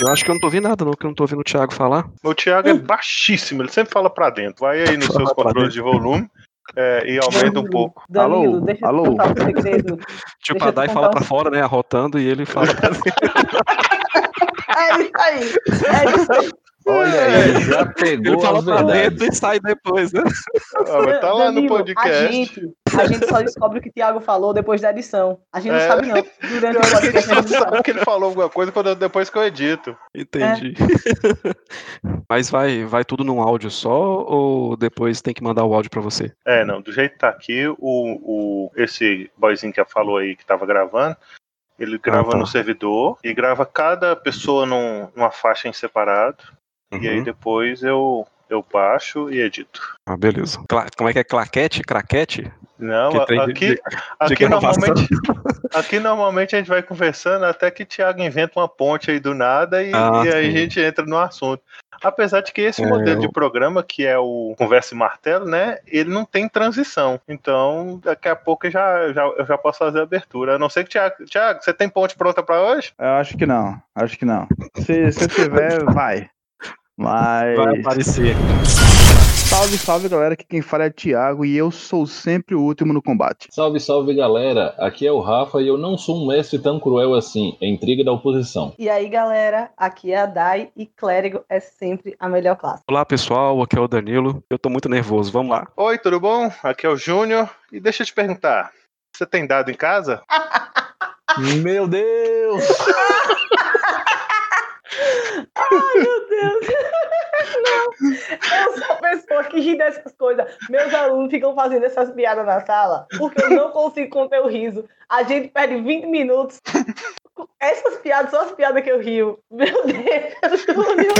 Eu acho que eu não tô ouvindo nada, não, que eu não tô ouvindo o Thiago falar. O Thiago é baixíssimo, ele sempre fala pra dentro. Vai aí nos Fala seus controles de volume é, e aumenta um pouco. Danilo, Alô? deixa eu Alô? um segredo. Tipo, Deixa a Dai fala pra fora, né, arrotando, e ele fala pra dentro. É isso aí. É isso aí. Olha aí, já pegou Ele fala pra dentro e sai depois, né? Ah, mas tá lá no Danilo, A podcast. gente, a gente só descobre o que o Thiago falou depois da edição. A gente É. não sabe, não. Durante Eu o acho que a gente podcast, a só gente não sabe sabe. que ele falou alguma coisa quando depois que eu edito. Entendi. Mas vai, vai tudo num áudio só ou depois tem que mandar o áudio pra você? É, não, do jeito que tá aqui, o, o, esse boyzinho que falou aí que tava gravando, ele grava tá. no servidor e grava cada pessoa num- numa faixa em separado. E aí Uhum. depois eu, eu baixo e edito. Ah, beleza. Cla- como é que é? Claquete? Craquete? Não, tem de- aqui, de aqui, gravação. normalmente, aqui normalmente a gente vai conversando até que o Thiago inventa uma ponte aí do nada e, Ah, e aí a gente entra no assunto. Apesar de que esse É, modelo de eu- programa, que é o Conversa e Martelo, né? Ele não tem transição. Então, daqui a pouco eu já, já, eu já posso fazer a abertura. A não ser que, Thiago, Thiago, você tem ponte pronta pra hoje? Eu acho que não, acho que não. Se, se tiver, vai. Mas. Vai aparecer. Salve, salve galera, aqui quem fala é Thiago e eu sou sempre o último no combate. Salve, salve galera, aqui é o Rafa e eu não sou um mestre tão cruel assim, é intriga da oposição. E aí, galera, aqui é a Dai e clérigo é sempre a melhor classe. Olá, pessoal. Aqui é o Danilo. Eu tô muito nervoso. Vamos lá. Oi, tudo bom? Aqui é o Júnior. E deixa eu te perguntar: você tem dado em casa? Meu Deus! Ai, meu Deus. Não. Eu sou a pessoa que ri dessas coisas. Meus alunos ficam fazendo essas piadas na sala porque eu não consigo conter o riso. A gente perde 20 minutos. Essas piadas são as piadas que eu rio. Meu Deus, Júnior.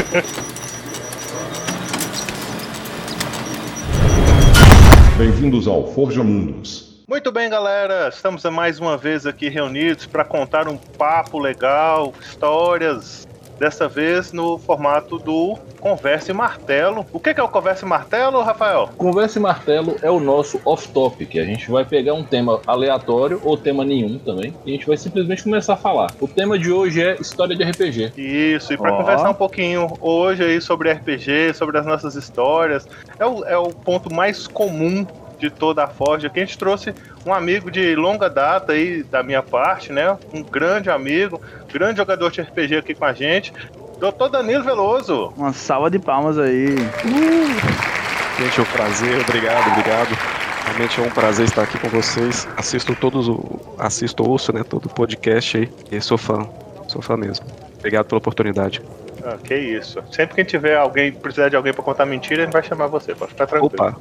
Bem-vindos ao Forja Mundos. Muito bem, galera. Estamos mais uma vez aqui reunidos para contar um papo legal, histórias. Dessa vez no formato do Conversa e Martelo. O que que é o Conversa e Martelo, Rafael? Conversa e Martelo é o nosso off-topic. A gente vai pegar um tema aleatório ou tema nenhum também e a gente vai simplesmente começar a falar. O tema de hoje é história de RPG. Isso, e para Ó. conversar um pouquinho hoje aí sobre RPG, sobre as nossas histórias, é o, é o ponto mais comum de toda a Forja, que a gente trouxe um amigo de longa data aí da minha parte, né? Um grande amigo, grande jogador de RPG aqui com a gente, Dr. Danilo Veloso. Uma salva de palmas aí. Gente, é um prazer. Obrigado, obrigado. Realmente é um prazer estar aqui com vocês. Assisto todos o. Assisto, ouço, né? Todo o podcast aí. E sou fã. Sou fã mesmo. Obrigado pela oportunidade. Ah, que isso. Sempre que tiver alguém, precisar de alguém pra contar mentira, a gente vai chamar você, pode ficar tranquilo. Opa,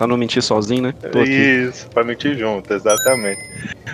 pra não mentir sozinho, né? Tô aqui. Isso, pra mentir junto, exatamente.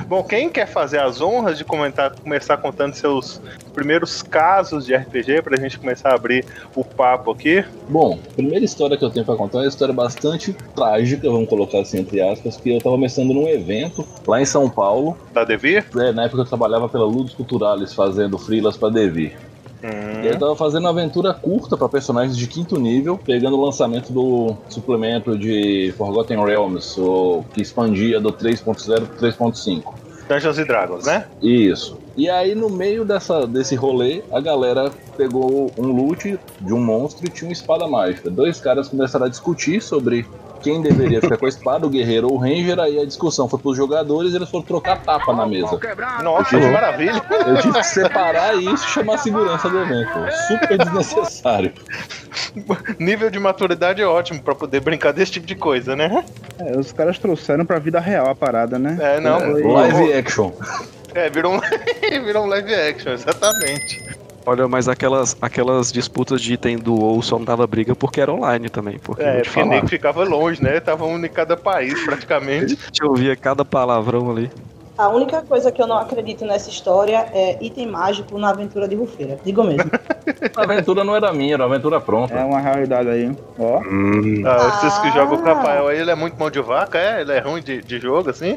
Bom, quem quer fazer as honras de comentar, começar contando seus primeiros casos de RPG pra gente começar a abrir o papo aqui? Bom, a primeira história que eu tenho pra contar é uma história bastante trágica, vamos colocar assim entre aspas, que eu tava começando num evento lá em São Paulo. Da Devir? É, na época eu trabalhava pela Ludus Culturales fazendo freelas pra Devir. Hum, E aí eu tava fazendo uma aventura curta pra personagens de quinto nível, pegando o lançamento do suplemento de Forgotten Realms, o, que expandia do 3.0 pro 3.5. Dungeons e Dragons, né? Isso. E aí, no meio dessa, desse rolê, a galera pegou um loot de um monstro e tinha uma espada mágica. Dois caras começaram a discutir sobre quem deveria ficar com a espada, o guerreiro ou o ranger. Aí a discussão foi pros jogadores e eles foram trocar tapa na mesa. Nossa, que maravilha! Eu tive que separar isso e chamar a segurança do evento. Super desnecessário. Nível de maturidade é ótimo pra poder brincar desse tipo de coisa, né? É, os caras trouxeram pra vida real a parada, né? É, não. Foi- Live action. É, virou um, virou um live action, exatamente. Olha, mas aquelas, aquelas disputas de item do WoW só não dava briga porque era online também. Porque É, te porque o falar. nego ficava longe, né? Tava um em cada país, praticamente. A gente ouvia cada palavrão ali. A única coisa que eu não acredito nessa história é item mágico na aventura de Rufeira. Digo mesmo. A aventura não era minha, era uma aventura pronta. É uma realidade aí. Ó. Ah, vocês que Ah. jogam com o Rafael aí, ele é muito mão de vaca, é? Ele é ruim de, de jogo, assim?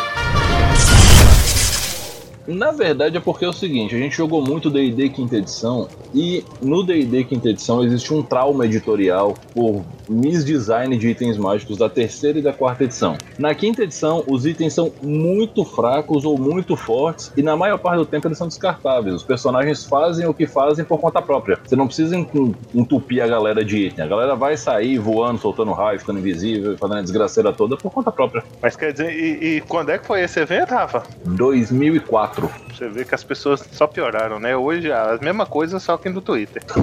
Na verdade é porque é o seguinte, a gente jogou muito D&D quinta edição e no D&D quinta edição existe um trauma editorial por misdesign de itens mágicos da terceira e da quarta edição. Na quinta edição, os itens são muito fracos ou muito fortes e na maior parte do tempo eles são descartáveis. Os personagens fazem o que fazem por conta própria. Você não precisa en- entupir a galera de item. A galera vai sair voando, soltando raio, ficando invisível, fazendo a desgraceira toda por conta própria. Mas quer dizer, e, e quando é que foi esse evento, Rafa? 2004. Você vê que as pessoas só pioraram, né? Hoje a mesma coisa, só que no Twitter.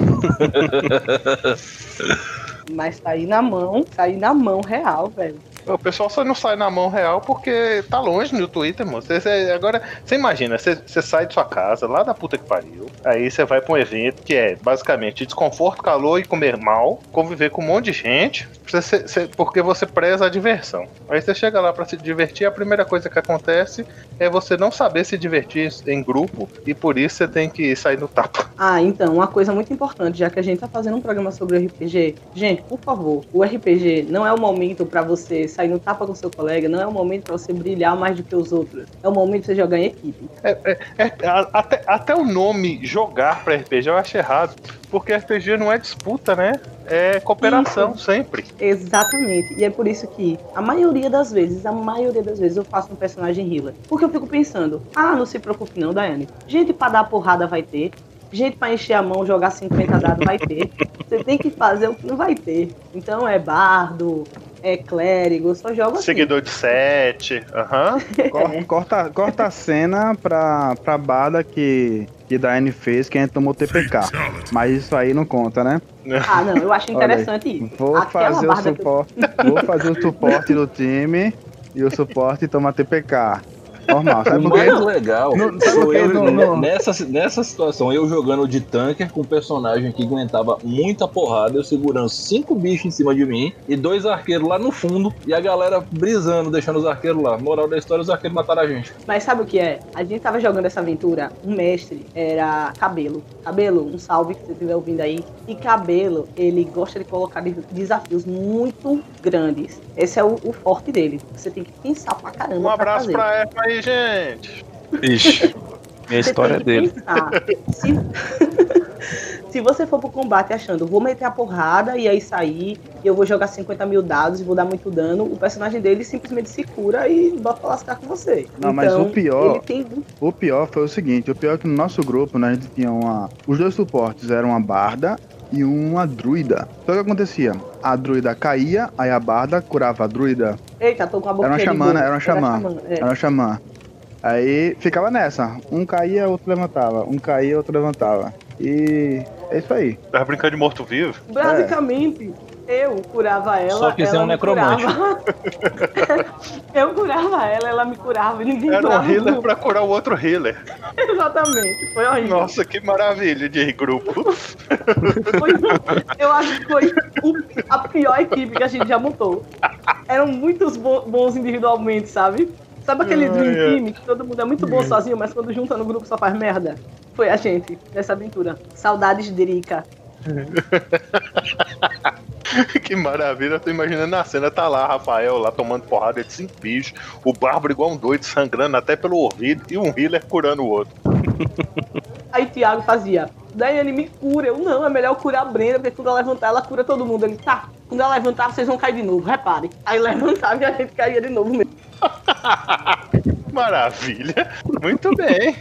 Mas tá aí na mão, tá aí na mão real, velho. O pessoal só não sai na mão real porque tá longe no Twitter, mano. Você- você- agora, você imagina, você, sai de sua casa, lá da puta que pariu, aí você vai pra um evento que é basicamente desconforto, calor e comer mal, conviver com um monte de gente, você- porque você preza a diversão. Aí você chega lá pra se divertir, a primeira coisa que acontece é você não saber se divertir em grupo e por isso você tem que sair no tapa. Ah, então, uma coisa muito importante, já que a gente tá fazendo um programa sobre RPG, gente, por favor, o RPG não é o momento pra você sair no tapa com seu colega, não é o momento pra você brilhar mais do que os outros. É o momento você jogar em equipe. É, é- é- até, até o nome jogar pra RPG eu acho errado. Porque RPG não é disputa, né? É cooperação sempre. Exatamente. E é por isso que a maioria das vezes, a maioria das vezes eu faço um personagem healer. Porque eu fico pensando, ah, não se preocupe não, Daiane. Gente pra dar porrada vai ter. Gente pra encher a mão, jogar 50 dados vai ter. Você tem que fazer o que não vai ter. Então é bardo, é clérigo, só jogo assim. Seguidor de sete. Aham. Cor- Corta, corta a cena pra, pra Bada que, que Daiane fez, que a gente tomou TPK. Mas isso aí não conta, né? Ah, não, eu acho interessante isso. Vou Aquela fazer o que eu- suporte. Vou fazer o suporte do time e o suporte toma TPK. Normal, sabe o mais legal Não, sabe eu, Não, não. Nessa, nessa situação, eu jogando de tanker com um personagem que aguentava muita porrada, eu segurando cinco bichos em cima de mim e dois arqueiros lá no fundo e a galera brisando, deixando os arqueiros lá. Moral da história, os arqueiros mataram a gente. Mas sabe o que é? A gente tava jogando essa aventura, um mestre era Cabelo. Cabelo, um salve que você estiver ouvindo aí. E Cabelo, ele gosta de colocar de- desafios muito grandes. Esse é o, o forte dele. Você tem que pensar pra caramba. Um pra abraço fazer. pra aí, gente. Ixi, minha Você história é tem que dele. pensar. Se... Se você for pro combate achando, vou meter a porrada e aí sair, e eu vou jogar 50 mil dados e vou dar muito dano, o personagem dele simplesmente se cura e bota pra lascar com você. Não, mas Então, o pior- Ele tem O pior foi o seguinte, o pior é que no nosso grupo, né, a gente tinha uma... Os dois suportes eram uma barda e uma druida. Só que acontecia, a druida caía, aí a barda curava a druida. Eita, tô com a boca Era uma xamã, né? Era uma xamã. é. Era uma xamã. Aí ficava nessa, um caía, outro levantava, um caía, outro levantava. E é isso aí. Tava brincando de morto-vivo. Basicamente, eu curava ela. Só que você ela é um necromante. curava. eu curava ela, ela me curava e ninguém Era um curava. healer grupo. pra curar o outro healer. Exatamente, foi horrível. Nossa, que maravilha de grupo. Foi- eu acho que foi o- a pior equipe que a gente já montou. Eram muitos bo- bons individualmente, sabe? Sabe aquele Ah, Dream é. Team que todo mundo é muito bom sozinho, mas quando junta no grupo só faz merda? Foi a gente, nessa aventura. Saudades de Erika. que maravilha. Eu tô imaginando a cena, tá lá, Rafael lá tomando porrada de cinco bichos, o Bárbaro igual um doido, sangrando até pelo ouvido, e um healer curando o outro. Aí Thiago fazia, Daiane me cura. Eu não, é melhor curar a Brenda, porque quando ela levantar, ela cura todo mundo. Ele, tá, quando ela levantar, vocês vão cair de novo, repare. Aí levantava e a gente caía de novo mesmo. Maravilha. Muito bem.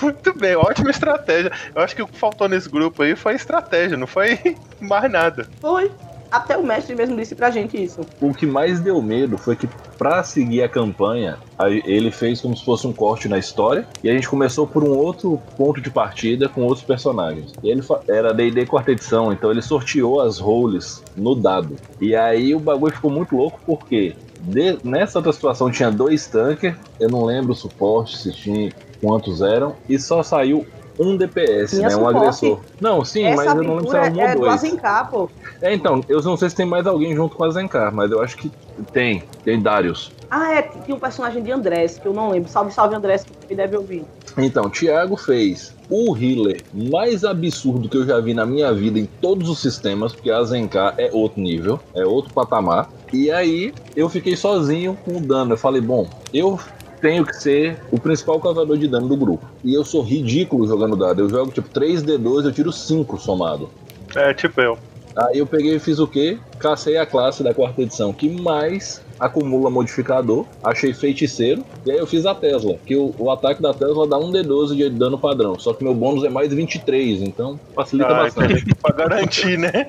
Muito bem, ótima estratégia. Eu acho que o que faltou nesse grupo aí foi estratégia, não foi mais nada. Foi. Até o mestre mesmo disse pra gente isso. O que mais deu medo foi que, pra seguir a campanha, ele fez como se fosse um corte na história. E a gente começou por um outro ponto de partida com outros personagens. E ele era DD quarta edição, então ele sorteou as roles no dado. E aí o bagulho ficou muito louco porque de- nessa outra situação tinha dois tankers, eu não lembro o suporte, se tinha quantos eram, e só saiu um DPS, Tinha né? Um suporte. agressor. Não, sim, Essa mas eu não lembro se era um é ou do dois. Azencar, pô. É, então, eu não sei se tem mais alguém junto com a Zencar, mas eu acho que tem. Tem Darius. Ah, é, tinha um personagem de Andrés, que eu não lembro. Salve, salve, Andrés, que deve ouvir. Então, Thiago fez o healer mais absurdo que eu já vi na minha vida em todos os sistemas, porque a Zencar é outro nível, é outro patamar. E aí eu fiquei sozinho com o dano. Eu falei, bom, eu tenho que ser o principal causador de dano do grupo. E eu sou ridículo jogando dado. Eu jogo tipo 3D2, eu tiro 5 somado. É, tipo eu. Aí eu peguei e fiz o quê? Cacei a classe da quarta edição que mais acumula modificador, achei feiticeiro, e aí eu fiz a Tesla, que o, o ataque da Tesla dá um D12 de dano padrão, só que meu bônus é mais 23, então facilita Ah, bastante. pra garantir, né?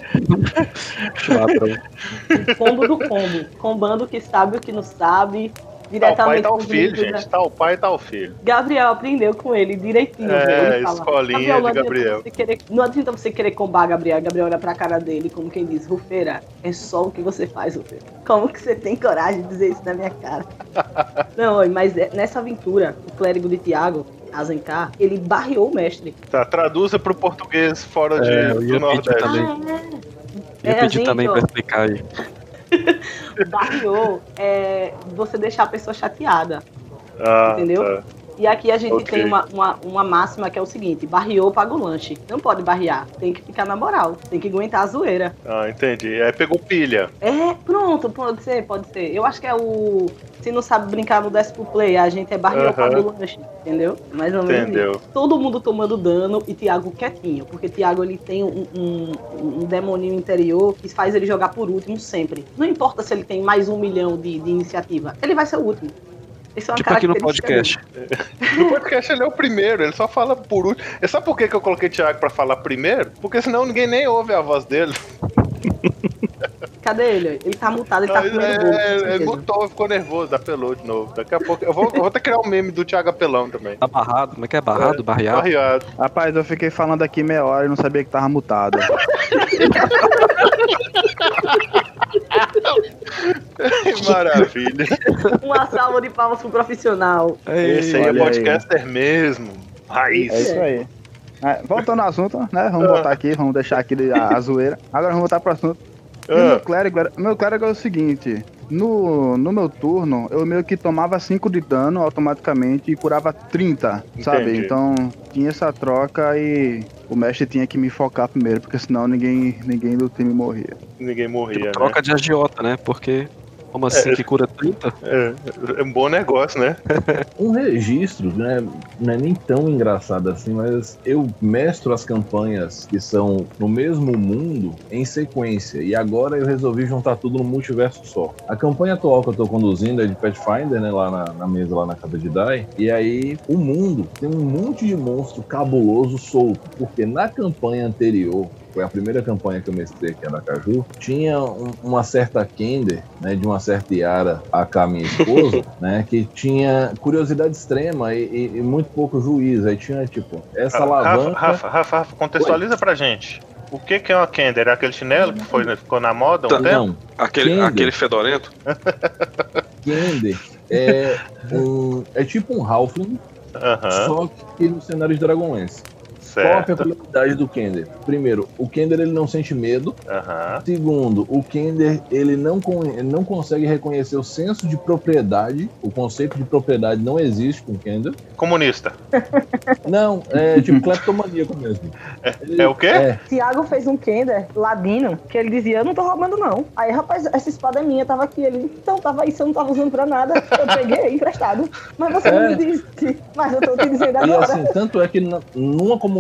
O combo do combo. Combando que sabe o que não sabe. Tá o pai Diretamente tá o filho, vídeo, né? gente. Tá o pai tá o filho. Gabriel aprendeu com ele direitinho. É? Ele fala, escolinha de não adianta Gabriel." você querer- não adianta você querer combar Gabriel. Gabriel olha pra cara dele, como quem diz, Rufeira, é só o que você faz, Rufeira. Como que você tem coragem de dizer isso na minha cara? não, mas é- nessa aventura, o clérigo de Tiago, Azencar, ele barreou o mestre. Tá, traduza pro português fora de, É, eu ia do pedir Nordeste. também. é. Ia É, gente, também ó. pra explicar aí. Barreou é você deixar a pessoa chateada. Ah, Entendeu? tá. E aqui a gente Ok. tem uma, uma, uma máxima que é o seguinte: barreou, paga o lanche. Não pode barrear, tem que ficar na moral, tem que aguentar a zoeira. Ah, entendi. Aí pegou pilha. É, pronto, pode ser, pode ser. Eu acho que é o. Se não sabe brincar no Desk pro Play, a gente é barreou, Aham. paga o lanche, entendeu? Mais ou menos. Entendeu. Todo mundo tomando dano e Thiago quietinho, porque Thiago ele tem um, um, um demoninho interior que faz ele jogar por último sempre. Não importa se ele tem mais um milhão de, de iniciativa, ele vai ser o último. Isso é uma Tipo aqui no podcast. No podcast ele é o primeiro, ele só fala por último. E sabe por que, que eu coloquei Thiago pra falar primeiro? Porque senão ninguém nem ouve a voz dele. Cadê ele? Ele tá mutado, ele tá Aí, comendo é, bolo. com ele mutou, ficou nervoso, apelou de novo. Daqui a pouco eu vou, eu vou até criar um meme do Thiago Apelão também. Tá barrado? Como é que é? Barrado? Barreado? Barreado. Rapaz, eu fiquei falando aqui meia hora e não sabia que tava mutado. Maravilha. Uma salva de palmas pro profissional. Esse aí é olha aí. podcaster mesmo. Raiz. É isso aí. É, voltando ao assunto, né? Vamos voltar aqui, vamos deixar aqui a, a zoeira. Agora vamos voltar pro assunto. O Ah. meu clérigo, era, meu clérigo é o seguinte: no, no meu turno, eu meio que tomava 5 de dano automaticamente e curava 30, sabe? Entendi. Então tinha essa troca e o mestre tinha que me focar primeiro, porque senão ninguém, ninguém do time morria. Ninguém morria, Tipo, né? troca de agiota, né? Porque, como assim, É. que cura 30? É, é um bom negócio, né? Um registro, né? Não é nem tão engraçado assim, mas eu mestro as campanhas que são no mesmo mundo em sequência. E agora eu resolvi juntar tudo no multiverso só. A campanha atual que eu tô conduzindo é de Pathfinder, né? Lá na, na mesa, lá na casa de Dai. E aí, o mundo tem um monte de monstro cabuloso solto. Porque na campanha anterior, foi a primeira campanha que eu mestrei aqui na Caju, tinha um- uma certa Kender, né, de uma certa Yara, a minha esposa, né, que tinha curiosidade extrema e, e- e muito pouco juízo. Aí tinha, tipo, essa Rafa, alavanca... Rafa, Rafa, Rafa, contextualiza pra gente. O que, que é uma Kender? É aquele chinelo que foi, ficou na moda um tempo? Não, Aquele, Kender. aquele fedorento? Kender é, um, é tipo um Halfling, Aham, só que no cenário de Dragonlance. Qual a certo. peculiaridade do Kender? Primeiro, o Kender ele não sente medo. Aham. Segundo, o Kender ele não, con- ele não consegue reconhecer o senso de propriedade. O conceito de propriedade não existe com o Kender. Comunista. Não, é tipo cleptomaníaco mesmo. Ele- é o quê? É, Tiago fez um Kender ladino que ele dizia: Eu não tô roubando, não. Aí, rapaz, essa espada é minha, tava aqui. Ele, então, tava aí, você não tava usando pra nada. Eu peguei emprestado. Mas você não É. me disse. Mas eu tô te dizendo E agora. assim, tanto é que numa comunidade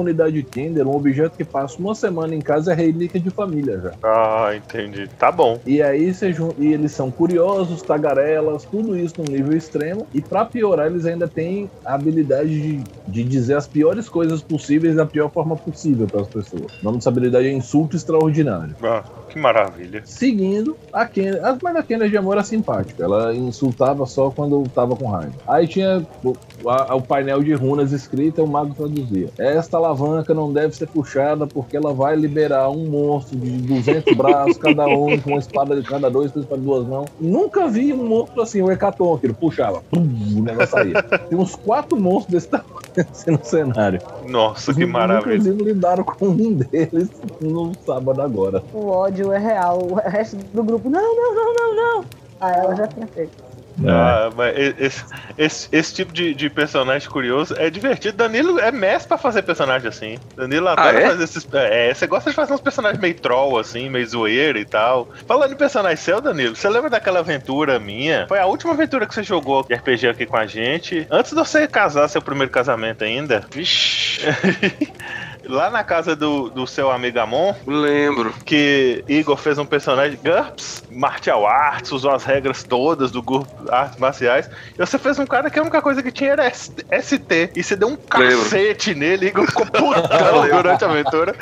Kender, um objeto que passa uma semana em casa é relíquia de família já. Ah, entendi. Tá bom. E aí você jun- e eles são curiosos, tagarelas, tudo isso num nível extremo. E pra piorar, eles ainda têm a habilidade de, de dizer as piores coisas possíveis da pior forma possível para as pessoas. O nome dessa habilidade é insulto extraordinário. Ah, que maravilha. Seguindo, a Kennedy, mas a Kennedy de amor era simpática. Ela insultava só quando tava com raiva. Aí tinha o, a- o painel de runas escrita, o mago traduzia. Esta alavanca não deve ser puxada porque ela vai liberar um monstro de 200 braços, cada um com uma espada de cada dois, espada de duas mãos. Nunca vi um monstro assim, o Hecaton, que ele puxava. Pum, o negócio saía. Tem uns quatro monstros desse tamanho assim no cenário. Nossa, que maravilha. Inclusive, lidaram com um deles no sábado agora. O ódio é real. O resto do grupo, não, não, não, não, não. Aí ela já tinha feito. É. Ah, mas esse, esse, esse tipo de, de personagem curioso é divertido. Danilo é mestre pra fazer personagem assim. Danilo adora Ah, é? fazer esses. É, você gosta de fazer uns personagens meio troll, assim, meio zoeira e tal. Falando em personagem seu, Danilo, você lembra daquela aventura minha? Foi a última aventura que você jogou de RPG aqui com a gente. Antes de você casar, seu primeiro casamento ainda. Vixe, Lá na casa do, do seu amigo Amon, lembro. que Igor fez um personagem GURPS, martial arts, usou as regras todas do grupo artes marciais. E você fez um cara que a única coisa que tinha era ST. E você deu um cacete nele, Igor ficou putão durante a aventura.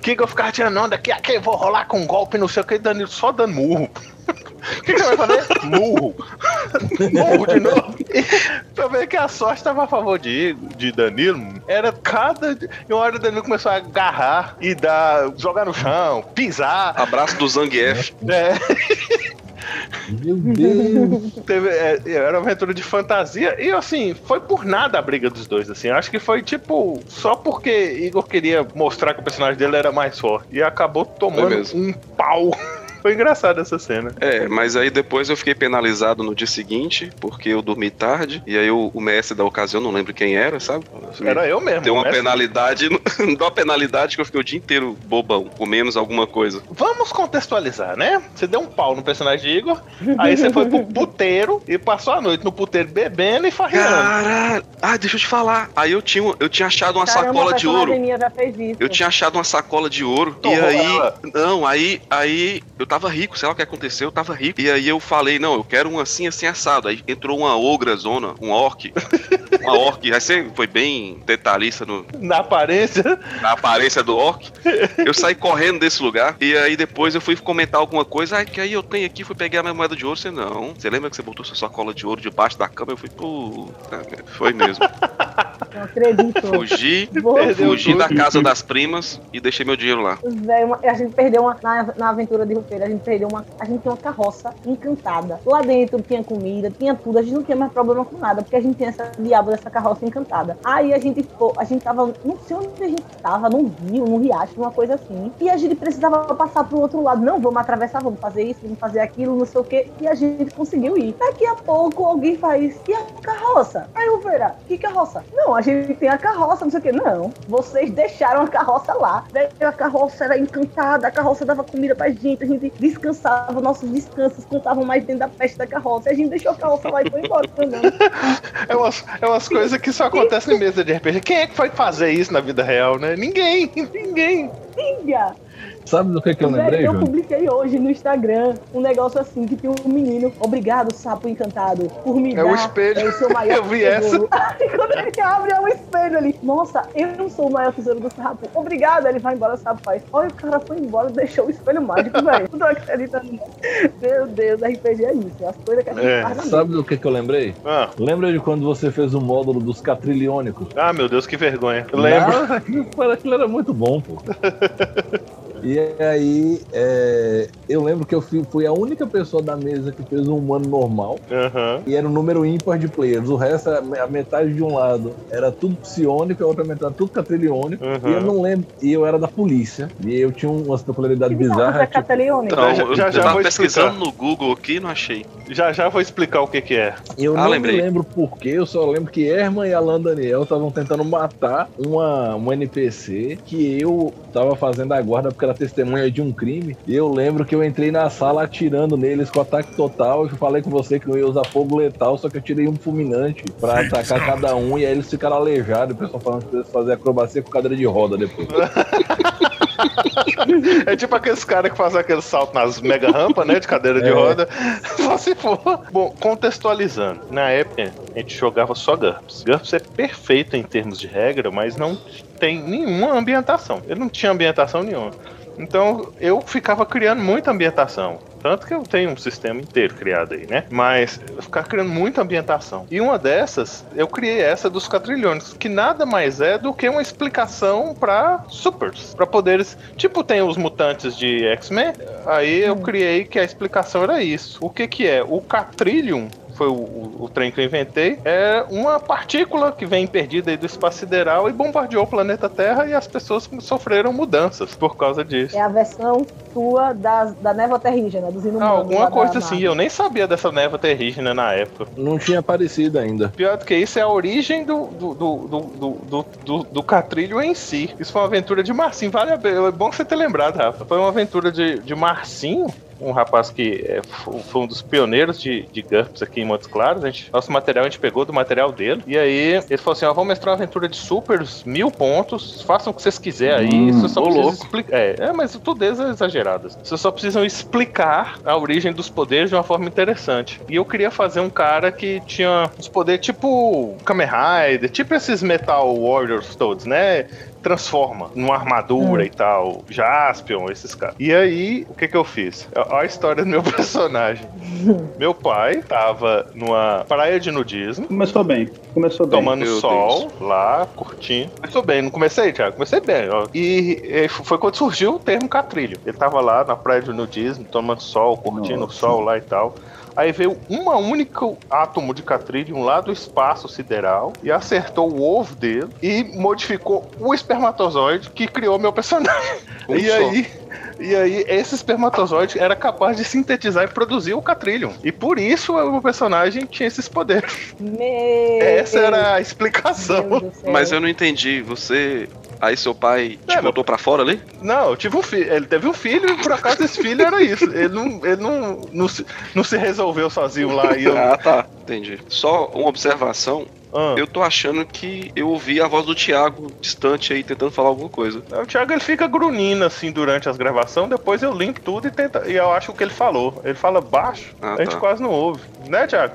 Que Igor ficava tirando onda, que aqui eu vou rolar com um golpe, não sei o que, Danilo só dando murro. O que, que você vai fazer? Murro. Murro de novo. E ver que a sorte estava a favor de, Igor- de Danilo, era cada. E uma hora o Danilo começou a agarrar e dar. jogar no chão, pisar. Abraço do Zangief. É, Meu Deus. teve, é, era uma aventura de fantasia. E assim, foi por nada a briga dos dois, assim. Acho que foi tipo, só porque Igor queria mostrar que o personagem dele era mais forte. E acabou tomando um pau. Foi engraçado essa cena. É, mas aí depois eu fiquei penalizado no dia seguinte, porque eu dormi tarde, e aí o, o mestre da ocasião, não lembro quem era, sabe? Era eu mesmo. Deu uma mestre. penalidade, deu uma penalidade que eu fiquei o dia inteiro bobão, com menos alguma coisa. Vamos contextualizar, né? Você deu um pau no personagem de Igor, aí você foi pro puteiro e passou a noite no puteiro bebendo e farreando. Caralho! Ah, deixa eu te falar. Aí eu tinha, eu tinha achado uma Caramba, sacola a de ouro. personagem minha já fez isso. Eu tinha achado uma sacola de ouro. Torrou e aí. ela. Não, aí. Aí. Eu tava rico, sei lá o que aconteceu, eu tava rico. E aí eu falei, não, eu quero um assim, assim, assado. Aí entrou uma ogra zona, um orc. uma orc. Aí você foi bem detalhista no, Na aparência. na aparência do orc. Eu saí correndo desse lugar. E aí depois eu fui comentar alguma coisa. Ai, que aí eu tenho aqui, fui pegar a minha moeda de ouro. Você não. Você lembra que você botou sua sacola de ouro debaixo da cama? Eu fui, puta, foi mesmo. Não acredito. Fugi, fugi da casa das primas e deixei meu dinheiro lá. Véi, uma- a gente perdeu uma. Na, na aventura de Rupeira, a gente perdeu uma. A gente tinha uma carroça encantada. Lá dentro tinha comida, tinha tudo. A gente não tinha mais problema com nada, porque a gente tinha essa diabo dessa carroça encantada. Aí a gente. A gente tava. Não sei onde a gente tava, num rio, num riacho, uma coisa assim. E a gente precisava passar pro outro lado. Não, vamos atravessar, vamos fazer isso, vamos fazer aquilo, não sei o quê. E a gente conseguiu ir. Daqui a pouco alguém faz. E a carroça? Aí o Vera, que carroça? Não, a gente tem a carroça, não sei o quê. Não, vocês deixaram a carroça lá. A carroça era encantada, a carroça dava comida pra gente, a gente descansava, nossos descansos contavam mais dentro da festa da carroça. E a gente deixou a carroça lá e foi embora andando. É umas, é umas coisas que só acontecem em mesa de RPG. Quem é que foi fazer isso na vida real, né? Ninguém, ninguém. Amiga, Sabe do que, que eu velho, lembrei, eu publiquei hoje no Instagram um negócio assim que tinha um menino, obrigado, sapo encantado, por me É dar o espelho. é o seu maior Eu vi tesouro. Aí quando ele abre, é um espelho ali. Nossa, eu não sou o maior tesouro do sapo. Obrigado. Ele vai embora, o sapo faz. Olha, o cara foi embora, deixou o espelho mágico, velho. Não não. Meu Deus, RPG é isso. As coisas que a gente É. faz Sabe do que, que eu lembrei? Ah, Lembra de quando você fez o módulo dos catrilhônicos? ah, meu Deus, que vergonha. Eu lembro. Ah, aquilo, aquilo era muito bom, pô. E aí, é, eu lembro que eu fui, fui a única pessoa da mesa que fez um humano normal. Aham. E era um número ímpar de players. O resto, a a metade de um lado era tudo psiônico, a outra metade tudo catrilhônico. Uhum. E eu não lembro. E eu era da polícia. E eu tinha umas peculiaridades bizarras. é Tipo. Então, Já- eu, já- eu já tava vou pesquisando explicar. no Google aqui e não achei. Já já vou explicar o que que é. eu Ah, não lembrei. me lembro porquê, eu só lembro que Herman e Alan Daniel estavam tentando matar uma, uma NPC que eu tava fazendo a guarda porque era testemunha de um crime. E eu lembro que eu entrei na sala atirando neles com ataque total. Eu falei com você que não ia usar fogo letal, só que eu tirei um fulminante pra atacar cada um. E aí eles ficaram aleijados. O pessoal falando que eles fazer acrobacia com cadeira de roda depois. É tipo aqueles caras que fazem aquele salto nas mega rampas, né? De cadeira de É. roda. Só se for. Bom, contextualizando. Na época, a gente jogava só GURPS. GURPS é perfeito em termos de regra, mas não tem nenhuma ambientação. Eu não tinha ambientação nenhuma. Então eu ficava criando muita ambientação. Tanto que eu tenho um sistema inteiro criado aí, né? Mas eu ficava criando muita ambientação. E uma dessas, eu criei essa dos quatrilhões, que nada mais é do que uma explicação para supers, para poderes. Tipo, tem os mutantes de X-Men. Aí eu criei que a explicação era isso. O que que é? O Catrillion foi o, o, o trem que eu inventei, é uma partícula que vem perdida aí do espaço sideral e bombardeou o planeta Terra e as pessoas sofreram mudanças por causa disso. É a versão sua das, da névoa terrígena, dos Ah, inumanos. lá alguma da coisa assim, eu nem sabia dessa névoa terrígena na época. Não tinha aparecido ainda. Pior do que isso é a origem do, do, do, do, do, do, do- do Catrilho em si. Isso foi uma aventura de Marcinho. Vale a pena. É bom você ter lembrado, Rafa. Foi uma aventura de, de Marcinho. Um rapaz que é, fo- foi um dos pioneiros de, de GURPS aqui em Montes Claros. A gente, nosso material a gente pegou do material dele. E aí ele falou assim: ó, vamos mestrar uma aventura de supers, mil pontos. Façam o que vocês quiserem aí. Hum, Você só ô precisa louco. explicar. É, é, mas tudo é exagerado. Vocês só precisam explicar a origem dos poderes de uma forma interessante. E eu queria fazer um cara que tinha os poderes tipo Kamen Rider, tipo esses Metal Warriors todos, né? Transforma numa armadura e tal, Jaspion, esses caras. E aí, o que que eu fiz? Olha a história do meu personagem. meu pai tava numa praia de nudismo, Começou bem. Começou bem. tomando Meu sol lá, curtindo. Começou bem, não comecei, Thiago? Comecei bem, ó. E, foi quando surgiu o termo catrilho. Ele tava lá na praia de nudismo, tomando sol, curtindo o Nossa. sol lá e tal. Aí veio uma única átomo de catrilho lá do espaço sideral e acertou o ovo dele e modificou o espermatozoide que criou meu personagem. Um e só. aí. E aí, esse espermatozoide era capaz de sintetizar e produzir o catrilho. E por isso o meu personagem tinha esses poderes. Meu Essa era a explicação. Mas eu não entendi. Você. Aí seu pai te É, botou pra fora ali? Não, eu tive um filho. Ele teve um filho e por acaso esse filho era isso. Ele não, ele não, não, se, não se resolveu sozinho lá. E eu, Ah, tá. Entendi. Só uma observação. Ah. Eu tô achando que eu ouvi a voz do Thiago distante aí, tentando falar alguma coisa. O Thiago ele fica grunhindo assim durante as gravações, depois eu limpo tudo e tenta. E eu acho o que ele falou. Ele fala baixo, Ah, a gente tá. quase não ouve. Né, Thiago?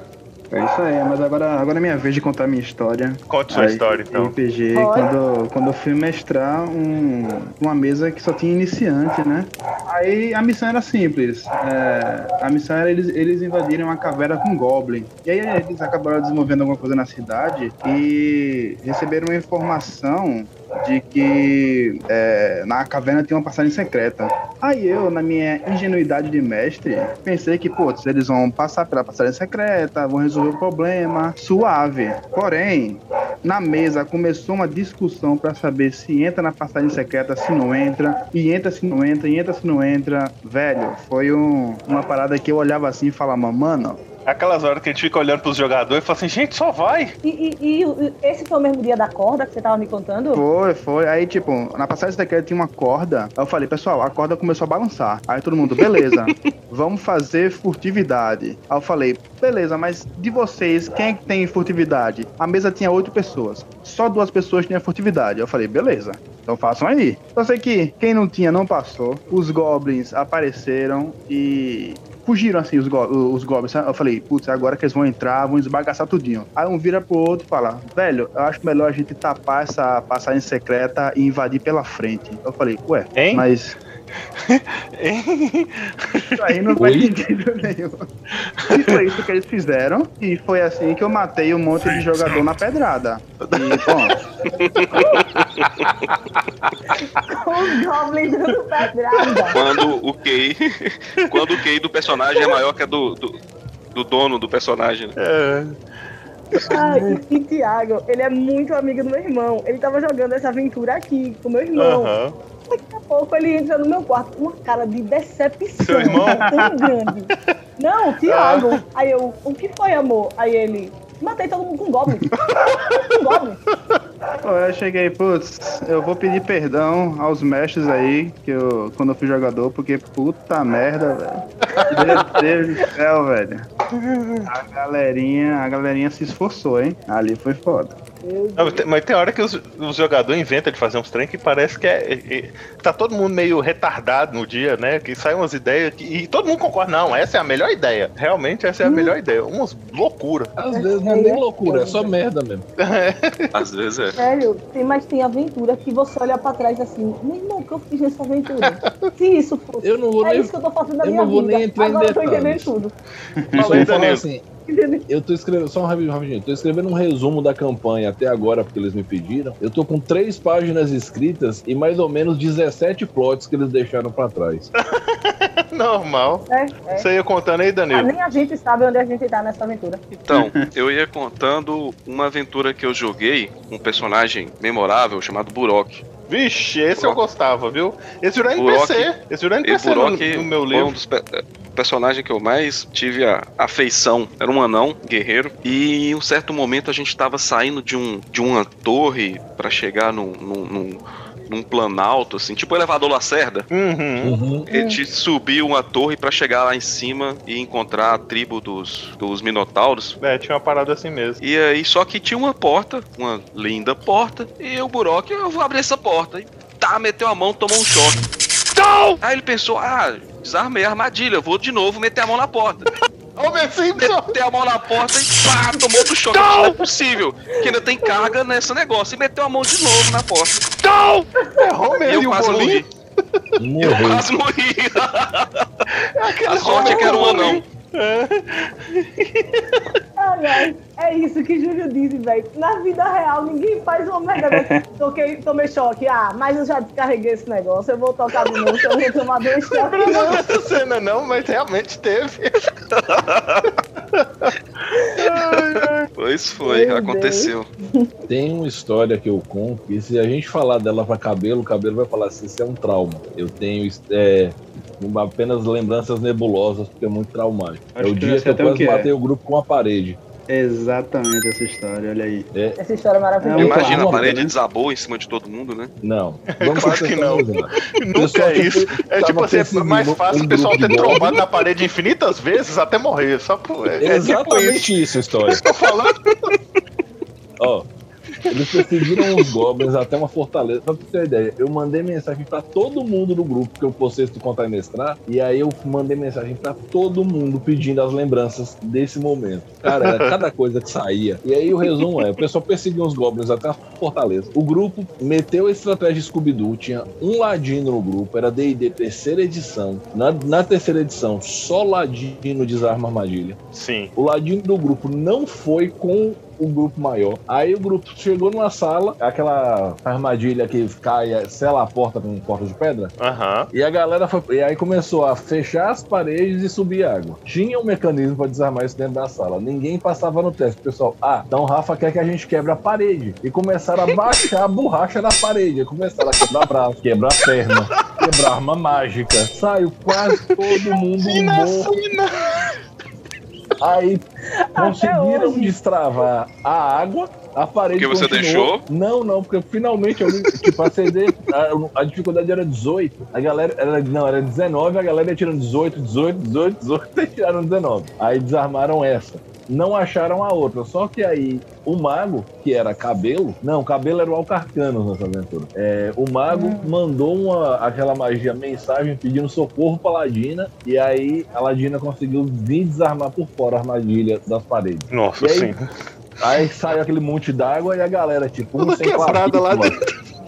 É isso aí, mas agora, agora é minha vez de contar minha história. Conte sua Aí, história então. RPG, Olha. quando, quando eu fui mestrar um, uma mesa que só tinha iniciante, né? Aí a missão era simples. é, a missão era eles, eles invadirem uma caverna com Goblin. E aí eles acabaram desenvolvendo alguma coisa na cidade e receberam uma informação de que é, na caverna tinha uma passagem secreta. Aí eu, na minha ingenuidade de mestre, pensei que, putz, eles vão passar pela passagem secreta, vão resolver o problema, suave. Porém, na mesa começou uma discussão pra saber se entra na passagem secreta, se não entra, e entra se não entra, e entra se não entra. Velho, foi um- uma parada que eu olhava assim e falava, mano, Aquelas horas que a gente fica olhando pros jogadores e fala assim, gente, só vai. E, e- e esse foi o mesmo dia da corda que você tava me contando? Foi, foi. Aí, tipo, na passagem secreta tinha uma corda. Aí eu falei, pessoal, a corda começou a balançar. Aí todo mundo, beleza, vamos fazer furtividade. Aí eu falei, beleza, mas de vocês, quem é que tem furtividade? A mesa tinha oito pessoas. Só duas pessoas tinham furtividade. Eu falei, beleza. Então façam aí. Eu sei que quem não tinha não passou. Os goblins apareceram e fugiram assim os, go os goblins. Eu falei, putz, agora que eles vão entrar, vão esbagaçar tudinho. Aí um vira pro outro e fala, velho, eu acho melhor a gente tapar essa passagem secreta e invadir pela frente. Eu falei, ué, Hein? mas isso aí não faz sentido nenhum. E foi isso que eles fizeram. E foi assim que eu matei um monte de jogador na pedrada. E, bom, Os goblins dando pedrada. Quando o QI. quando o QI do personagem é maior que a do, do, do dono do personagem. né? É. Ai, e, e Thiago, ele é muito amigo do meu irmão. Ele tava jogando essa aventura aqui com meu irmão. Aham. Daqui a pouco ele entra no meu quarto com uma cara de decepção Seu irmão? tão grande. Não, Thiago. Aí eu, o que foi, amor? Aí ele, matei todo mundo com goblin. com goblin. Pô, eu cheguei, putz, eu vou pedir perdão aos mestres aí, que eu, quando eu fui jogador, porque puta merda, velho. Meu Deus do céu, velho. A galerinha, a galerinha se esforçou, hein? Ali foi foda. Não, mas tem- hora que os, os jogadores inventam de fazer uns trem que parece que é, é- é- Tá todo mundo meio retardado no dia, né? Que saem umas ideias que, e todo mundo concorda, não, essa é a melhor ideia. Realmente essa é a melhor ideia. Umas loucura. Às vezes não é nem loucura, é só merda mesmo. Às vezes é. Sério, tem, mas tem aventura que você olha pra trás assim, meu irmão, o que eu fiz nessa aventura? Se isso fosse. Eu não vou é nem. isso que eu tô fazendo na eu minha não vou vida. nem entrar em Agora eu tô entendendo tudo. Falar Danilo. assim? Eu tô escrevendo, só um rapidinho, rapidinho, tô escrevendo um resumo da campanha até agora, porque eles me pediram. Eu tô com três páginas escritas e mais ou menos 17 plots que eles deixaram pra trás. Normal. É, é. Você ia contando aí, Ah, Danilo? nem a gente sabe onde a gente tá nessa aventura. Então, eu ia contando uma aventura que eu joguei com um personagem memorável chamado Burok. Vixe, esse eu gostava, viu? Esse virou Burok- NPC. Esse virou NPC no, Burok no meu foi um livro. dos pe- personagens que eu mais tive a afeição. Era um anão, guerreiro. E em um certo momento a gente estava saindo de, um, de uma torre para chegar num, num, num, num planalto, assim, tipo o elevador Lacerda. Uhum. Uhum. A gente subiu uma torre para chegar lá em cima e encontrar a tribo dos, dos Minotauros. É, tinha uma parada assim mesmo. E aí, só que tinha uma porta, uma linda porta, e o Burok, eu vou abrir essa porta. E tá, meteu a mão, tomou um choque. Não! Aí ele pensou, ah, desarmei a armadilha, vou de novo meter a mão na porta. Simpson! Meteu a mão na porta e pá, tomou outro choque. Não! é possível, que ainda tem carga nesse negócio. E meteu a mão de novo na porta. Não! É Homer E e, eu quase morri. Eu quase morri. A sorte é que era um anão. Ai, ai, é isso que Júlio disse, velho. Na vida real, ninguém faz uma merda. Toquei, tomei choque. Ah, mas eu já descarreguei esse negócio. Eu vou tocar de novo, eu vou tomar dois choques. Lembrando Não. dessa cena não, mas realmente teve. Pois foi, Meu aconteceu. Tem uma história que eu conto que se a gente falar dela pra cabelo, o cabelo vai falar assim, isso é um trauma. Eu tenho é, apenas lembranças nebulosas, porque é muito traumático. Acho é o dia eu que eu quase que é. matei o grupo com a parede. Exatamente essa história, olha aí. Essa história é maravilhosa. É Imagina, a parede né? desabou em cima de todo mundo, né? Não. Vamos Claro que não. contextualizar. Nunca é isso. É tipo assim, é mais fácil um o pessoal ter trombado na parede infinitas vezes até morrer. Só por. É, é tipo isso. Exatamente isso a história. Tô falando. Ó, eles perseguiram os goblins até uma fortaleza. Pra você ter uma ideia, eu mandei mensagem pra todo mundo do grupo que eu postei do Contar e Mestrar. E aí eu mandei mensagem pra todo mundo pedindo as lembranças desse momento. Cara, era cada coisa que saía. E aí o resumo é: o pessoal perseguiu os goblins até a fortaleza. O grupo meteu a estratégia Scooby-Doo. Tinha um ladino no grupo, era DD terceira edição. Na, na terceira edição, só ladino desarma armadilha. Sim. O ladino do grupo não foi com o grupo maior. Aí o grupo chegou numa sala, aquela armadilha que cai, sela a porta com porta de pedra. Aham. E a galera foi. E aí começou a fechar as paredes e subir água. Tinha um mecanismo para desarmar isso dentro da sala. Ninguém passava no teste. O pessoal, ah, então o Rafa quer que a gente quebre a parede. E começaram a baixar a borracha da parede. Começaram a quebrar braço, quebrar perna, quebrar arma mágica. Saiu quase todo mundo morto. Aí conseguiram hoje. destravar a água, a parede Porque você continuou. deixou? Não, não, porque finalmente eu tipo, a CD, a, a dificuldade era 18. A galera era não, era 19, a galera ia tirando 18, 18, 18, 18 e tiraram 19. Aí desarmaram essa. Não acharam a outra, só que aí o mago, que era cabelo, não, cabelo era o Alcarcanos nessa aventura. É, o mago mandou uma, aquela magia mensagem pedindo socorro pra Ladina, e aí a Ladina conseguiu vir desarmar por fora a armadilha das paredes. Nossa, aí, sim. Aí saiu aquele monte d'água e a galera, tipo, um sem quebrada lá clavícula,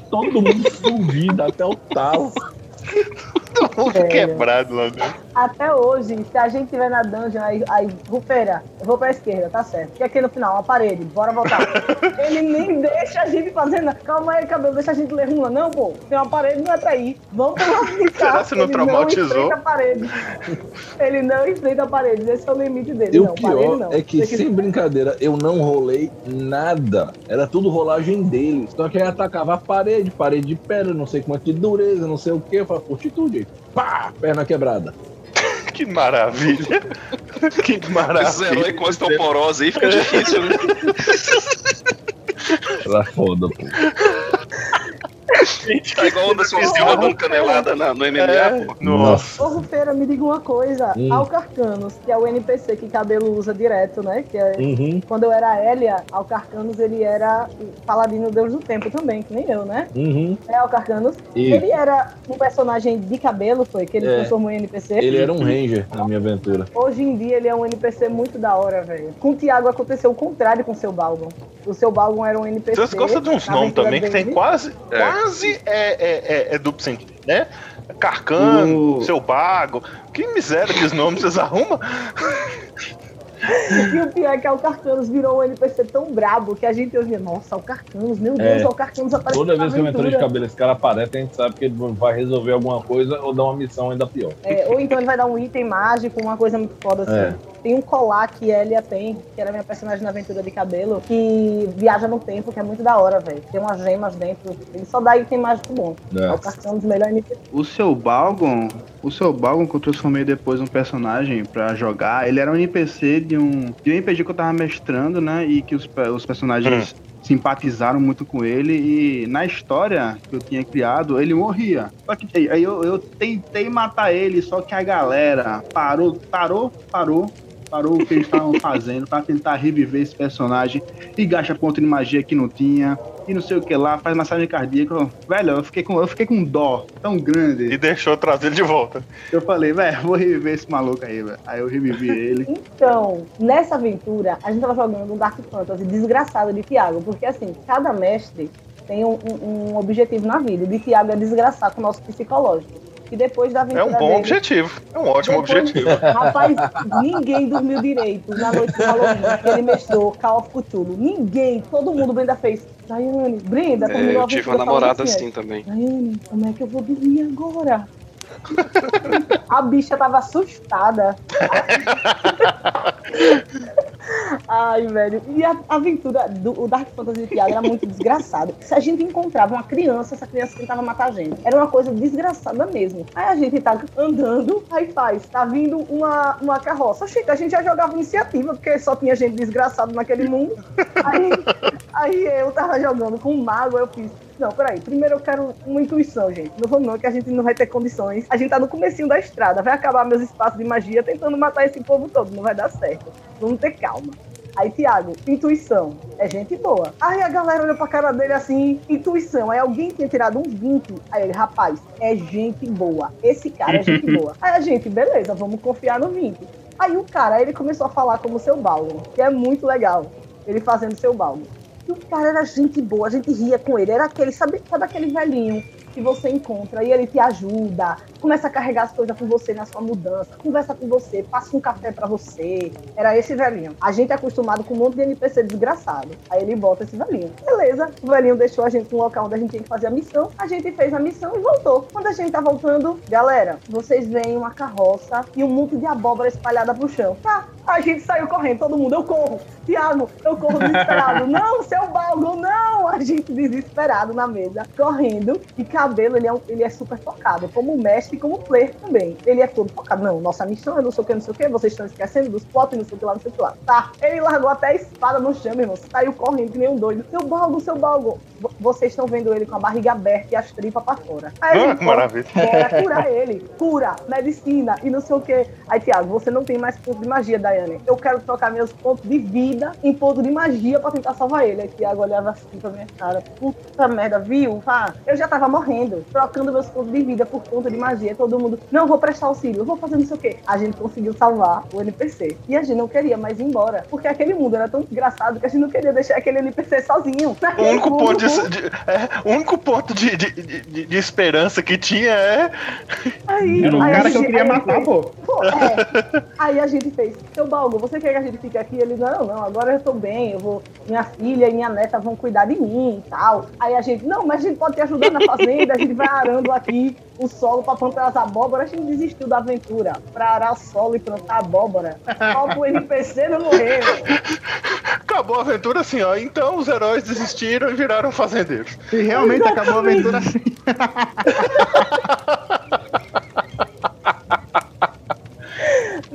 Todo mundo subindo até o talo. Todo mundo É. quebrado lá dentro. Até hoje, se a gente tiver na dungeon, aí, aí Rufeira, eu vou pra esquerda, tá certo. Porque aqui no final, uma parede, bora voltar. Ele nem deixa a gente fazer nada. Calma aí, cabelo, deixa a gente ler runa. Não, pô, tem uma parede, não é pra ir. Vamos pro lado de cá. Será que não Ele traumatizou? Não enfrenta a parede. Ele não enfrenta a parede, esse é o limite dele. E o não, parede pior não. é que, sem brincadeira, eu não rolei nada. Era tudo rolagem deles. Só que aí atacava a parede, parede de pedra, não sei quanto de dureza, não sei o que. Eu falei, fortitude. Pá! Perna quebrada. Que maravilha. que Esses maravilha. heróis com osteoporose aí fica difícil, né? Era foda, pô. É igual o Anderson Silva dando canelada na- no MMA, É, pô. nossa. Ô, Rufeira, me diga uma coisa. Hum. Alcarcanos, que é o NPC que cabelo usa direto, né? Que é Uhum, Quando eu era Hélia, Alcarcanos ele era paladino deus do tempo também, que nem eu, né? uhum. É Alcarcanos. E Ele era um personagem de cabelo, foi? Que ele É. transformou em NPC. ele era um ranger na minha aventura. Hoje em dia ele é um NPC muito da hora, velho. Com o Thiago aconteceu o contrário com o seu Balgon. O seu Balgon era um NPC. Vocês gostam de uns nomes também que tem quase, É. quase é, é, é, é duplo sentido, né? Carcano, O- seu bago. Que miséria que os nomes vocês arrumam. E o pior é que o Carcanos virou um NPC tão brabo que a gente ouvia, nossa, o Carcanos, meu Deus, É. o Carcanos apareceu Toda vez que eu mentor de cabelo esse cara aparece, a gente sabe que ele vai resolver alguma coisa ou dar uma missão ainda pior. É, ou então ele vai dar um item mágico, uma coisa muito foda assim. É. Tem um colar que Elia tem, que era minha personagem na aventura de cabelo, que viaja no tempo, que é muito da hora, velho. Tem umas gemas dentro. Ele só dá item mágico bom. É, É. o dos melhores NPC. O seu Balgon, o seu Balgon que eu transformei depois um personagem pra jogar, ele era um NPC de um, de um RPG que eu tava mestrando, né? E que os, os personagens simpatizaram muito com ele. E na história que eu tinha criado, ele morria. Só que aí eu, eu tentei matar ele, só que a galera parou, parou, parou. Parou o que eles estavam fazendo pra tentar reviver esse personagem e gasta ponto de magia que não tinha e não sei o que lá, faz massagem cardíaca. Velho, eu fiquei com, eu fiquei com dó tão grande. E deixou trazer ele de volta. Eu falei, velho, vou reviver esse maluco aí, velho. Aí eu revivi ele. Então, nessa aventura, a gente tava jogando um Dark Fantasy desgraçado de Thiago, porque assim, cada mestre tem um, um- um objetivo na vida. E de Thiago é desgraçar com o nosso psicológico. E depois da É aventura um bom dele, objetivo. É um ótimo Depois- objetivo. Rapaz, ninguém dormiu direito na noite do Halloween. que Ele mestrou Call of Cthulhu. Ninguém, todo mundo Brenda fez. Daiane, Brenda, É, terminou eu tive uma namorada falando assim também. Daiane, como é que eu vou dormir agora? A bicha tava assustada. Ai, velho. E a aventura do Dark Fantasy de Thiago era muito desgraçado. Se a gente encontrava uma criança, essa criança tentava matar a gente. Era uma coisa desgraçada mesmo. Aí a gente tá andando, aí faz, tá vindo uma, uma carroça. Oxi, a gente já jogava iniciativa, porque só tinha gente desgraçado naquele mundo. Aí, aí eu tava jogando com um mago, eu fiz. Não, peraí. Primeiro eu quero uma intuição, gente. Não vamos não, que a gente não vai ter condições. A gente tá no comecinho da estrada. Vai acabar meus espaços de magia tentando matar esse povo todo. Não vai dar certo. Vamos ter calma. Aí, Tiago, intuição. É gente boa. Aí a galera olhou pra cara dele assim, intuição. Aí alguém tinha tirado um 20. Aí ele, rapaz, é gente boa. Esse cara é gente boa. Aí a gente, beleza, vamos confiar no 20. Aí o cara, ele começou a falar como seu Baldo, que é muito legal. Ele fazendo seu Baldo. E o cara era gente boa, a gente ria com ele. Era aquele, sabe, sabe aquele velhinho que você encontra e ele te ajuda, começa a carregar as coisas com você na sua mudança, conversa com você, passa um café pra você. Era esse velhinho. A gente é acostumado com um monte de NPC desgraçado. Aí ele bota esse velhinho. Beleza, o velhinho deixou a gente no local onde a gente tinha que fazer a missão. A gente fez a missão e voltou. Quando a gente tá voltando, galera, vocês veem uma carroça e um monte de abóbora espalhada pro chão. Tá, a gente saiu correndo, todo mundo, eu corro. Tiago, eu corro desesperado. não, seu Baldo, não! A gente desesperado na mesa, correndo. E cabelo, ele é, um- ele é super focado, como mestre e como player também. Ele é todo focado. Não, nossa missão é não sei o que, não sei o que, vocês estão esquecendo dos plots, não sei o que lá, não sei o que lá. Tá, ele largou até a espada no chão, meu irmão. Saiu correndo que nem um doido. Seu Baldo, seu Baldo. Vo- Vocês estão vendo ele com a barriga aberta e as tripas pra fora. Aí ele, que maravilha. Bora curar ele. Cura, medicina e não sei o que. Aí, Tiago, você não tem mais ponto de magia, Daiane. Eu quero trocar meus pontos de vida em ponto de magia pra tentar salvar ele. Aí, Tiago olhava assim pra minha cara. Puta merda, viu? Ah, eu já tava morrendo, trocando meus pontos de vida por ponto de magia. Todo mundo, não, vou prestar auxílio, vou fazer não sei o que. A gente conseguiu salvar o NPC. E a gente não queria mais ir embora. Porque aquele mundo era tão desgraçado que a gente não queria deixar aquele NPC sozinho. O único ponto, de, de- é, o único ponto de, de, de- de esperança que tinha é. Aí, Era cara que eu gente- queria matar, fez, pô. Pô, é. Aí a gente fez, seu Balgo, você quer que a gente fique aqui? Ele, não, não, agora eu tô bem, eu vou, minha filha e minha neta vão cuidar de mim e tal. Aí a gente, não, mas a gente pode te ajudar na fazenda, a gente vai arando aqui o solo pra plantar as abóboras. A gente desistiu da aventura pra arar o solo e plantar abóbora. Só pro NPC não morrer. Acabou a aventura assim, ó. Então os heróis desistiram e viraram fazendeiros. E realmente acabou a aventura assim.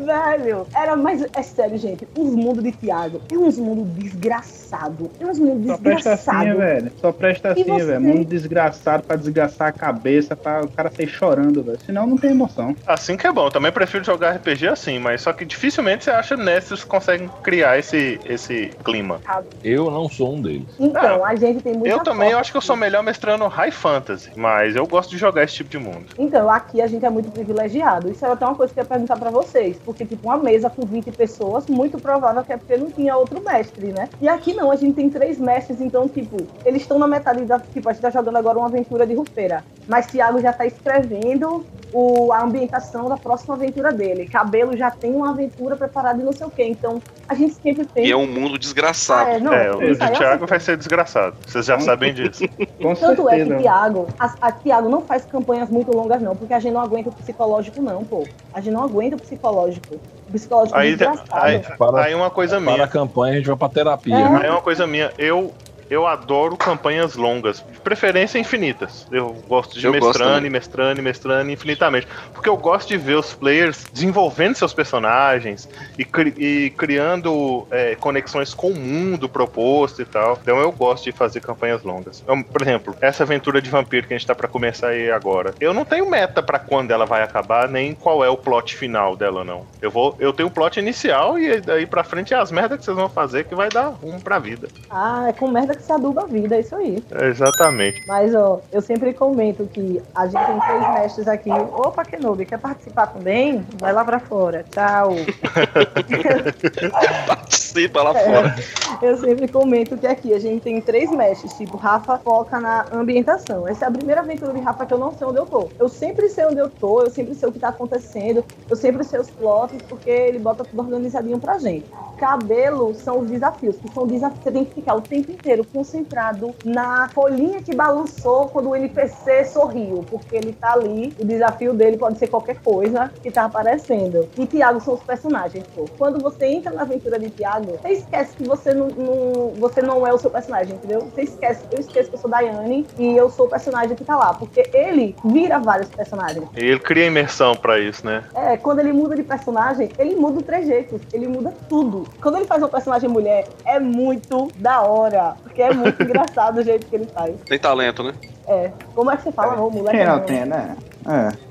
Velho, era mais. É sério, gente. Os mundos de Thiago é uns mundos desgraçados. É uns mundos Só presta assim, desgraçados. velho. Só presta assim, você? velho. Mundo desgraçado pra desgraçar a cabeça, pra o cara sair chorando, velho. Senão não tem emoção. Assim que é bom. Eu também prefiro jogar RPG assim, mas só que dificilmente você acha nesses que conseguem criar esse, esse clima. Eu não sou um deles. Então, a gente tem muita eu também eu acho que eu sou melhor mestrando High Fantasy, mas eu gosto de jogar esse tipo de mundo. Então, aqui a gente é muito privilegiado. Isso era até uma coisa que eu ia perguntar pra vocês. Porque, tipo, uma mesa com 20 pessoas, muito provável que é porque não tinha outro mestre, né? E aqui não, a gente tem três mestres, então, tipo, eles estão na metade da. Tipo, a gente tá jogando agora uma aventura de rufeira. Mas Thiago já tá escrevendo o, a ambientação da próxima aventura dele. Cabelo já tem uma aventura preparada e não sei o quê. Então, a gente sempre tem. E é um mundo desgraçado. Ah, é, não, É, o isso de aí é Thiago vai ser desgraçado. Vocês já sabem disso. Com Tanto é que certeza. Thiago, a, a Thiago não faz campanhas muito longas, não, porque a gente não aguenta o psicológico, não, pô. A gente não aguenta o psicológico. O psicológico é Aí, desgastado. aí, Para- aí uma coisa Para minha. a campanha, a gente vai pra terapia. É. Aí uma coisa minha. Eu, eu adoro campanhas longas. De preferência infinitas. Eu gosto de Eu mestrando, e mestrando, e mestrando infinitamente. Porque eu gosto de ver os players desenvolvendo seus personagens e, cri- e criando é, conexões com o mundo proposto e tal. Então eu gosto de fazer campanhas longas. Então, por exemplo, essa aventura de vampiro que a gente tá pra começar aí agora. Eu não tenho meta pra quando ela vai acabar, nem qual é o plot final dela, não. Eu vou, eu tenho o plot inicial e daí pra frente é as merdas que vocês vão fazer que vai dar rumo pra vida. Ah, é com merda que se aduba a vida, é isso aí. É, exatamente. Mas, ó, eu sempre comento que a gente tem três mestres aqui. Opa, Kenobi, quer participar também? Vai lá pra fora. Tchau. Participa lá É. fora. Eu sempre comento que aqui a gente tem três mestres, tipo, Rafa foca na ambientação. Essa é a primeira aventura de Rafa que eu não sei onde eu tô. Eu sempre sei onde eu tô, eu sempre sei o que tá acontecendo, eu sempre sei os plots, porque ele bota tudo organizadinho pra gente. Cabelo são os desafios, que são desafios. Você tem que ficar o tempo inteiro concentrado na folhinha que balançou quando o NPC sorriu, porque ele tá ali, o desafio dele pode ser qualquer coisa que tá aparecendo. E Tiago são os personagens, pô. Quando você entra na aventura de Tiago, você esquece que você não, não- você não é o seu personagem, entendeu? Você esquece, eu esqueço que eu sou Daiane e eu sou o personagem que tá lá, porque ele vira vários personagens. E ele cria imersão pra isso, né? É, quando ele muda de personagem, ele muda os trejeitos, ele muda tudo. Quando ele faz uma personagem mulher, é muito da hora, porque é muito engraçado o jeito que ele faz. Tem talento, né? É, como é que você fala, não, moleque? Quem não não. tem, né? É.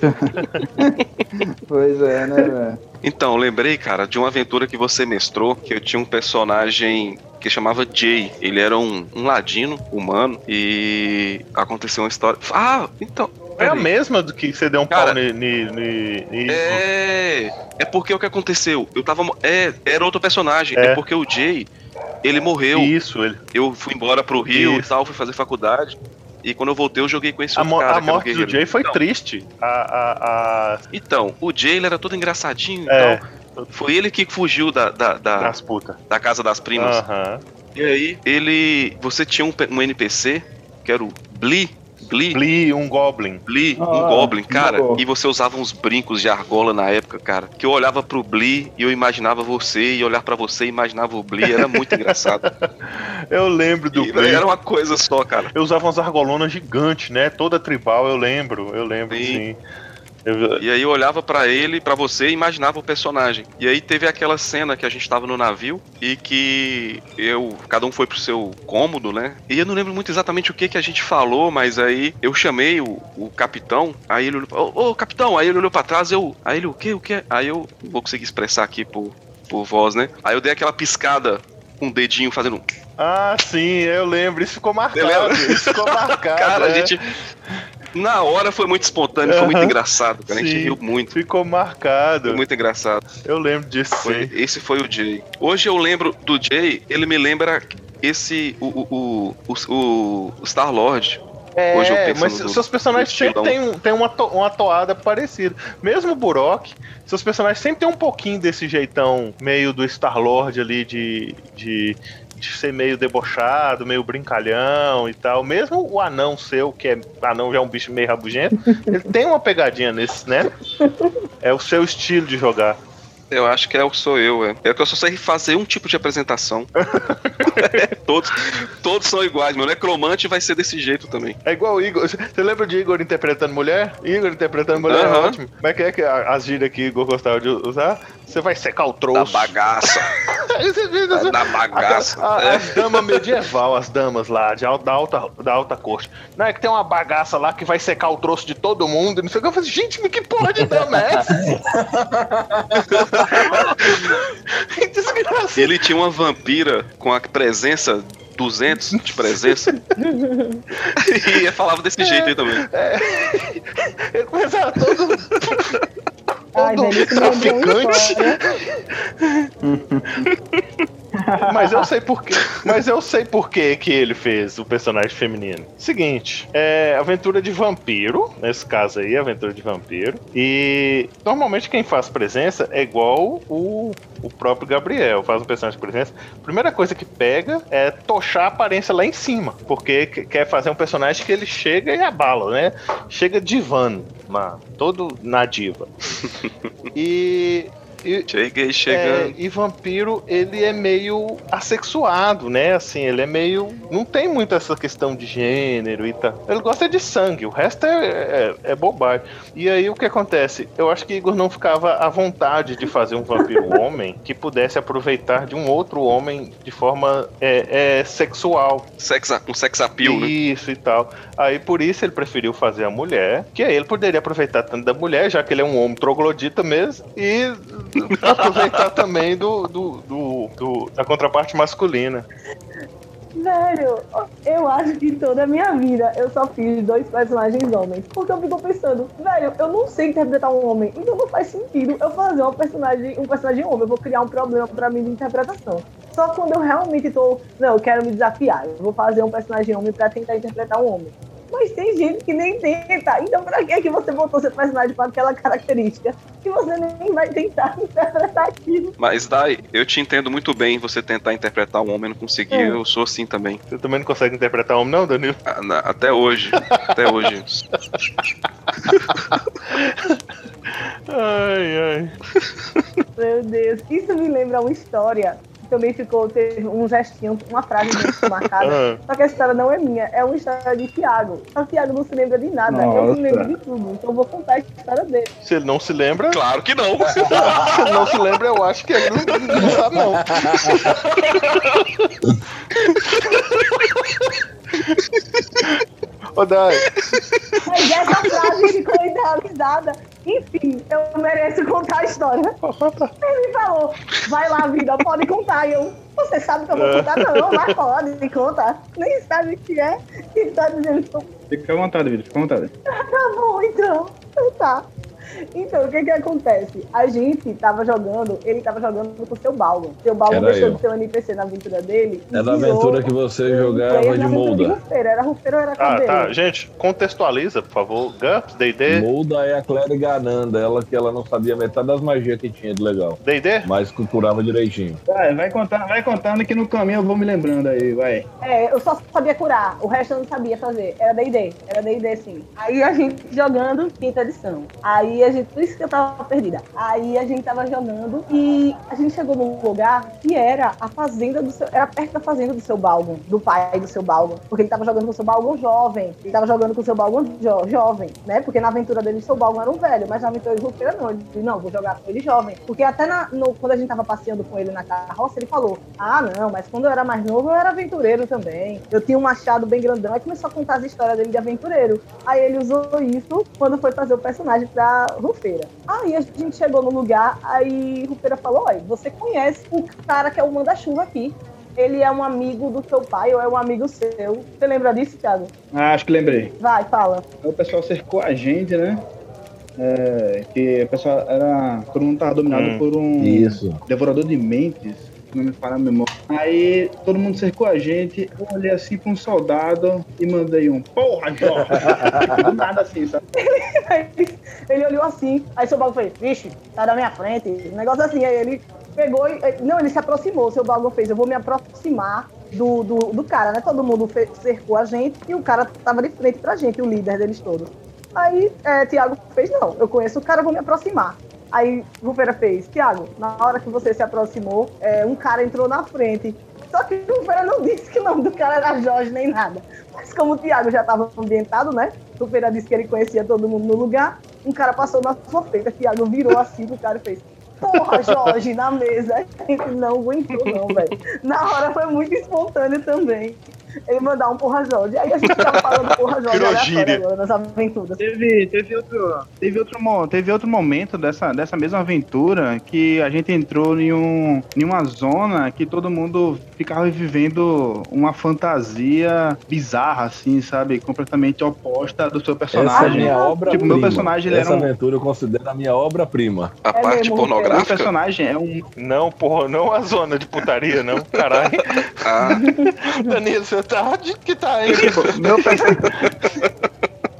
pois é, né, velho? Então, lembrei, cara, de uma aventura que você mestrou, que eu tinha um personagem que chamava Jay. Ele era um, um ladino humano e aconteceu uma história. Ah, então. É a mesma do que você deu um Cara, pau ni, ni, ni- ni- É. É porque o que aconteceu? Eu tava. É, era outro personagem. É. É, porque o Jay, ele morreu. Isso, ele. Eu fui embora pro Rio Isso. e tal, fui fazer faculdade. E quando eu voltei, eu joguei com esse A, cara. a morte do. Jay foi Então, triste. A, a, a, Então, o Jay, ele era todo engraçadinho e É. tal. Foi ele que fugiu da, da, da, das putas. da casa das primas. Aham. E aí, ele. Você tinha um, um NPC, que era o Blee. Blee. Blee, um Goblin. Blee, Ah, um Goblin, cara, e você usava uns brincos de argola na época, cara. Que eu olhava pro Blee e eu imaginava você, e olhar pra você e imaginava o Blee, era muito engraçado. Eu lembro do E Blee. era uma coisa só, cara. Eu usava umas argolonas gigantes, né? Toda tribal, eu lembro. Eu lembro, Sim. sim. Eu- E aí eu olhava pra ele, pra você e imaginava o personagem. E aí teve aquela cena que a gente tava no navio e que eu, cada um foi pro seu cômodo, né? E eu não lembro muito exatamente o que que a gente falou, mas aí eu chamei o, o capitão, aí ele olhou, pra- ô, ô, capitão, aí ele olhou pra trás, eu, aí ele o quê, o quê? Aí eu não vou conseguir expressar aqui por, por voz, né? Aí eu dei aquela piscada com o dedinho fazendo um Ah, sim, eu lembro. Isso ficou marcado. Isso ficou marcado. Cara, a é. gente. Na hora foi muito espontâneo, foi muito engraçado, cara. A gente Sim. riu muito. Ficou marcado. Foi muito engraçado. Eu lembro disso, Foi- sim. esse foi o Jay. Hoje eu lembro do Jay, ele me lembra esse. O, o, o, o, Star Lord. Hoje eu É, penso mas no- seus personagens sempre têm tem uma, to- uma toada parecida. Mesmo o Burok, seus personagens sempre tem um pouquinho desse jeitão meio do Star-Lord ali de, de, de ser meio debochado, meio brincalhão e tal. Mesmo o anão seu, que é anão já é um bicho meio rabugento, ele tem uma pegadinha nesse, né? É o seu estilo de jogar. Eu acho que é o que sou eu, é. É que eu só sei fazer um tipo de apresentação. todos, todos são iguais. Meu necromante vai ser desse jeito também. É igual o Igor. Você lembra de Igor interpretando mulher? Igor interpretando mulher é Aham. ótimo. Como é que é que as gírias que Igor gostava de usar? Você vai secar o Da trouxa. bagaça. Você vê, você- Da bagaça. A- a- É. As damas medieval, as damas lá, de alta, da, alta, da alta corte. Não é que tem uma bagaça lá que vai secar o troço de todo mundo e não sei o que. Eu falei, gente, que porra de dama é essa? que desgraça. Ele tinha uma vampira com a presença 200 de presença. e falava desse jeito aí também. Ele começava todo. Ai, velho, traficante. Mas eu sei por quê. Mas eu sei por quê que ele fez o personagem feminino. Seguinte, é aventura de vampiro, nesse caso aí, aventura de vampiro. E normalmente quem faz presença é igual o, o próprio Gabriel, faz um personagem de presença. Primeira coisa que pega é tochar a aparência lá em cima, porque que- quer fazer um personagem que ele chega e abala, né? Chega divano, mano, todo na diva. E e, Cheguei é, chegando. e vampiro, ele é meio assexuado, né? Assim, ele é meio. Não tem muito essa questão de gênero e tal. Ele gosta de sangue, o resto é, é, é bobagem. E aí o que acontece? Eu acho que Igor não ficava à vontade de fazer um vampiro homem que pudesse aproveitar de um outro homem de forma é, é, sexual. Sex, um sex appeal, né? Isso e tal. Aí por isso ele preferiu fazer a mulher, que aí ele poderia aproveitar tanto da mulher, já que ele é um homem troglodita mesmo, e aproveitar também do, do, do- do- da contraparte masculina. Velho, eu acho que toda a minha vida eu só fiz dois personagens homens. Porque eu fico pensando, velho, eu não sei interpretar um homem, então não faz sentido eu fazer uma personagem, um personagem homem. Eu vou criar um problema pra mim de interpretação. Só quando eu realmente tô. Não, eu quero me desafiar. Eu vou fazer um personagem homem pra tentar interpretar um homem. Mas tem gente que nem tenta. Então, pra que, que você botou seu personagem com aquela característica que você nem vai tentar interpretar aquilo? Mas, Dai, eu te entendo muito bem você tentar interpretar um homem e não conseguir. É. Eu sou assim também. Você também não consegue interpretar homem, não, Danilo? Ah, na- Até hoje. Até hoje. Ai, ai. Meu Deus, isso me lembra uma história. Também ficou, teve um gestinho, uma frase marcada. Ah, Só que a história não é minha, é uma história de Tiago. Só que Tiago não se lembra de nada, eu Nossa. me lembro de tudo. Então eu vou contar a história dele. se ele não se lembra, Claro que não. se ele não se lembra, eu acho que ele não, não sabe, não. Ô, Dai, Mas essa frase ficou idealizada. Enfim, eu mereço contar a história. Ele me falou, vai lá, vida, pode contar. E eu, você sabe que eu vou contar? Não, mas pode, conta. Nem sabe o que é. E tá dizendo Fica à vontade, Vitor, fica à vontade. Tá bom, então. Tá. Então, o que que acontece? A gente tava jogando, ele tava jogando com o seu Balgon. Seu Era deixou eu. de ser um NPC na aventura dele. e É da virou aventura que você jogava de na molda. Rufeira. Era Rufeira ou era Ah, tá. Gente, contextualiza, por favor. GURPS, D&D, Molda é a clériga Ananda, ela que ela não sabia metade das magias que tinha de legal. D&D? Mas culturava direitinho. Vai, vai contando, vai contando que no caminho eu vou me lembrando aí, vai. É, eu só sabia curar, o resto eu não sabia fazer. Era D&D, era D&D sim. Aí a gente jogando quinta edição. Aí a gente, por isso que eu tava perdida. Aí a gente tava jogando e a gente chegou num lugar que era a fazenda do seu, era perto da fazenda do seu Balgon, do pai do seu Balgon. Porque ele tava jogando com o seu Balgon jovem. Ele tava jogando com o seu Balgon jo- jovem, né? Porque na aventura dele, seu Balgon era um velho, mas na aventura de Rufeira não. Ele disse, não, vou jogar com ele jovem. Porque até na- no- quando a gente tava passeando com ele na carroça, ele falou, ah, não, mas quando eu era mais novo, eu era aventureiro também. Eu tinha um machado bem grandão, aí começou a contar as histórias dele de aventureiro. Aí ele usou isso quando foi fazer o personagem pra Rufeira. Aí a gente chegou no lugar, aí Rufeira falou, olha, você conhece o cara que é o manda-chuva aqui. Ele é um amigo do seu pai ou é um amigo seu. Você lembra disso, Thiago? Ah, acho que lembrei. Vai, fala. Aí o pessoal cercou a gente, né? É, que o pessoal era. Todo mundo tava dominado Hum. por um Isso. devorador de mentes, não me a memória. Aí todo mundo cercou a gente, eu olhei assim pra um soldado e mandei um porra, Jorge! Nada assim, sabe? ele olhou assim, aí seu Balgon fez, vixe, sai da minha frente. Um negócio assim, aí ele pegou e. Não, ele se aproximou, seu Balgon fez, eu vou me aproximar do, do, do cara, né? Todo mundo cercou a gente e o cara tava de frente pra gente, o líder deles todos. Aí é, Tiago fez, não, eu conheço o cara, vou me aproximar. Aí Rufeira fez, Tiago, na hora que você se aproximou, é, um cara entrou na frente. Só que Rufeira não disse que o nome do cara era Jorge nem nada. Mas como o Tiago já estava ambientado, né? Rufeira disse que ele conhecia todo mundo no lugar. Um cara passou na sua frente, Tiago virou assim pro cara fez. Porra, Jorge, na mesa. A gente não aguentou, não, velho. Na hora foi muito espontâneo também. Ele mandar um porra Jorge. Aí a gente tava falando porra Jorge aleatório agora nas aventuras. Teve, teve, outro, teve, outro, mo- teve outro momento dessa, dessa mesma aventura que a gente entrou em, um, em uma zona que todo mundo ficava vivendo uma fantasia bizarra, assim, sabe? Completamente oposta do seu Essa é personagem. obra Tipo, meu personagem, Essa era um- aventura eu considero a minha obra-prima. A É parte mesmo, Meu pornográfica. personagem é um. Não, porra, não a zona de putaria, não, caralho. Ah, Danilo, você tá onde que tá aí? Meu personagem.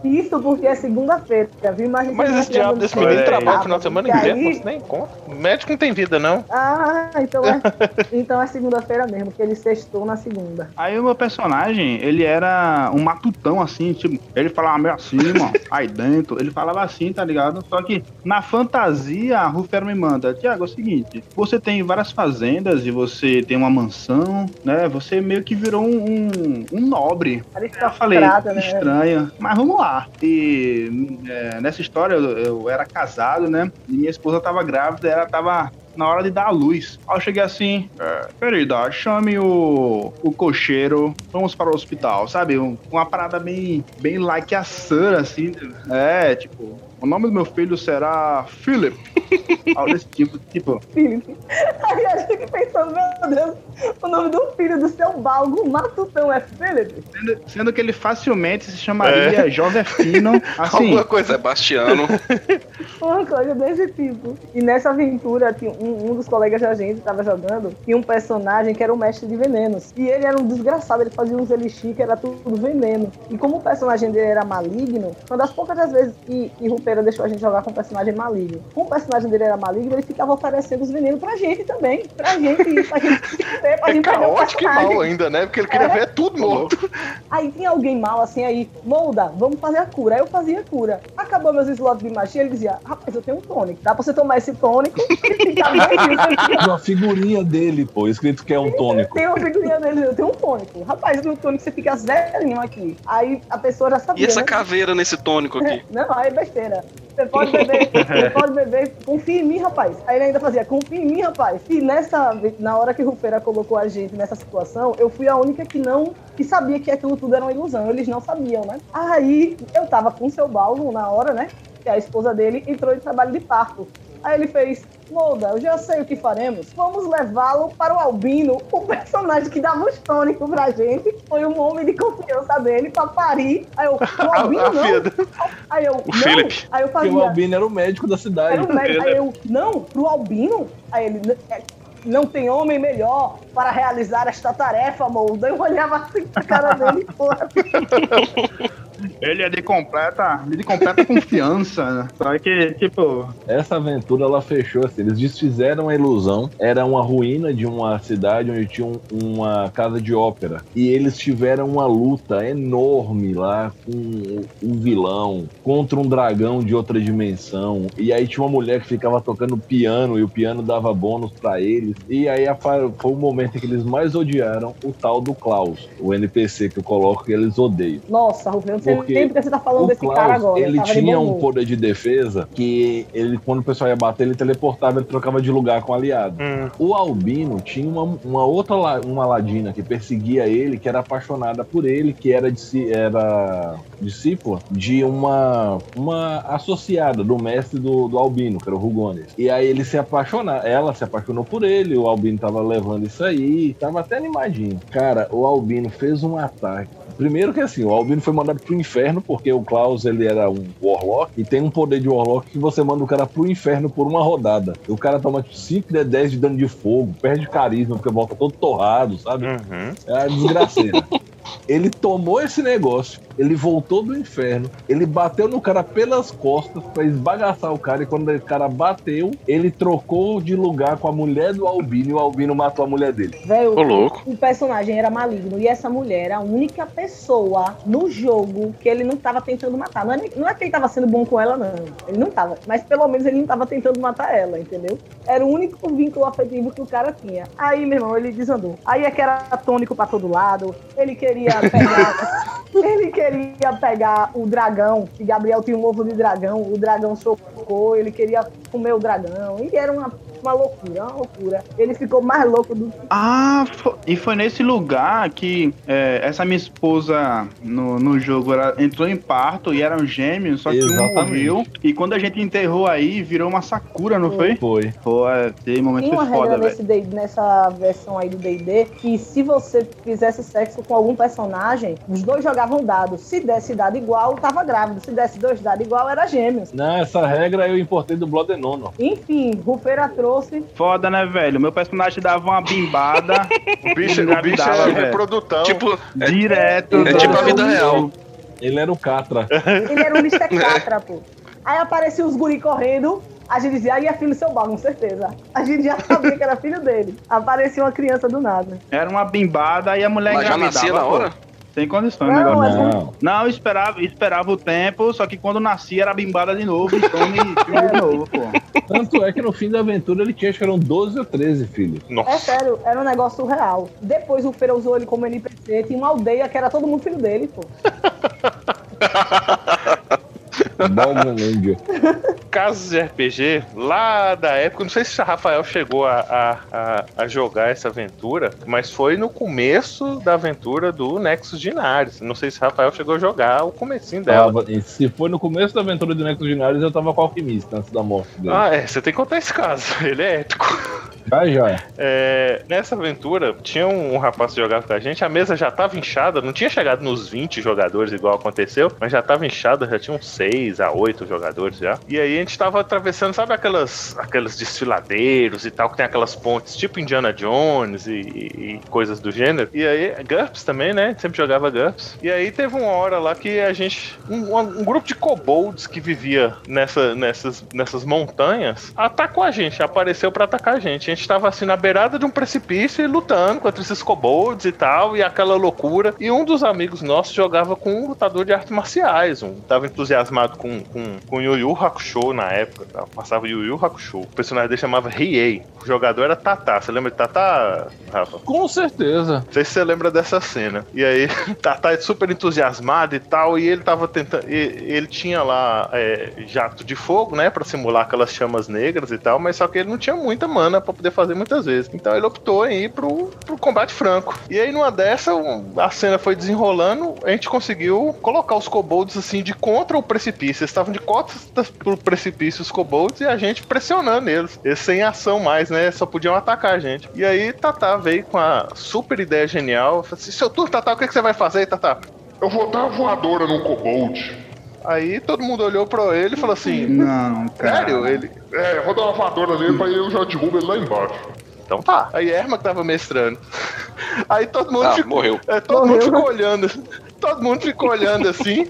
Isso porque é segunda-feira, viu? Mas, a gente Mas esse diabo desse menino trabalha final de semana porque inteiro, aí- você nem conta. Médico não tem vida, não. Ah, então é, então é segunda-feira mesmo, que ele sextou na segunda. Aí o meu personagem, ele era um matutão assim, tipo, ele falava meio assim, mano, aí dentro, ele falava assim, tá ligado? Só que na fantasia, a Rufero me manda, Tiago, é o seguinte, você tem várias fazendas e você tem uma mansão, né? Você meio que virou um, um, um nobre. Aí Eu falei, né? estranha, mas vamos lá. E é, nessa história eu, eu era casado, né? E minha esposa tava grávida, ela tava na hora de dar a luz. Aí eu cheguei assim, é, querida, chame o, o cocheiro, vamos para o hospital, sabe? Um- uma parada bem, bem like a Sun, assim. É, tipo, o nome do meu filho será Philip. Algo desse tipo, tipo, Felipe. Aí a gente pensando, meu Deus, o nome do filho do seu balgo matutão é Felipe. sendo, sendo que ele facilmente se chamaria Josefino, assim. Alguma coisa. Sebastiano. Uma coisa desse tipo. E nessa aventura, um, um dos colegas da gente tava jogando, tinha um personagem que era o mestre de venenos. E ele era um desgraçado, ele fazia uns elixir que era tudo veneno. E como o personagem dele era maligno, uma das poucas das vezes que, que Rupeira deixou a gente jogar com um personagem maligno. Como o personagem dele era maligno, ele ficava oferecendo os venenos pra gente também. Pra gente, pra gente se fuder, pra É gente o caótico e mal ainda, né? Porque ele queria É. ver tudo morto. Aí tinha alguém mal assim aí, molda, vamos fazer a cura. Aí eu fazia a cura. Acabou meus slots de magia, ele dizia, rapaz, eu tenho um tônico. Dá pra você tomar esse tônico e ficar bem. Uma figurinha dele, pô, escrito que é um tônico. Tem uma figurinha dele, eu tenho um tônico. Rapaz, um tônico, você fica zerinho aqui. Aí a pessoa já sabia, E essa né? caveira nesse tônico aqui? Não, aí é besteira. Você pode beber, você pode beber, confia em mim, rapaz. Aí ele ainda fazia, confia em mim, rapaz. E nessa, na hora que o Rufeira colocou a gente nessa situação, eu fui a única que não, que sabia que aquilo tudo era uma ilusão. Eles não sabiam, né? Aí eu tava com o seu Paulo na hora, né? Que a esposa dele entrou em trabalho de parto. Aí ele fez, Molda, eu já sei o que faremos. Vamos levá-lo para o Albino, o personagem que dava os tônicos pra gente. Foi um homem de confiança dele pra parir. Aí eu, o Albino A- a não. Aí eu, O não. Philip. Aí eu Porque o fazia, Albino era o médico da cidade. era um médico. Aí eu, não, pro Albino? Aí ele, "N- é, não tem homem melhor para realizar esta tarefa, Molda. Eu olhava assim pra cara dele, porra. Ele é de completa, de completa confiança. né? Só que, tipo, Essa aventura ela fechou assim, eles desfizeram a ilusão, era uma ruína de uma cidade onde tinha um- uma casa de ópera. E eles tiveram uma luta enorme lá com um vilão contra um dragão de outra dimensão. E aí tinha uma mulher que ficava tocando piano e o piano dava bônus pra eles. E aí foi o momento em que eles mais odiaram o tal do Klaus, o NPC que eu coloco que eles odeiam. Nossa, Rufino, eu não sei Porque nem porque você tá falando O desse cara Klaus, agora. ele de tinha um poder de defesa que ele, quando o pessoal ia bater, ele teleportava, ele trocava de lugar com o aliado. Hum. O Albino tinha uma, uma outra uma ladina que perseguia ele, que era apaixonada por ele, que era, disci- era discípula de uma, uma associada do mestre do, do Albino, que era o Rugones. E aí ele se apaixonar, ela se apaixonou por ele, o Albino tava levando isso aí, tava até animadinho. Cara, o Albino fez um ataque. Primeiro que assim, o Albino foi mandado pro inferno, porque o Klaus ele era um Warlock, e tem um poder de Warlock que você manda o cara pro inferno por uma rodada. O cara toma 5 de 10 de dano de fogo, perde carisma, porque volta todo torrado, sabe? Uhum. É uma desgraceira. Ele tomou esse negócio, ele voltou do inferno, ele bateu no cara pelas costas pra esbagaçar o cara, e quando o cara bateu, ele trocou de lugar com a mulher do Albino e o Albino matou a mulher dele. Velho, Ô, louco. o personagem era maligno e essa mulher era a única pessoa no jogo que ele não tava tentando matar. Não é, não é que ele tava sendo bom com ela, não. Ele não tava. Mas pelo menos ele não tava tentando matar ela, entendeu? Era o único vínculo afetivo que o cara tinha. Aí, meu irmão, ele desandou. Aí é que era tônico pra todo lado. Ele queria pegar. ele queria pegar o dragão. E Gabriel tinha um ovo de dragão. O dragão chocou. Ele queria comer o dragão. E era uma uma loucura, uma loucura. Ele ficou mais louco do que. Ah, e foi nesse lugar que é, essa minha esposa no, no jogo ela entrou em parto e eram gêmeos, só que um Exatamente. morreu. E quando a gente enterrou aí, virou uma Sakura, não foi? Foi. Pô, é, tem momento Tem uma foi foda, regra velho. nesse D- nessa versão aí do D&D que se você fizesse sexo com algum personagem, os dois jogavam dados. Se desse dado igual, tava grávido. Se desse dois dados igual, era gêmeos. Não, essa regra eu importei do Blood and Honor. Enfim, Rufeira trouxe. Foda, né, velho? Meu personagem dava uma bimbada O bicho, o bicho é velho. reprodutão. Tipo, é, direto. é tipo a vida real. Ele era o Catra. Ele era um Mr. Catra, pô. Aí aparecia os guri correndo. A gente dizia, aí é filho do seu bar, com certeza. A gente já sabia que era filho dele. Aparecia uma criança do nada. Era uma bimbada e a mulher Mas já nascia na hora? Sem condições, Não, negócio. Não. Não, eu esperava, esperava o tempo, só que quando nascia era bimbada de novo, então me filho de novo, pô. Tanto é que no fim da aventura ele tinha, acho que eram 12 ou 13 filhos. É Nossa. sério, era um negócio surreal. Depois o Feira usou ele como NPC, tinha uma aldeia que era todo mundo filho dele, pô. Casos de RPG lá da época, não sei se o Rafael chegou a, a, a, jogar essa aventura, mas foi no começo da aventura do Nexus de Inares. Não sei se o Rafael chegou a jogar o comecinho dela. E se foi no começo da aventura do Nexus Dinários, eu tava com o alquimista antes da morte dele. Ah, é, você tem que contar esse caso. Ele é ético. Já, já. É, nessa aventura, tinha um, um rapaz que jogava com a gente, a mesa já tava inchada, não tinha chegado nos 20 jogadores igual aconteceu, mas já tava inchada, já tinha uns 6 a 8 jogadores já. E aí a gente tava atravessando, sabe aquelas, aquelas desfiladeiros e tal, que tem aquelas pontes tipo Indiana Jones e, e- e coisas do gênero. E aí, GURPS também, né? Sempre jogava GURPS. E aí teve uma hora lá que a gente, um, um grupo de kobolds que vivia nessa, nessas, nessas montanhas, atacou a gente, apareceu pra atacar a gente. Gente tava assim na beirada de um precipício e lutando contra esses kobolds e tal, e aquela loucura. E um dos amigos nossos jogava com um lutador de artes marciais, um tava entusiasmado com, com, com Yu Yu Hakusho na época, tá? passava Yu Yu Hakusho. O personagem dele chamava Riei. O jogador era Tata. Você lembra de Tata, Rafa? Com certeza. Não sei se você lembra dessa cena. E aí, Tata é super entusiasmado e tal, e ele tava tentando. e- Ele tinha lá é, jato de fogo, né? Pra simular aquelas chamas negras e tal, mas só que ele não tinha muita mana pra poder fazer muitas vezes. Então ele optou em ir pro, pro combate franco. E aí, numa dessa, a cena foi desenrolando, a gente conseguiu colocar os kobolds assim de contra o precipício. Eles estavam de costas pro precipício, os kobolds, e a gente pressionando eles. Eles sem ação mais, né? Só podiam atacar a gente. E aí, Tata veio com a super ideia genial. Falei assim: seu turno, Tata, o que, que você vai fazer, Tata? Eu vou dar voadora no kobold. Aí todo mundo olhou pra ele e falou assim: Não, cara. Sério? Ele. É, eu vou dar uma voadora nele pra eu já derrubo ele lá embaixo. Então tá. Aí Erma que tava mestrando. Aí todo mundo Ah, ficou. morreu. É, todo Morreu. mundo ficou olhando. Todo mundo ficou olhando assim.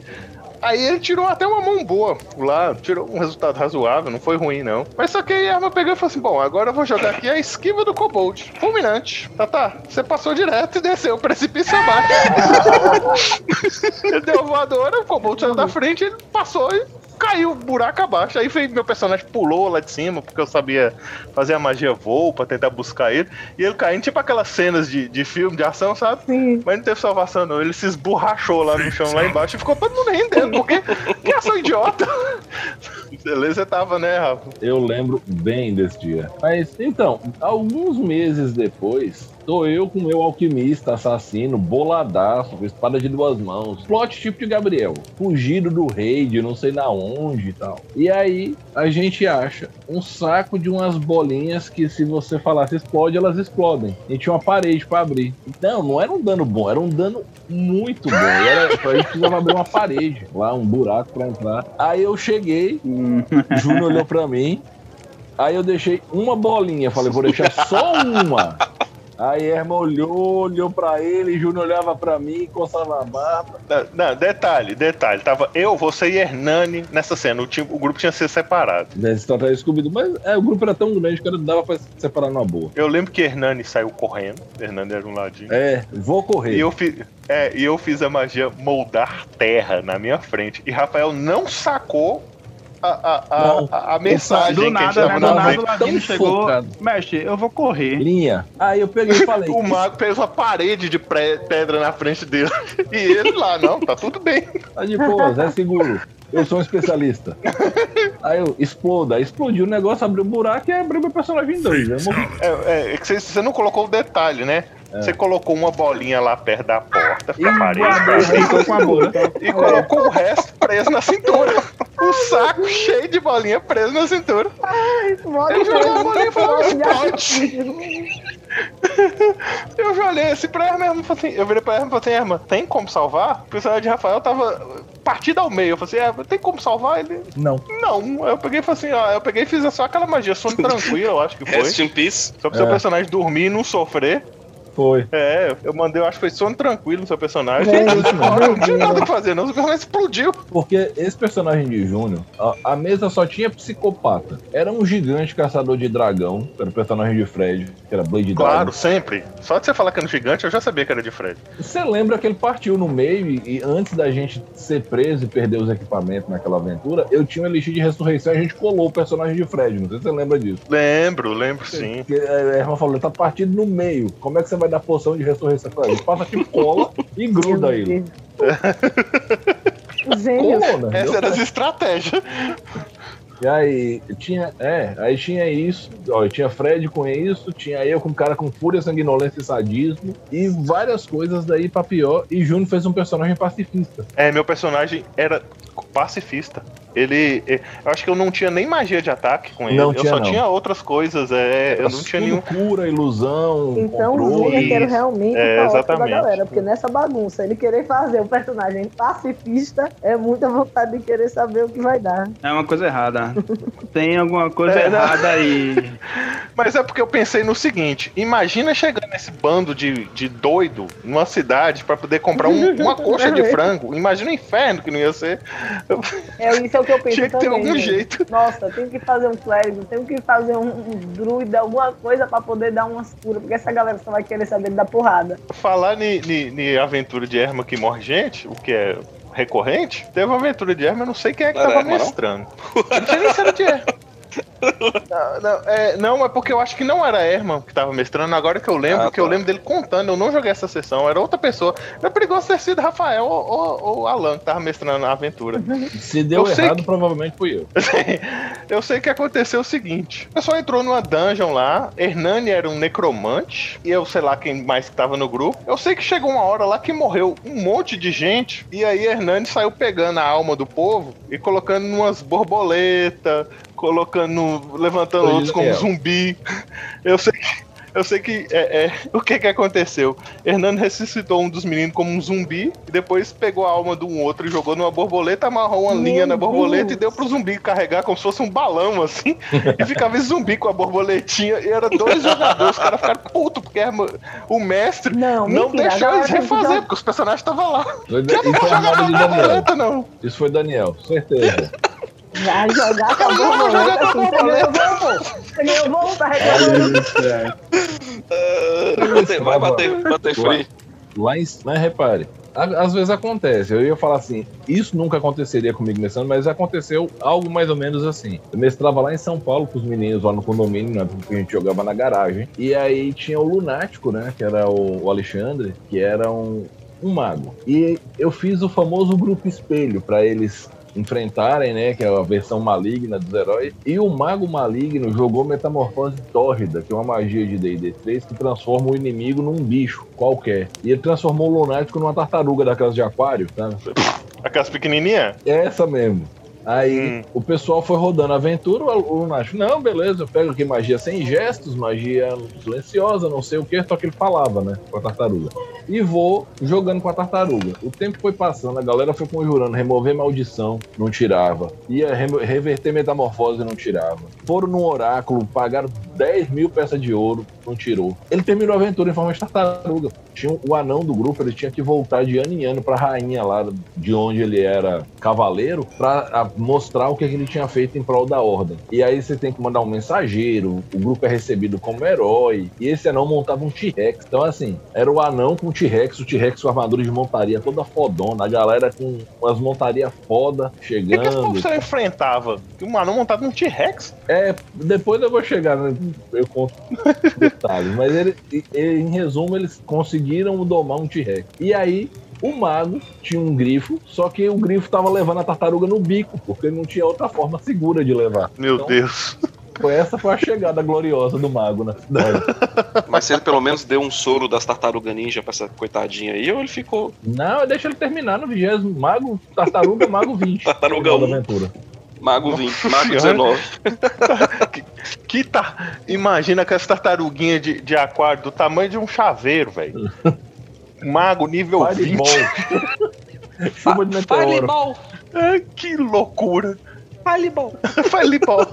Aí ele tirou até uma mão boa lá, tirou um resultado razoável, não foi ruim não. Mas só que aí a arma pegou e falou assim: bom, agora eu vou jogar aqui a esquiva do Kobold. Fulminante. Tá, tá. Você passou direto e desceu o precipício abaixo. ele deu a voadora, o Kobold saiu da frente, ele passou e caiu buraco abaixo. Aí veio, meu personagem pulou lá de cima, porque eu sabia fazer a magia voo pra tentar buscar ele. E ele caindo, tipo aquelas cenas de, de filme, de ação, sabe? Sim. Mas não teve salvação, não. Ele se esborrachou lá no chão, lá embaixo, e ficou todo mundo rendendo, porque que ação idiota. Beleza, tava, né, Rafa? Eu lembro bem desse dia. Mas então, alguns meses depois, tô eu com meu alquimista assassino, boladaço, com espada de duas mãos. Plot tipo de Gabriel. Fugido do rei, de não sei na onde e tal. E aí, a gente acha um saco de umas bolinhas que, se você falasse explode, elas explodem. E tinha uma parede pra abrir. Não, não era um dano bom, era um dano muito bom. Era, a gente precisava abrir uma parede, lá, um buraco pra entrar. Aí eu cheguei, Hum, Júnior olhou pra mim. Aí eu deixei uma bolinha. Falei, vou deixar só uma. Aí Erma olhou, olhou pra ele, Júnior olhava pra mim, coçava a barba. Não, não, detalhe, detalhe. Tava eu, você e Hernani nessa cena. O, time, o grupo tinha sido separado. Desse tratar Scooby-Doo. Mas é, o grupo era tão grande que não dava pra separar numa boa. Eu lembro que Hernani saiu correndo. Hernani era um ladinho. É, vou correr. E eu, fiz, é, e eu fiz a magia moldar terra na minha frente. E Rafael não sacou a, a, a, mensagem do que a gente nada, né? Do nada o Ladino chegou. focado. Mestre, eu vou correr. Linha. Aí eu peguei e falei. O mago fez uma parede de pedra na frente dele. E ele lá, não, tá tudo bem. Tá de boa, Zé Seguro. Eu sou um especialista. Aí eu, exploda. Explodiu o negócio, abriu um buraco e abriu meu personagem em dois. Morri. É, é que você não colocou o detalhe, né? É. Você colocou uma bolinha lá perto da porta, E guardou, ficou com a boca. e colocou o resto preso na cintura. Um saco cheio de bolinha preso na cintura. Eu joguei a bolinha e falei, explode. Eu já olhei assim pra Erma, Erma falei assim, eu virei pra Erma e falei assim, Erma, tem como salvar? O personagem de Rafael tava partido ao meio. Eu falei assim, Erma, tem como salvar ele? Não. Não. Eu peguei e falei assim, ó, eu peguei e fiz só aquela magia, sono tranquilo, eu acho que foi. Rest in peace. Só pro seu É. personagem dormir e não sofrer. Foi. É, eu mandei, eu acho que foi sono tranquilo no seu personagem. É, Agora não tinha nada pra fazer, não. O personagem explodiu. Porque esse personagem de Júnior, a, a mesa só tinha psicopata. Era um gigante caçador de dragão, que era o personagem de Fred, que era Blade Claro, Dragon. sempre. Só de você falar que era um gigante, eu já sabia que era de Fred. Você lembra que ele partiu no meio e, e antes da gente ser preso e perder os equipamentos naquela aventura, eu tinha um elixir de ressurreição e a gente colou o personagem de Fred. Não sei se você lembra disso. Lembro, lembro sim. Porque a irmã falou, ele tá partido no meio. Como é que você vai dar poção de ressurreição pra ele? Passa aqui, cola e gruda ele. Gênio. Colou, né? Essa era as estratégias. E aí, tinha. É, aí tinha isso. Ó, tinha Fred com isso, tinha eu com um cara com fúria, sanguinolência e sadismo. E várias coisas daí pra pior. E Júnior fez um personagem pacifista. É, meu personagem era pacifista. Ele. é, Eu acho que eu não tinha nem magia de ataque com ele. Não eu tinha, só não. tinha outras coisas. É, eu não tinha nenhum. cura, ilusão, Então o controle. Júnior quer realmente É, o caótico da exatamente. galera, porque nessa bagunça, ele querer fazer um personagem pacifista é muita vontade de querer saber o que vai dar. É uma coisa errada. Tem alguma coisa É, né? errada aí. Mas é porque eu pensei no seguinte: imagina chegar nesse bando de, de doido numa cidade pra poder comprar um- uma coxa de frango. Imagina o inferno que não ia ser. É isso é o que eu penso Tinha que ter também, algum gente. jeito. Nossa, tem que fazer um clérigo, tem que fazer um, um druida, alguma coisa pra poder dar umas curas, porque essa galera só vai querer saber da porrada. Falar ni aventura de Erma que morre gente, o que é recorrente, teve uma aventura de Erma, eu não sei quem é que Não tava não? mestrando. Não sei nem se era de Erma. Não, não, é, não, é porque eu acho que não era Herman que tava mestrando, agora que eu lembro, Ah, que eu tá. lembro dele contando, eu não joguei essa sessão, era outra pessoa. É perigoso ter sido Rafael ou, ou, ou Alan que tava mestrando a aventura. Se deu Eu sei errado, que- provavelmente fui eu. Eu sei que aconteceu o seguinte: o pessoal entrou numa dungeon lá, Hernani era um necromante, e eu sei lá quem mais que tava no grupo. Eu sei que chegou uma hora lá que morreu um monte de gente, e aí Hernani saiu pegando a alma do povo e colocando numas borboletas, colocando. Levantando Foi outros como Daniel. zumbi. Eu sei que. Eu sei que é, é, o que que aconteceu? Hernani ressuscitou um dos meninos como um zumbi e depois pegou a alma de um outro e jogou numa borboleta, amarrou uma Meu linha na borboleta Deus. e deu pro zumbi carregar como se fosse um balão assim. e ficava esse zumbi com a borboletinha e era dois jogadores. Os caras ficaram putos porque o mestre Não, não mentira, deixou eles refazer porque os personagens estavam lá. Foi Eu não Isso vou foi jogar na Daniel. borboleta, não. Isso foi Daniel, certeza. Vai jogar com a vou jogar borboleta com a assim, voo, voo, tá reclamando. Bater- vai bater, bater free. Lá em. Mas repare, às vezes acontece. Eu ia falar assim, isso nunca aconteceria comigo mestrando, mas aconteceu algo mais ou menos assim. Eu mestrava lá em São Paulo com os meninos lá no condomínio, né, porque a gente jogava na garagem. E aí tinha o Lunático, né? Que era o, o Alexandre, que era um, um mago. E eu fiz o famoso grupo espelho para eles enfrentarem, né, que é a versão maligna dos heróis, e o mago maligno jogou Metamorfose Tórrida, que é uma magia de D&D 3 que transforma o inimigo num bicho qualquer. E ele transformou o Lunático numa tartaruga daquelas de aquário, sabe? Aquelas pequenininhas? É essa mesmo. Aí Hum. o pessoal foi rodando a aventura, o Lunático, não, beleza, eu pego aqui magia sem gestos, magia silenciosa, não sei o que, só que ele falava, né, com a tartaruga. E vou jogando com a tartaruga. O tempo foi passando, a galera foi conjurando, remover maldição, não tirava. Ia reverter metamorfose, não tirava. Foram no oráculo, pagaram 10 mil peças de ouro, não tirou. Ele terminou a aventura em forma de tartaruga. Tinha o anão do grupo, ele tinha que voltar de ano em ano pra rainha lá de onde ele era cavaleiro pra mostrar o que, ele tinha feito em prol da ordem. E aí você tem que mandar um mensageiro, o grupo é recebido como herói, e esse anão montava um T-Rex. Então, assim, era o anão com o T-Rex, o T-Rex com armadura de montaria toda fodona, a galera com umas montarias foda O que, que esse chegando. povo enfrentava? Que um anão montado num T-Rex? É, depois eu vou chegar, né? eu conto detalhes. Mas ele, ele, em resumo, eles conseguiram domar um T-Rex. E aí O mago tinha um grifo, só que o grifo tava levando a tartaruga no bico, porque não tinha outra forma segura de levar. Meu Então, Deus. Foi essa foi a chegada gloriosa do mago na cidade. Mas se ele pelo menos deu um soro das tartarugas ninja pra essa coitadinha aí, ou ele ficou. Não, deixa ele terminar no vigésimo. Mago, tartaruga, mago 20. Tartaruga Final da um. aventura. Mago 20, Mago Senhora. 19. Que tá. Imagina que essa tartaruguinha de, de aquário do tamanho de um chaveiro, velho. Mago nível 20. Fireball. Chuva de meteoro. Fireball! Ah, que loucura. Fireball! Fireball.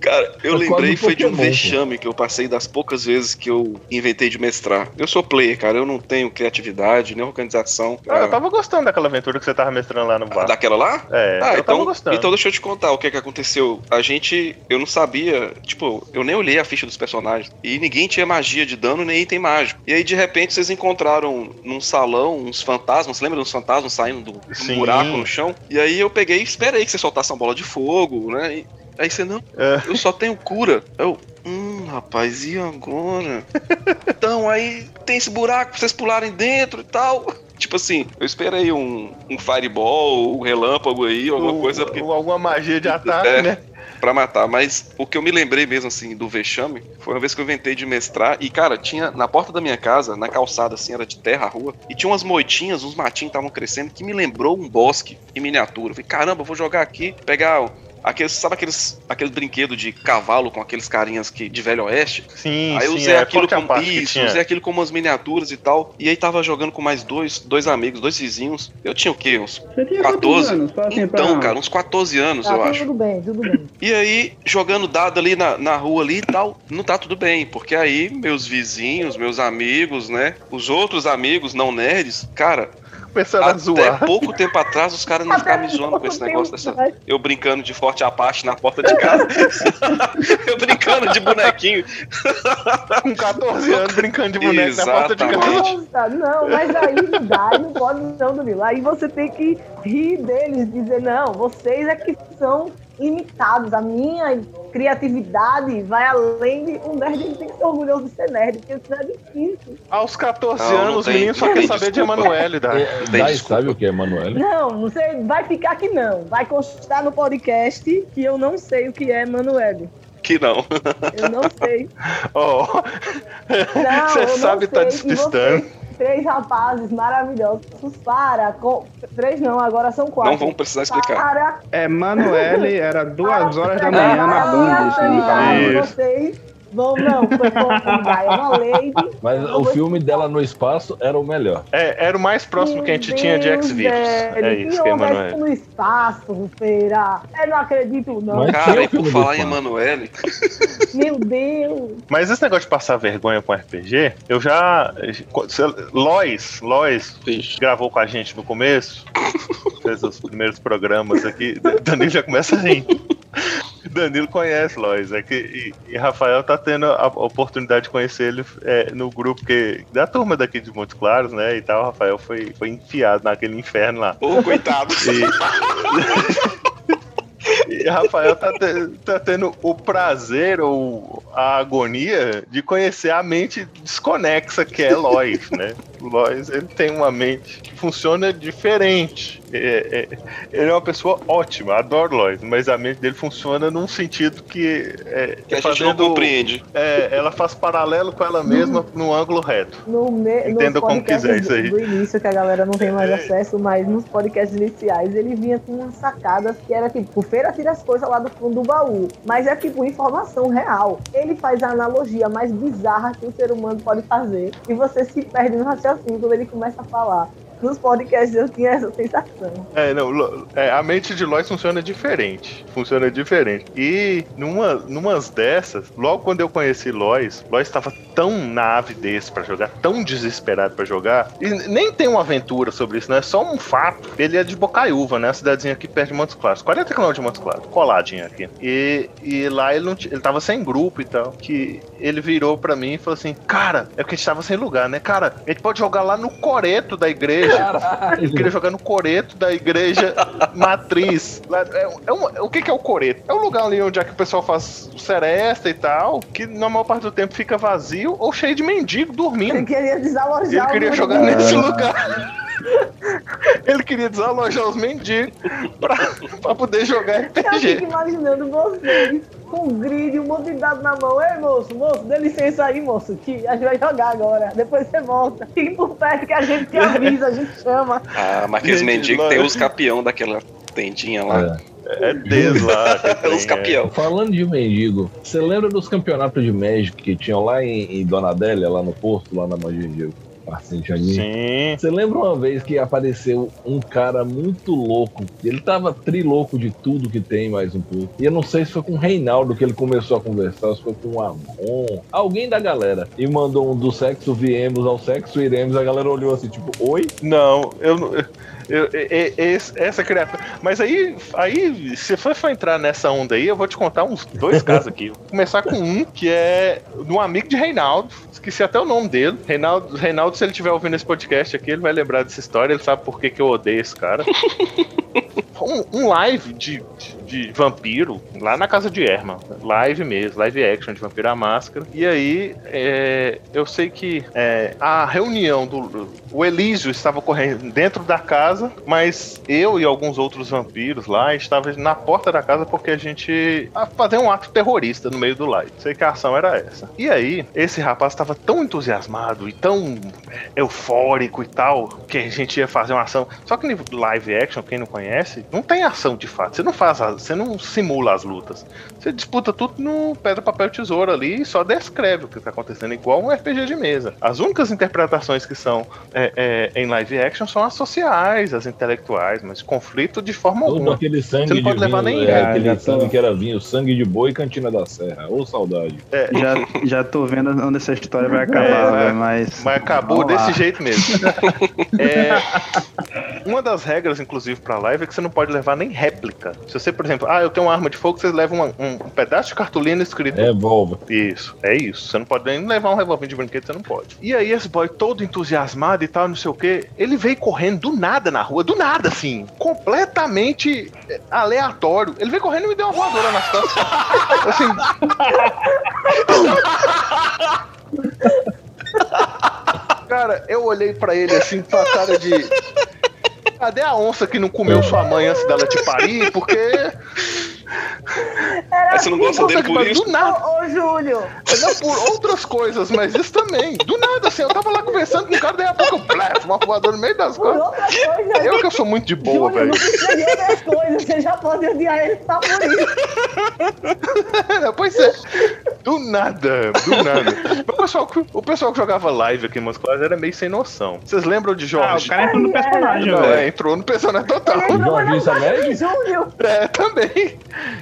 Cara, eu É lembrei um foi de um vexame que eu passei das poucas vezes que eu inventei de mestrar. Eu sou player, cara, eu não tenho criatividade, nem organização. Ah, eu tava gostando daquela aventura que você tava mestrando lá no bar. Daquela lá? É, Ah, eu então, tava gostando. então deixa eu te contar o que que aconteceu. A gente, eu não sabia, tipo, eu nem olhei a ficha dos personagens. E ninguém tinha magia de dano nem item mágico. E aí, de repente, vocês encontraram num salão uns fantasmas. Você lembra dos fantasmas saindo do, Sim. buraco no chão? E aí eu peguei e esperei que você soltasse uma bola de fogo, né? E aí você, não, É. eu só tenho cura. Eu, hum, rapaz, e agora? então, aí tem esse buraco pra vocês pularem dentro e tal. Tipo assim, eu esperei um, um fireball, um relâmpago aí, alguma coisa, porque ou alguma magia de ataque, É. né? Pra matar, mas o que eu me lembrei mesmo assim do vexame foi uma vez que eu inventei de mestrar e cara, tinha na porta da minha casa, na calçada assim, era de terra a rua, e tinha umas moitinhas, uns matinhos estavam crescendo que me lembrou um bosque em miniatura. Eu falei, caramba, vou jogar aqui, pegar aqueles, sabe aqueles aqueles brinquedos de cavalo com aqueles carinhas que de velho oeste? Sim, Aí eu sim, usei é aquilo como isso, usei aquilo como umas miniaturas e tal. E aí tava jogando com mais dois, dois amigos, dois vizinhos. Eu tinha o quê? Uns Você tinha 14? quantos anos? Assim então, pra... cara, uns 14 anos, Tá eu acho. tudo bem, tudo bem. E aí, jogando dado ali na, na rua ali e tal, não tá tudo bem, porque aí meus vizinhos, meus amigos, né, os outros amigos não nerds, cara, Começando a até zoar. pouco tempo atrás os caras não ficavam me zoando com esse negócio dessa... Eu brincando de forte Apache na porta de casa. eu brincando de bonequinho. Com 14 anos brincando de boneco na porta de Exatamente. casa. Nossa, não, mas aí não dá, não pode não, Danilo. Aí você tem que rir deles, dizer, não, vocês é que são limitados. A minha criatividade vai além de um nerd, ele tem que ser orgulhoso de ser nerd, porque isso é difícil. Aos 14 Não, não anos, os tem- meninos só não tem saber de. Emanuele, da. É, desculpa. sabe o que é, Emanuele? Não, você vai ficar que não. Vai constar no podcast que eu não sei o que é Manuel. Que não. Eu não sei. Ó, Não, Você não sabe tá despistando. Vocês, Três rapazes maravilhosos. Para. Com... Três não, agora são quatro. Não vamos precisar explicar. Para. É, Manuele era duas horas da manhã na Band. tá? Isso. Vocês vão, não, foi. É lady. Mas o filme dela no espaço era o melhor. é, era o mais próximo que a gente Meu tinha de Deus, X-Videos. É isso que é Emanuele. no espaço, feira. Eu não acredito, não. Mas- Cara, e por falar em. Emanuele, Meu Deus. Mas esse negócio de passar vergonha com RPG, eu já. Lois, Lois Vixe. gravou com a gente no começo, fez os primeiros programas aqui. Danilo já começa a rir. Danilo conhece Lois, é que, e, e Rafael tá tendo a oportunidade de conhecer ele é, no grupo que, da turma daqui de Montes Claros, né? E tal. O Rafael foi, foi enfiado naquele inferno lá. ô coitado. E, e Rafael tá, te- tá tendo o prazer ou a agonia de conhecer a mente desconexa que é Lois, né? Lois, ele tem uma mente funciona diferente. É- é- ele é uma pessoa ótima, adoro Lois, mas a mente dele funciona num sentido que é, Que a gente fazendo- não compreende. é, ela faz paralelo com ela mesma num ângulo reto. No me, Entenda como quiser isso aí. Do, do início, que a galera não tem mais É. acesso, mas nos podcasts iniciais ele vinha com umas sacadas que era tipo, o feira tira as coisas lá do fundo do baú. Mas é tipo informação real. Ele faz a analogia mais bizarra que o ser humano pode fazer. E você se perde no raciocínio quando ele começa a falar. Nos podcasts eu tinha essa sensação. É, não, é, a mente de Lois funciona diferente. Funciona diferente. E numa, numas dessas, logo quando eu conheci Lois, Lois estava tão na avidez pra jogar, tão desesperado pra jogar. E nem tem uma aventura sobre isso, né? É só um fato. Ele é de Bocaiúva, né? A cidadezinha aqui perto de Montes Claros. 40 km de Montes Claros, coladinho aqui. E, e lá ele não ele tava sem grupo e tal. Que ele virou pra mim e falou assim: Cara, é porque a gente tava sem lugar, né? Cara, a gente pode jogar lá no coreto da igreja. Igreja. Ele queria jogar no coreto da igreja matriz. É, é um- o que, que é o coreto? É um lugar ali onde é que o pessoal faz seresta e tal, que na maior parte do tempo fica vazio ou cheio de mendigo Ele dormindo. queria desalojar Ele queria jogar nesse lugar. Ele queria desalojar os mendigos pra, pra poder jogar Eu fico RPG. imaginando vocês com um grid, um monte de dado na mão. Ei, moço, moço, dê licença aí, moço, que a gente vai jogar agora. Depois você volta. Fique por perto que a gente te avisa, a gente chama. Ah, mas aqueles mendigos tem os capião daquela tendinha lá. É. É deles lá. que É, os capião. Falando de mendigo, você lembra dos campeonatos de Magic que tinham lá em, em Dona Adélia, lá no Porto, lá na Magia de Marcinho Janguinho? Sim. Você lembra uma vez que apareceu um cara muito louco? Ele tava trilouco de tudo que tem, mais um pouco. E eu não sei se foi com o Reinaldo que ele começou a conversar, se foi com o Amon, alguém da galera. E mandou um do sexo viemos ao sexo iremos. A galera olhou assim, tipo, oi? Não, eu não. Eu- e- essa criatura. Mas aí, aí, se for, for entrar nessa onda aí, eu vou te contar uns dois casos aqui. Vou começar com um que é de um amigo de Reinaldo. Esqueci até o nome dele. Reinaldo, Reinaldo, se ele estiver ouvindo esse podcast aqui, ele vai lembrar dessa história. Ele sabe por que, que eu odeio esse cara. Um, um live de, de, de vampiro lá na casa de Erma. Live mesmo, live action de Vampiro à Máscara. E aí, é, eu sei que é, a reunião do. O Elísio estava ocorrendo dentro da casa, mas eu e alguns outros vampiros lá estavam na porta da casa porque a gente ia fazer um ato terrorista no meio do live. Sei que a ação era essa. E aí, esse rapaz estava tão entusiasmado e tão eufórico e tal, que a gente ia fazer uma ação. Só que live action, quem não conhece, não tem ação de fato. Você não faz, a- você não simula as lutas. Você disputa tudo no pedra, papel, tesoura ali e só descreve o que tá acontecendo, igual um RPG de mesa. As únicas interpretações que são é, é, em live action são as sociais, as intelectuais, mas conflito de forma Todo alguma. aquele sangue Você não pode de levar vinho, nem é, aquele Já tô- sangue que era vinho, sangue de boi e cantina da serra. Ô, saudade. Já, já tô vendo onde essa história vai É, acabar, velho, mas. Mas acabou Vamos lá. desse jeito mesmo. É, uma das regras, inclusive, pra live é que você não pode levar nem réplica. Se você, por exemplo, ah, eu tenho uma arma de fogo, você leva uma- um, um pedaço de cartolina escrito. É. Isso, é isso. Você não pode nem levar um revólver de brinquedo, você não pode. E aí, esse boy todo entusiasmado e tal, não sei o que, ele veio correndo do nada na rua, do nada, assim, completamente é, aleatório. Ele veio correndo e me deu uma voadora nas costas. assim. Cara, eu olhei pra ele assim, com a cara de. Cadê a onça que não comeu sua mãe antes dela te parir? Porque. Era Mas você não gosta dele por isso? Do nada. Ô, ô, Júlio, Não por outras coisas, mas isso também. Do nada, assim, eu tava lá conversando com o cara, daí a pouco eu plef, uma voadora no meio das por costas. outra coisa. Eu que eu sou muito de boa, Júlio, velho. não precisa de outras coisas. Você já pode odiar ele só por isso. pois é. Do nada, do nada. O pessoal, que- o pessoal que jogava live aqui em Moscou era meio sem noção. Vocês lembram de Ah, o Jorge? cara entrou no personagem, Não, velho. é, entrou no personagem total. É Jorginho Samed? É, também.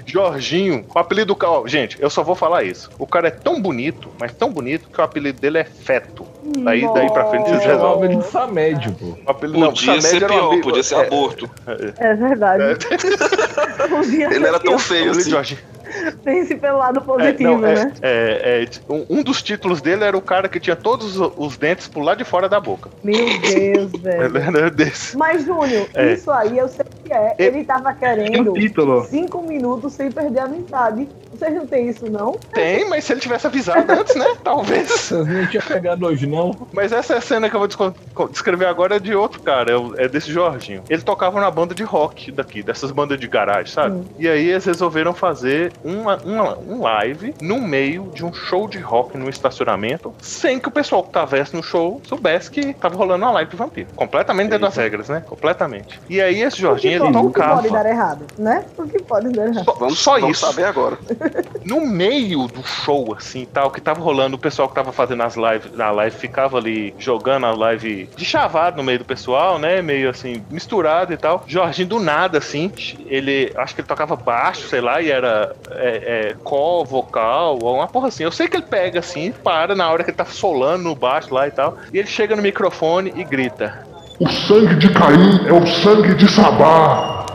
Jorginho, o apelido do cara. ó, Gente, eu só vou falar isso. O cara é tão bonito, mas tão bonito que o apelido dele é Feto. Daí, daí pra frente vocês chamava resolvem. ele de Samédio, pô. O apelido, não, Podia ser um pior, amigo- podia ser é, aborto. É verdade. Podia Ele era tão feio assim. Jorginho. Pense pelo lado É, positivo, não, é, né? é, é, um, dos títulos dele era o cara que tinha todos os, dentes pro lado de fora da boca. Meu Deus, velho. Desse. Mas, Júnior, É. isso aí eu sei que é. Ele tava querendo um título. cinco minutos sem perder a amizade. Vocês não tem isso, não? Tem, mas se ele tivesse avisado antes, né? Talvez. Não tinham pegado hoje, não? Mas essa é a cena que eu vou descrever agora é de outro cara, é é desse Jorginho. Ele tocava na banda de rock daqui, dessas bandas de garagem, sabe? Hum. E aí eles resolveram fazer uma, uma- um live no meio de um show de rock no estacionamento, sem que o pessoal que estivesse no show soubesse que tava rolando uma live de vampiro. Completamente dentro das regras, né? Completamente. E aí esse O que, Jorginho, ele pode, o que tocava. pode dar errado, né? O que pode dar errado? Só, Vamos, só vamos isso. saber agora. No meio do show, assim, tal, que tava rolando, o pessoal que tava fazendo as lives, na live ficava ali jogando a live de chavado no meio do pessoal, né? Meio assim, misturado e tal. Jorginho do nada, assim, ele, acho que ele tocava baixo, sei lá, e era é, é, call, vocal, ou uma porra assim. Eu sei que ele pega assim, para na hora que ele tá solando no baixo lá e tal, e ele chega no microfone e grita. O sangue de Caim é o sangue de Sabá.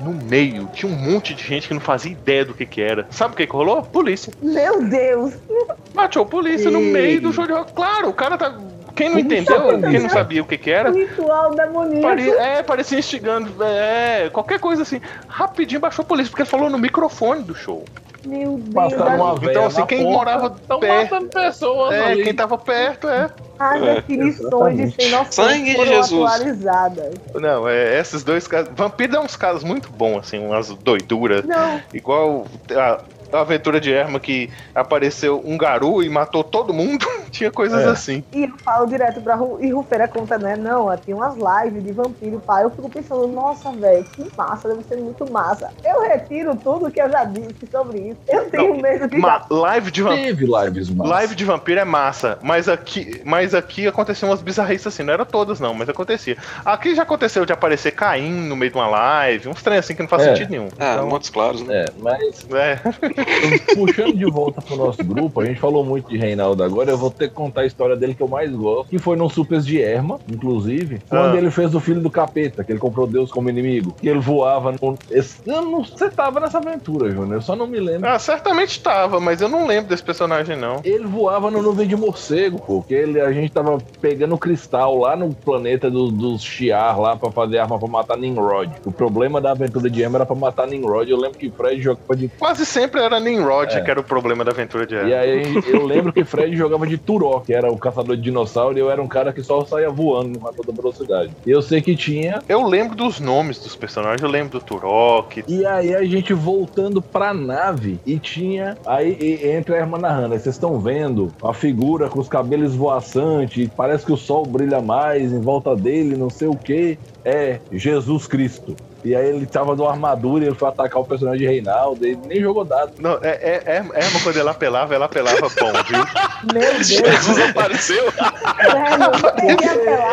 No meio, tinha um monte de gente que não fazia ideia do que que era. Sabe o que que rolou? Polícia. Meu Deus! Bateu polícia no Ei. meio do show de rock. Claro, o cara tá Quem não entendeu, quem não sabia o que, que era, Ritual demoníaco. pare- é, parecia instigando, é, qualquer coisa assim. Rapidinho baixou a polícia, porque ele falou no microfone do show. Meu Deus. Então, assim, quem porta, morava tão perto- matando pessoas É, ali. quem tava perto, é. As É, definições de sem noção Sangue de Jesus. atualizadas. Não, é, esses dois casos. Vampiro dá uns casos muito bons, assim, umas doiduras. Não, Igual a, a aventura de Erma que apareceu um garu e matou todo mundo. Tinha coisas É. assim. e eu falo direto pra Ru, e Rufeira conta, né? Não, ó, tinha umas lives de vampiro, pai. Eu fico pensando, nossa, velho, que massa, deve ser muito massa. Eu retiro tudo que eu já disse sobre isso. Eu tenho medo de. Ma- live de vampiro. Teve lives massa. Live de vampiro é massa, mas aqui, mas aqui aconteciam umas bizarrices assim, não era todas não, mas acontecia. Aqui já aconteceu de aparecer Caim no meio de uma live, uns trem assim que não faz É. sentido nenhum. Ah, Então, Montes Claros, né? É, mas é. puxando de volta pro nosso grupo, a gente falou muito de Reinaldo agora, eu vou ter que contar a história dele que eu mais gosto, que foi no Supers de Erma, inclusive, quando Ah. ele fez o filho do capeta, que ele comprou Deus como inimigo, que ele voava no... Eu não... Você tava nessa aventura, Júnior, eu só não me lembro. Ah, certamente tava, mas eu não lembro desse personagem não. Ele voava no nuvem de morcego, pô, porque ele, a gente tava pegando cristal lá no planeta do- dos Shiar lá pra fazer arma pra matar Nimrod. O problema da aventura de Emma era pra matar Nimrod. Eu lembro que Fred jogava de. Quase sempre era Nimrod É. que era o problema da aventura de E Erma. aí eu lembro que Fred jogava de Turok, que era o caçador de dinossauro, e eu era um cara que só saía voando numa toda velocidade. E eu sei que tinha. Eu lembro dos nomes dos personagens, eu lembro do Turok. E aí a gente voltando pra nave e tinha. Aí e- entra a irmã. Aí vocês estão vendo a figura com os cabelos voaçantes, parece que o sol brilha mais em volta dele, não sei o que. É Jesus Cristo. E aí ele tava de uma armadura e ele foi atacar o personagem de Reinaldo, ele nem jogou dado. Não, é, é, é, Erma quando ela apelava, ela apelava bom, viu? Meu Deus, Jesus apareceu.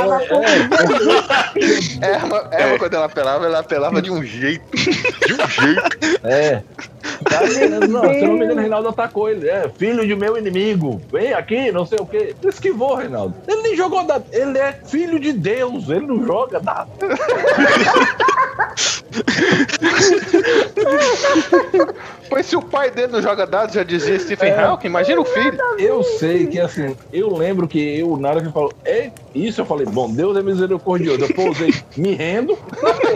na fonte. Erma, Erma quando ela apelava, ela apelava de um jeito. De um jeito. É. Aí, não, se não me engano, Deus. Reinaldo atacou ele. É, filho de meu inimigo, vem aqui, não sei o quê. Esquivou, Reinaldo. Ele nem jogou dado. Ele é filho de Deus, ele não joga dado. Pois se o pai dele não joga dados, já dizia Stephen Hawking, imagina o filho. Eu sei que assim, eu lembro que eu, na hora que falou, é isso, eu falei, bom, Deus é misericordioso. Eu pousei, me rendo,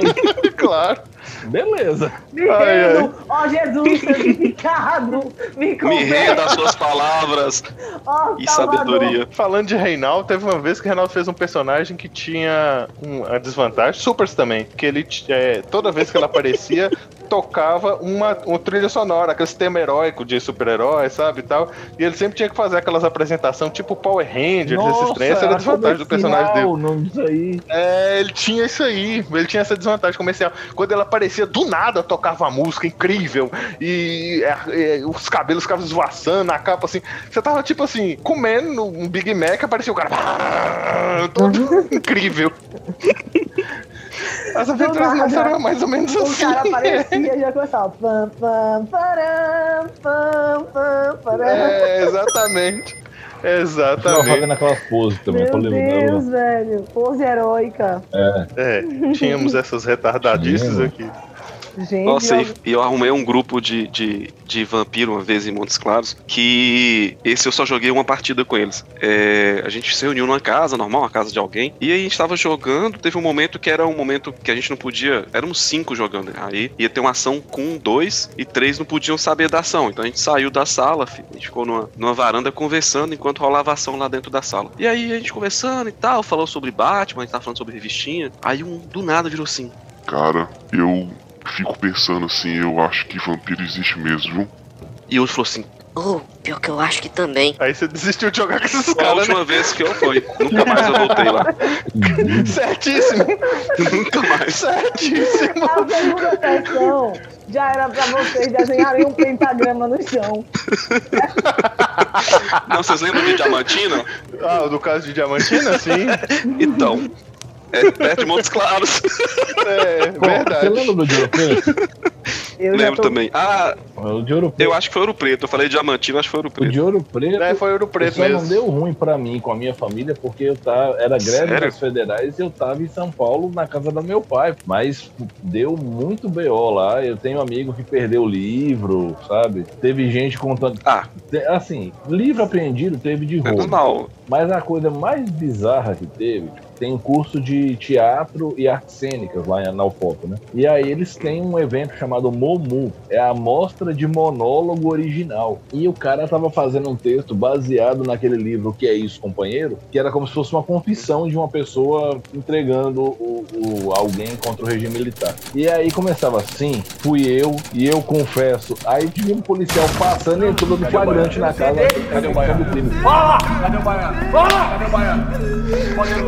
claro. Beleza. Me Ai, rendo, ó Jesus santificado, me Me convence, renda às suas palavras ó e Salvador. sabedoria. Falando de Reinaldo, teve uma vez que Reinaldo fez um personagem que tinha uma desvantagem, Supers também, que ele, é, toda vez que ela aparecia, tocava uma, uma trilha sonora, aquele sistema heróico de super-herói, sabe, e tal, e ele sempre tinha que fazer aquelas apresentações tipo Power Rangers, esses trem, essa era a desvantagem do personagem dele. O nome disso aí. É, ele tinha isso aí, ele tinha essa desvantagem comercial. Quando ele aparecia do nada, tocava música incrível e os cabelos ficavam esvoaçando na capa assim. Você tava tipo assim, comendo um Big Mac, aparecia o cara. Todo incrível. As aventuras nossas eram mais ou menos O assim. cara aparecia e já começava. Pam, pam, param, pam, pam, param. É, exatamente. Tava Exatamente. fazendo aquelas poses também, tô Meu lembrando. Deus, velho. Pose heróica. É. É, tínhamos essas retardadices aqui. Gente, Nossa, ó, e eu arrumei um grupo de, de, de vampiro uma vez em Montes Claros, que esse eu só joguei uma partida com eles. É, a gente se reuniu numa casa normal, uma casa de alguém, e aí a gente tava jogando, teve um momento que era um momento que a gente não podia, éramos cinco jogando, aí ia ter uma ação com dois, e três não podiam saber da ação, então a gente saiu da sala, a gente ficou numa, numa varanda conversando enquanto rolava a ação lá dentro da sala. E aí a gente conversando e tal, falou sobre Batman, a gente tava falando sobre revistinha, aí um do nada virou assim, Cara, eu fico pensando assim, eu acho que vampiro existe mesmo, viu? e outro falou assim, Oh, pior que eu acho que também. Aí você desistiu de jogar com esses Foi a caras, né? última vez que eu fui. Nunca mais eu voltei lá. Certíssimo. Nunca mais. Certíssimo. A segunda sessão já era pra vocês desenharem um pentagrama no chão. Não, vocês lembram de Diamantina? Ah, do caso de Diamantina, sim. Então. É perto de Montes Claros. É Pô, Você verdade. lembra do Jonathan? Eu já Lembro tô- também. Ah, O de Ouro Preto. eu acho que foi Ouro Preto. Eu falei Diamantino, acho que foi Ouro O Preto. de Ouro Preto. É, foi Ouro Preto só não mesmo. deu ruim pra mim com a minha família, porque eu tava, era greve Sério? das federais e eu tava em São Paulo na casa do meu pai. Mas deu muito BO lá. Eu tenho amigo que perdeu o livro, sabe? Teve gente contando. Ah, Assim, livro apreendido teve de roubo. mal. Mas a coisa mais bizarra que teve, tipo, tem um curso de teatro e artes cênicas lá na UFOP, né? E aí eles têm um evento chamado Momu, é a mostra de monólogo original. E o cara tava fazendo um texto baseado naquele livro Que é Isso, Companheiro, que era como se fosse uma confissão de uma pessoa entregando o, o- alguém contra o regime militar. E aí começava assim, fui eu, e eu confesso. Aí tinha um policial passando e entrou no flagrante na casa. Cadê o baiano?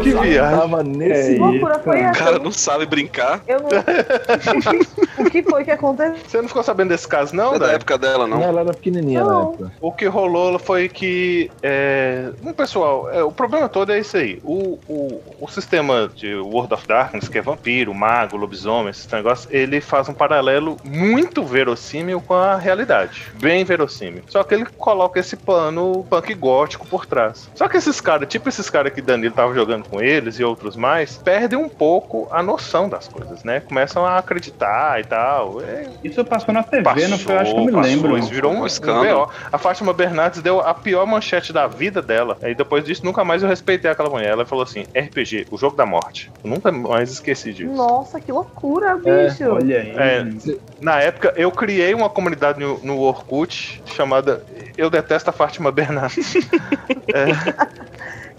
Que viagem. Tava nesse Que loucura foi O cara não sabe brincar. Eu não... o que foi que aconteceu? Você não ficou sabendo desse caso, não, Não é da época dela, Não, não. ela era pequenininha na Não. época. O que rolou foi que. É... Pessoal, é, o problema todo é isso aí. O, o, o sistema de World of Darkness, que é vampiro, mago, lobisomem, esses negócios, ele faz um paralelo muito verossímil com a realidade. Bem verossímil. Só que ele coloca esse pano punk gótico por trás. Só que esses caras, tipo esses caras que Danilo tava jogando com eles e outros mais, perdem um pouco a noção das coisas, né? Começam a acreditar e tal. É, Isso passou na TV, não foi? Acho que eu me passou, lembro. Isso virou um, Um escândalo. A Fátima Bernardes deu a pior manchete da vida dela. Aí depois disso, nunca mais eu respeitei aquela mulher. Ela falou assim: RPG, o jogo da morte. Eu nunca mais esqueci disso. Nossa, que loucura, É, bicho. Olha aí. É, na época, eu criei uma comunidade no, no Orkut chamada Eu Detesto a Fátima Bernardes. É,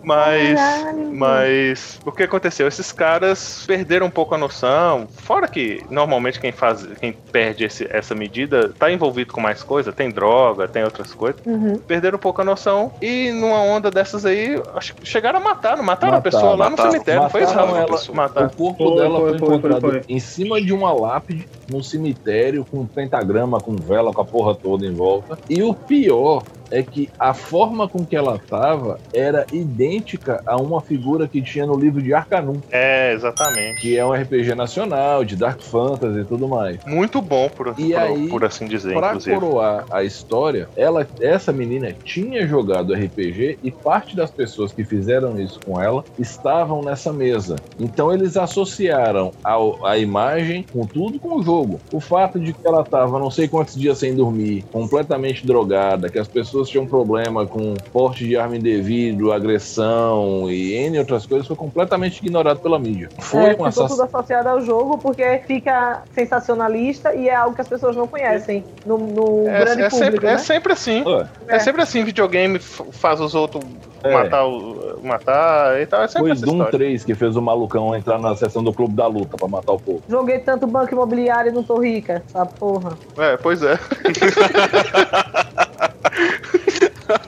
mas. Caralho. Mas o que aconteceu? Esses caras perderam um pouco a noção. Fora que normalmente quem faz, quem perde esse- essa medida tá envolvido com mais coisa, tem droga, tem outras coisas. Uhum. Perderam um pouco a noção e numa onda dessas aí, acho que chegaram a matar, não mataram a Mataram, pessoa lá mataram. no cemitério, não foi isso? Rafa? ela. pessoa. Mataram. O corpo Foi, dela foi, foi, foi, foi, encontrado foi. em cima de uma lápide, num cemitério, com um pentagrama, com vela, com a porra toda em volta. E o pior é que a forma com que ela tava era idêntica a uma figura que tinha no livro de Arcanum, É, exatamente. que é um RPG nacional, de Dark Fantasy e tudo mais. Muito bom, por, E por, aí, por assim dizer, Pra inclusive. coroar a história, ela, essa menina tinha jogado RPG e parte das pessoas que fizeram isso com ela estavam nessa mesa. Então eles associaram ao- a imagem com tudo com o jogo. O fato de que ela estava não sei quantos dias sem dormir, completamente drogada, que as pessoas tinham problema com porte de arma indevido, agressão e N outras coisas, foi completamente ignorado pela mídia. Foi É, um ficou tudo associado ao jogo porque fica sensacionalista e é algo que as pessoas não conhecem no, no É, grande é público, sempre, né? é sempre assim. É. É. sempre assim, videogame faz os outros É. matar, o- matar e tal. É sempre Foi Doom história. 3 que fez o malucão entrar na sessão do Clube da Luta pra matar o povo. Joguei tanto banco imobiliário e não tô rica, essa porra. É, pois é.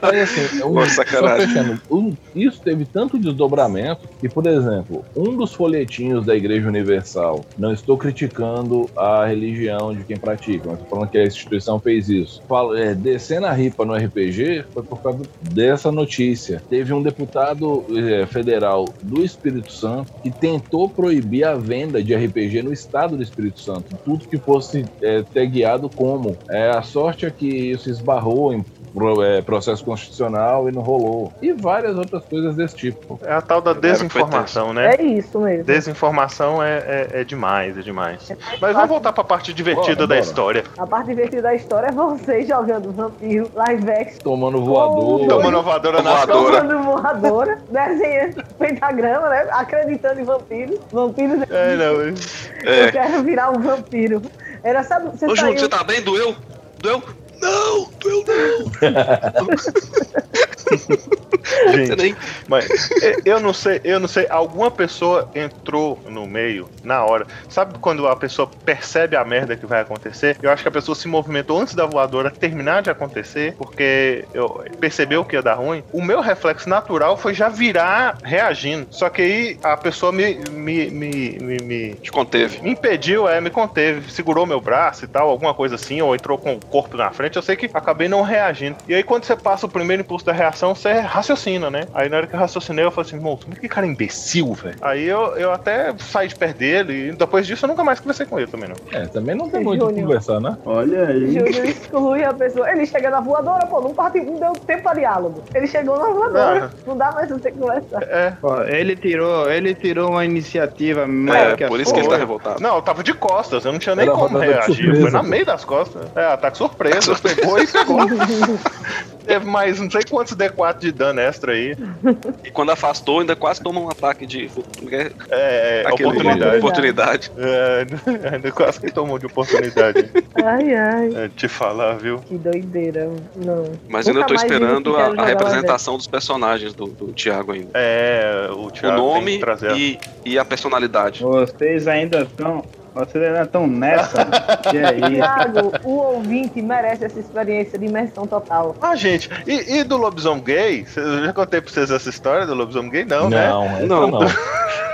Aí, assim, sacanagem. fechando, um- isso teve tanto desdobramento que, por exemplo, um dos folhetinhos da Igreja Universal, não estou criticando a religião de quem pratica, mas estou falando que a instituição fez isso. Fala, é, descendo a ripa no RPG foi por causa dessa notícia. Teve um deputado é, federal do Espírito Santo que tentou proibir a venda de RPG no estado do Espírito Santo. Tudo que fosse é, tagueado como. É, a sorte é que isso esbarrou em processo constitucional e não rolou. E várias outras coisas desse tipo. É a tal da desinformação, né? É isso mesmo. Desinformação é, é, é demais, é demais. Mas vamos voltar pra parte divertida Bora, da bora. história. A parte divertida da história é vocês jogando vampiro, live action, Tomando voador. Tomando voadora na Voadora. tomando voadora, desenhando pentagrama, né? Acreditando em vampiros. Vampiros. É, não. Eu É. quero virar um vampiro. Era, sabe, você Ô, você tá bem? Doeu? Doeu? Não, doeu não. Gente, nem... mas e- eu não sei, eu não sei. Alguma pessoa entrou no meio na hora. Sabe quando a pessoa percebe a merda que vai acontecer? Eu acho que a pessoa se movimentou antes da voadora terminar de acontecer, porque eu percebeu que ia dar ruim. O meu reflexo natural foi já virar reagindo. Só que aí a pessoa me, me, me, me, me Te conteve. me impediu, é, me conteve, segurou meu braço e tal, alguma coisa assim, ou entrou com o corpo na frente. Eu sei que acabei não reagindo. E aí, quando você passa o primeiro impulso da reação, você raciocina. Raciocina, né? Aí na hora que eu raciocinei, eu falei assim, moço, mas que cara imbecil, velho. Aí eu, eu até saí de perto dele e depois disso eu nunca mais conversei com ele também, não. É, também não tem muito o que conversar, né? Olha aí. Júnior exclui a pessoa. Ele chega na voadora, pô, não, parte, não deu tempo pra diálogo. Ele chegou na voadora, não dá mais pra você conversar. É. Ó, ele tirou, ele tirou uma iniciativa É, que a por isso que ele tá revoltado. Não, eu tava de costas, eu não tinha nem Era como reagir. surpresa, Foi na pô. meio das costas. É, ataque surpresa. Pegou e pegou. Teve mais não sei quantos D4 de dano extra aí. E quando afastou, ainda quase toma um ataque de. É, é Aquele- oportunidade. oportunidade. É, ainda quase que tomou de oportunidade. Ai, ai, É, te falar, viu? que doideira. Não. Mas ainda Nunca tô esperando a, a jogar representação dos personagens do, do Thiago ainda. É, o O Thiago tem nome que trazer. e, e a personalidade. Vocês ainda estão. Vocês ainda estão nessa. que é isso? Thiago, o ouvinte merece essa experiência de imersão total. Ah, gente, e, e do lobisomem gay? Eu já contei pra vocês essa história do lobisomem gay? Não, né? Não, Não. não.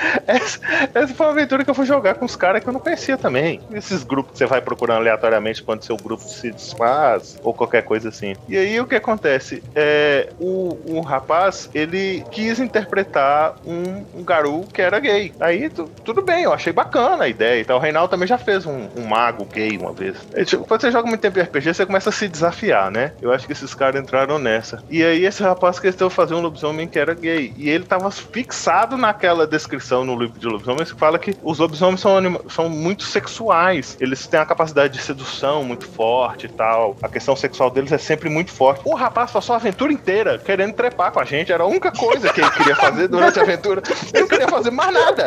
Essa, essa foi uma aventura que eu fui jogar com os caras que eu não conhecia também. Esses grupos que você vai procurando aleatoriamente quando seu grupo se desfaz ou qualquer coisa assim. E aí o que acontece? É, o, o rapaz, ele quis interpretar um, um garu que era gay. Aí tu- tudo bem, eu achei bacana a ideia e tal. O Reinaldo também já fez um, um mago gay uma vez. É, tipo, quando você joga muito tempo em RPG, você começa a se desafiar, né? Eu acho que esses caras entraram nessa. E aí esse rapaz quis fazer um lobisomem que era gay. E ele tava fixado naquela descrição no livro de lobisomens que fala que os lobisomens são, anima- são muito sexuais. Eles têm a capacidade de sedução muito forte e tal. A questão sexual deles é sempre muito forte. O rapaz passou a aventura inteira querendo trepar com a gente. Era a única coisa que ele queria fazer durante a aventura. Ele não queria fazer mais nada.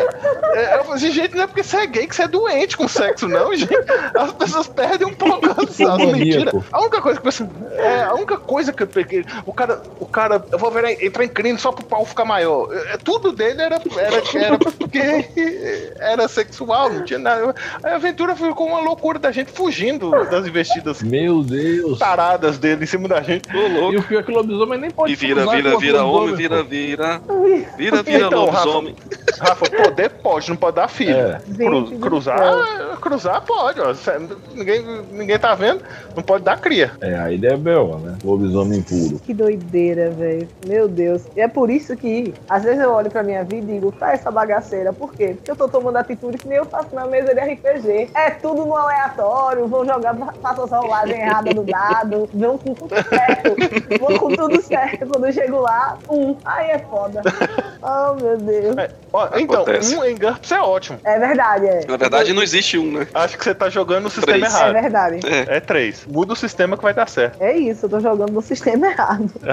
É, Eu falei gente, não é porque você é gay que você é doente com sexo, não, gente. As pessoas perdem um pouco as, as Maníaco. mentiras. A única coisa que é, a única coisa que eu peguei, o cara, o cara, eu vou ver entrar em crime só pro pau ficar maior. É, Tudo dele era, era, era porque era sexual, não tinha nada. A aventura ficou uma loucura da gente fugindo das investidas Meu Deus. taradas dele em cima da gente. Ô, louco. E o pior é que o lobisomem nem pode E vira, cruzar vira, vira homem, vira, vira. Vira, vira Então, lobisomem. Rafa, poder pode, não pode dar filho. É. Cru- do cruzar, cruzar pode, ó. Ninguém, ninguém tá vendo, não pode dar cria. É, a ideia é bela, né? Lobisomem puro. Que doideira, velho. Meu Deus. E é por isso que, às vezes eu olho pra minha vida e digo, tá essa bagaceira. Por quê? Porque eu tô tomando atitude que nem eu faço na mesa de RPG. É tudo no aleatório, vou jogar, faço as rolagens erradas no dado, vão com tudo certo. Vou com tudo certo. Quando eu chego lá, um. Aí é foda. Oh, meu Deus. É, ó, então, um em GURPS é ótimo. É verdade, é. Na verdade, não existe um, né? Acho que você tá jogando no sistema Três. É errado. verdade. É. É três. Muda o sistema que vai dar certo. É isso, eu tô jogando no sistema errado.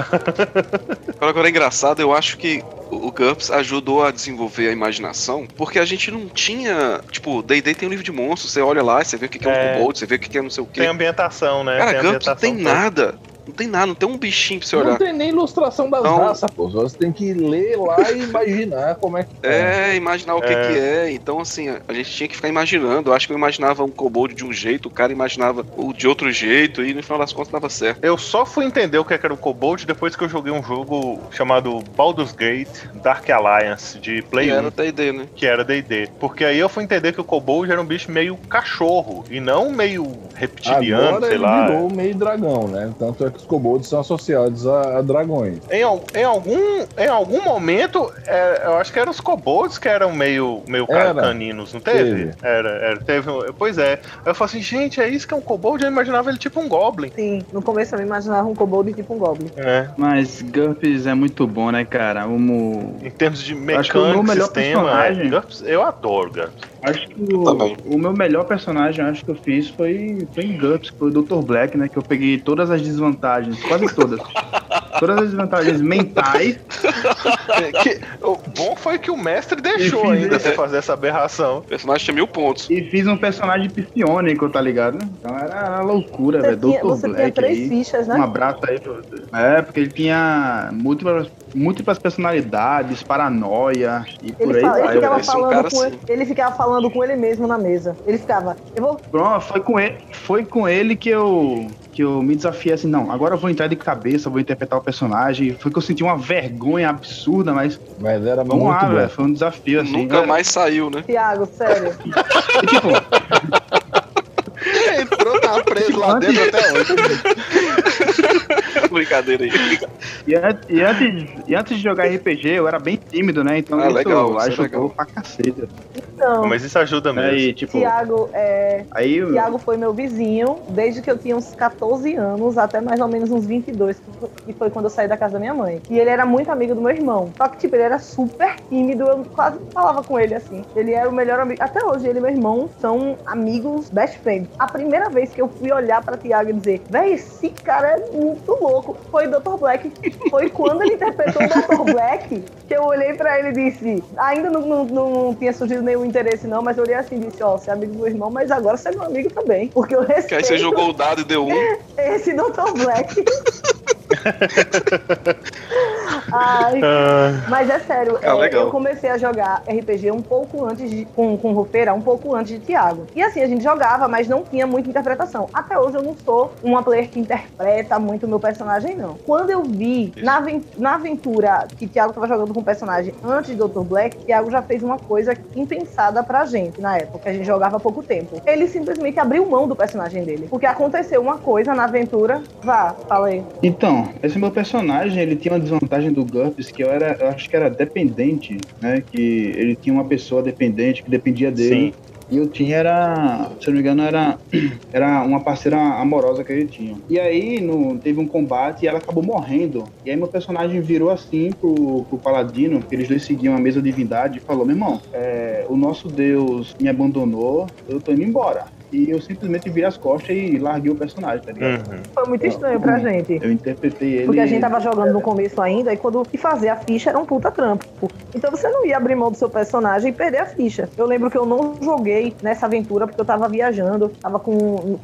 Agora, agora é engraçado, eu acho que o GURPS ajudou a desenvolver a imaginação, porque a gente não tinha. Tipo, D&D tem um livro de monstros, você olha lá, você vê o que que é um É. kobold, você vê o que é não sei o Tem quê. ambientação, né? Cara, tem GURPS não tem nada. Não tem nada, não tem um bichinho pra você Não olhar. tem nem ilustração das Não. raças, pô. Você tem que ler lá e imaginar como é que É, imaginar o que É. que é. Então, assim, a gente tinha que ficar imaginando. Eu acho que eu imaginava um kobold de um jeito, o cara imaginava o de outro jeito, e no final das contas dava certo. Eu só fui entender o que era o Kobold depois que eu joguei um jogo chamado Baldur's Gate Dark Alliance de Play E 1. era D&D, né? que era D&D. Porque aí eu fui entender que o Kobold era um bicho meio cachorro e não meio reptiliano, Agora sei ele lá. virou meio dragão, né? Tanto é que os kobolds são associados a, a dragões. Em, em algum, em algum momento, é, eu acho que eram os kobolds que eram meio, meio Era. caninos, não teve? Teve. Era, era, teve. Pois é. Eu falei assim, gente, é isso que é um kobold? Eu imaginava ele tipo um goblin. Sim, no começo eu me imaginava um kobold tipo um goblin. É. Mas GURPS é muito bom, né, cara? Um, Em termos de acho que o meu mecânica, melhor sistema, é, GURPS, eu adoro GURPS. acho que o, o meu melhor personagem, acho que eu fiz foi, foi em GURPS, foi o Dr. Black, né? Que eu peguei todas as desvantagens, quase todas. todas as desvantagens mentais que- o bom foi que o mestre deixou ainda é. você fazer essa aberração. O personagem tinha mil pontos. e fiz um personagem psionico, tá ligado? Então era, era loucura, Você velho. tinha, Dr. você tinha Black três aí. fichas, né? Um abraço aí pra você. É, porque ele tinha múltiplas, múltiplas personalidades, paranoia e por Ele, aí fala- ele vai. ficava um falando cara com assim. ele, ele ficava falando com ele mesmo na mesa. Ele ficava, eu vou. Pronto, foi com ele, foi com ele que eu que eu me desafiei assim, não, agora eu vou entrar de cabeça, vou interpretar o personagem. Foi que eu senti uma vergonha absurda, mas Mas era vamos muito lá, velho, foi um desafio assim. Nunca mais saiu, né? Tiago, sério. E, tipo, Entrou garoto tava preso lá dentro até hoje. Brincadeira aí. E, e antes, e antes de jogar RPG, eu era bem tímido, né? Então Ah, isso legal, é ajudou legal. pra cacete. Então, Mas isso ajuda mesmo. Aí, tipo, Tiago, é, aí eu- Tiago foi meu vizinho desde que eu tinha uns 14 anos até mais ou menos uns 22, que foi- quando eu saí da casa da minha mãe. E ele era muito amigo do meu irmão. Só que, tipo, ele era super tímido, eu quase não falava com ele assim. Ele era o melhor amigo. Até hoje, ele e meu irmão são amigos best friends. A primeira vez que eu fui olhar pra Tiago e dizer, véi, esse cara é muito louco, foi o Dr. Black. Foi quando ele interpretou o Dr. Black que eu olhei pra ele e disse, ainda não, não, não tinha surgido nenhum interesse não, mas eu olhei assim e disse, ó, você é amigo do meu irmão, mas agora você é meu amigo também. Porque eu Que aí respeito você jogou o dado e deu um. esse Dr. Black. Ai, Ah, mas é sério, Ah, é, eu comecei a jogar RPG um pouco antes de, com, com Rufeira, um pouco antes de Thiago. E assim, a gente jogava, mas não tinha muita interpretação. Até hoje eu não sou uma player que interpreta muito o meu personagem, não. Quando eu vi na, na aventura que Thiago tava jogando com o personagem antes do Dr. Black, Thiago já fez uma coisa impensada pra gente na época, a gente jogava há pouco tempo. Ele simplesmente abriu mão do personagem dele. Porque aconteceu uma coisa na aventura. Vá, fala aí. Então, esse meu personagem, ele tinha uma desvantagem do GURPS, que eu era, eu acho que era dependente, né? Que ele tinha uma pessoa dependente que dependia dele. sim. E eu tinha era, se eu não me engano, era, era uma parceira amorosa que ele tinha. E aí no, teve um combate e ela acabou morrendo. E aí meu personagem virou assim pro, pro paladino, porque eles dois seguiam a mesma divindade, e falou: meu irmão, é, o nosso Deus me abandonou, eu tô indo embora. E eu simplesmente virei as costas e larguei o personagem, tá ligado? Uhum. Foi muito estranho pra gente. Eu interpretei ele. Porque a gente tava jogando no começo ainda, e quando e fazer a ficha era um puta trampo. Então você não ia abrir mão do seu personagem e perder a ficha. Eu lembro que eu não joguei nessa aventura porque eu tava viajando, tava com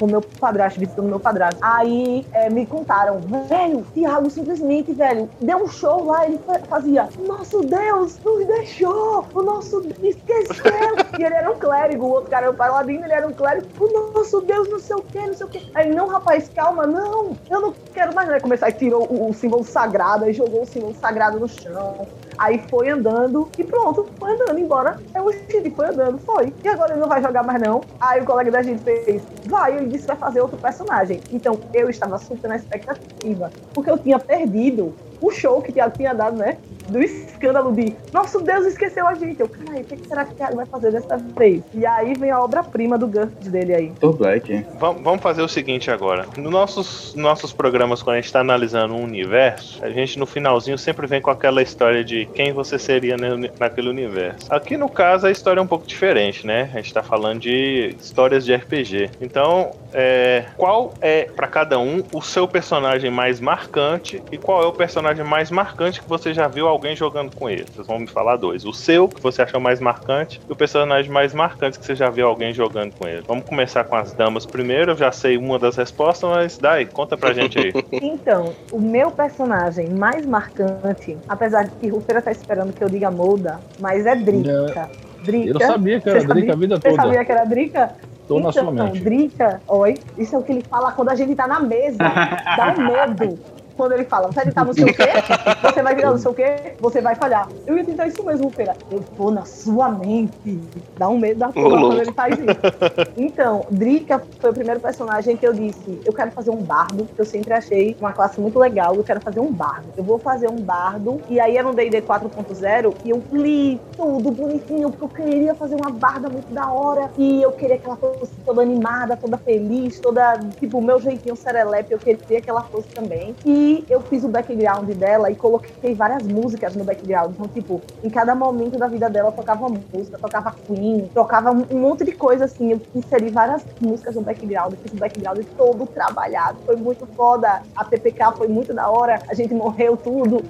o meu padrasto, visitando meu padrasto. Aí é, me contaram, velho, Thiago simplesmente, velho, deu um show lá, ele fa- fazia, nosso Deus nos deixou, o nosso Deus esqueceu. e ele era um clérigo, o outro cara era o paladino, ele era um clérigo, o nosso Deus não sei o que, não sei o que. Aí, não, rapaz, calma, não, eu não quero mais, né? Começar e tirou o, o símbolo sagrado, aí jogou o símbolo sagrado no chão. Aí foi andando e pronto, foi andando embora. Aí o gente foi andando, foi. E agora ele não vai jogar mais não. Aí o colega da gente fez, vai, ele disse vai fazer outro personagem. Então eu estava super na expectativa, porque eu tinha perdido o show que o Thiago tinha dado, né? Do escândalo de nosso Deus esqueceu a gente. Eu, caralho, o que que será que o Thiago vai fazer dessa vez? E aí vem a obra-prima do GURPS dele aí. Dr. Black. Vam- Vamos fazer o seguinte agora. Nos nossos, nossos programas, quando a gente está analisando um universo, a gente no finalzinho sempre vem com aquela história de quem você seria naquele universo. Aqui no caso a história é um pouco diferente, né? A gente está falando de histórias de RPG. Então, é, qual é para cada um o seu personagem mais marcante e qual é o personagem mais marcante que você já viu alguém jogando com ele? Vocês vão me falar dois. O seu, que você achou mais marcante, e o personagem mais marcante que você já viu alguém jogando com ele. Vamos começar com as damas primeiro. Eu já sei uma das respostas, mas Dai, conta pra gente aí. Então, o meu personagem mais marcante, apesar de que Rufeira tá esperando que eu diga Molda, mas é Drica. Drica. Eu não sabia que era Você Drica sabia? a vida Você toda. sabia que era Drica? Tô na então, sua mente. Drica, oi, isso é o que ele fala quando a gente tá na mesa. Dá um medo. Quando ele fala, você tá não sei o quê, você vai virar não sei o quê, você vai falhar. Eu ia tentar isso mesmo, Feira. Eu tô na sua mente. Dá um medo da porra quando ele faz isso. Então, Drica foi o primeiro personagem que eu disse, eu quero fazer um bardo, que eu sempre achei uma classe muito legal, eu quero fazer um bardo. Eu vou fazer um bardo, e aí era um D&D 4.0, e eu li tudo bonitinho, porque eu queria fazer uma barda muito da hora, e eu queria que ela fosse toda animada, toda feliz, toda, tipo, o meu jeitinho serelepe, eu queria que ela fosse também. E eu fiz o background dela e coloquei várias músicas no background. Então, tipo, em cada momento da vida dela tocava música, tocava Queen, tocava um monte de coisa assim. Eu inseri várias músicas no background, fiz o background todo trabalhado. Foi muito foda. A PPK foi muito da hora. A gente morreu tudo.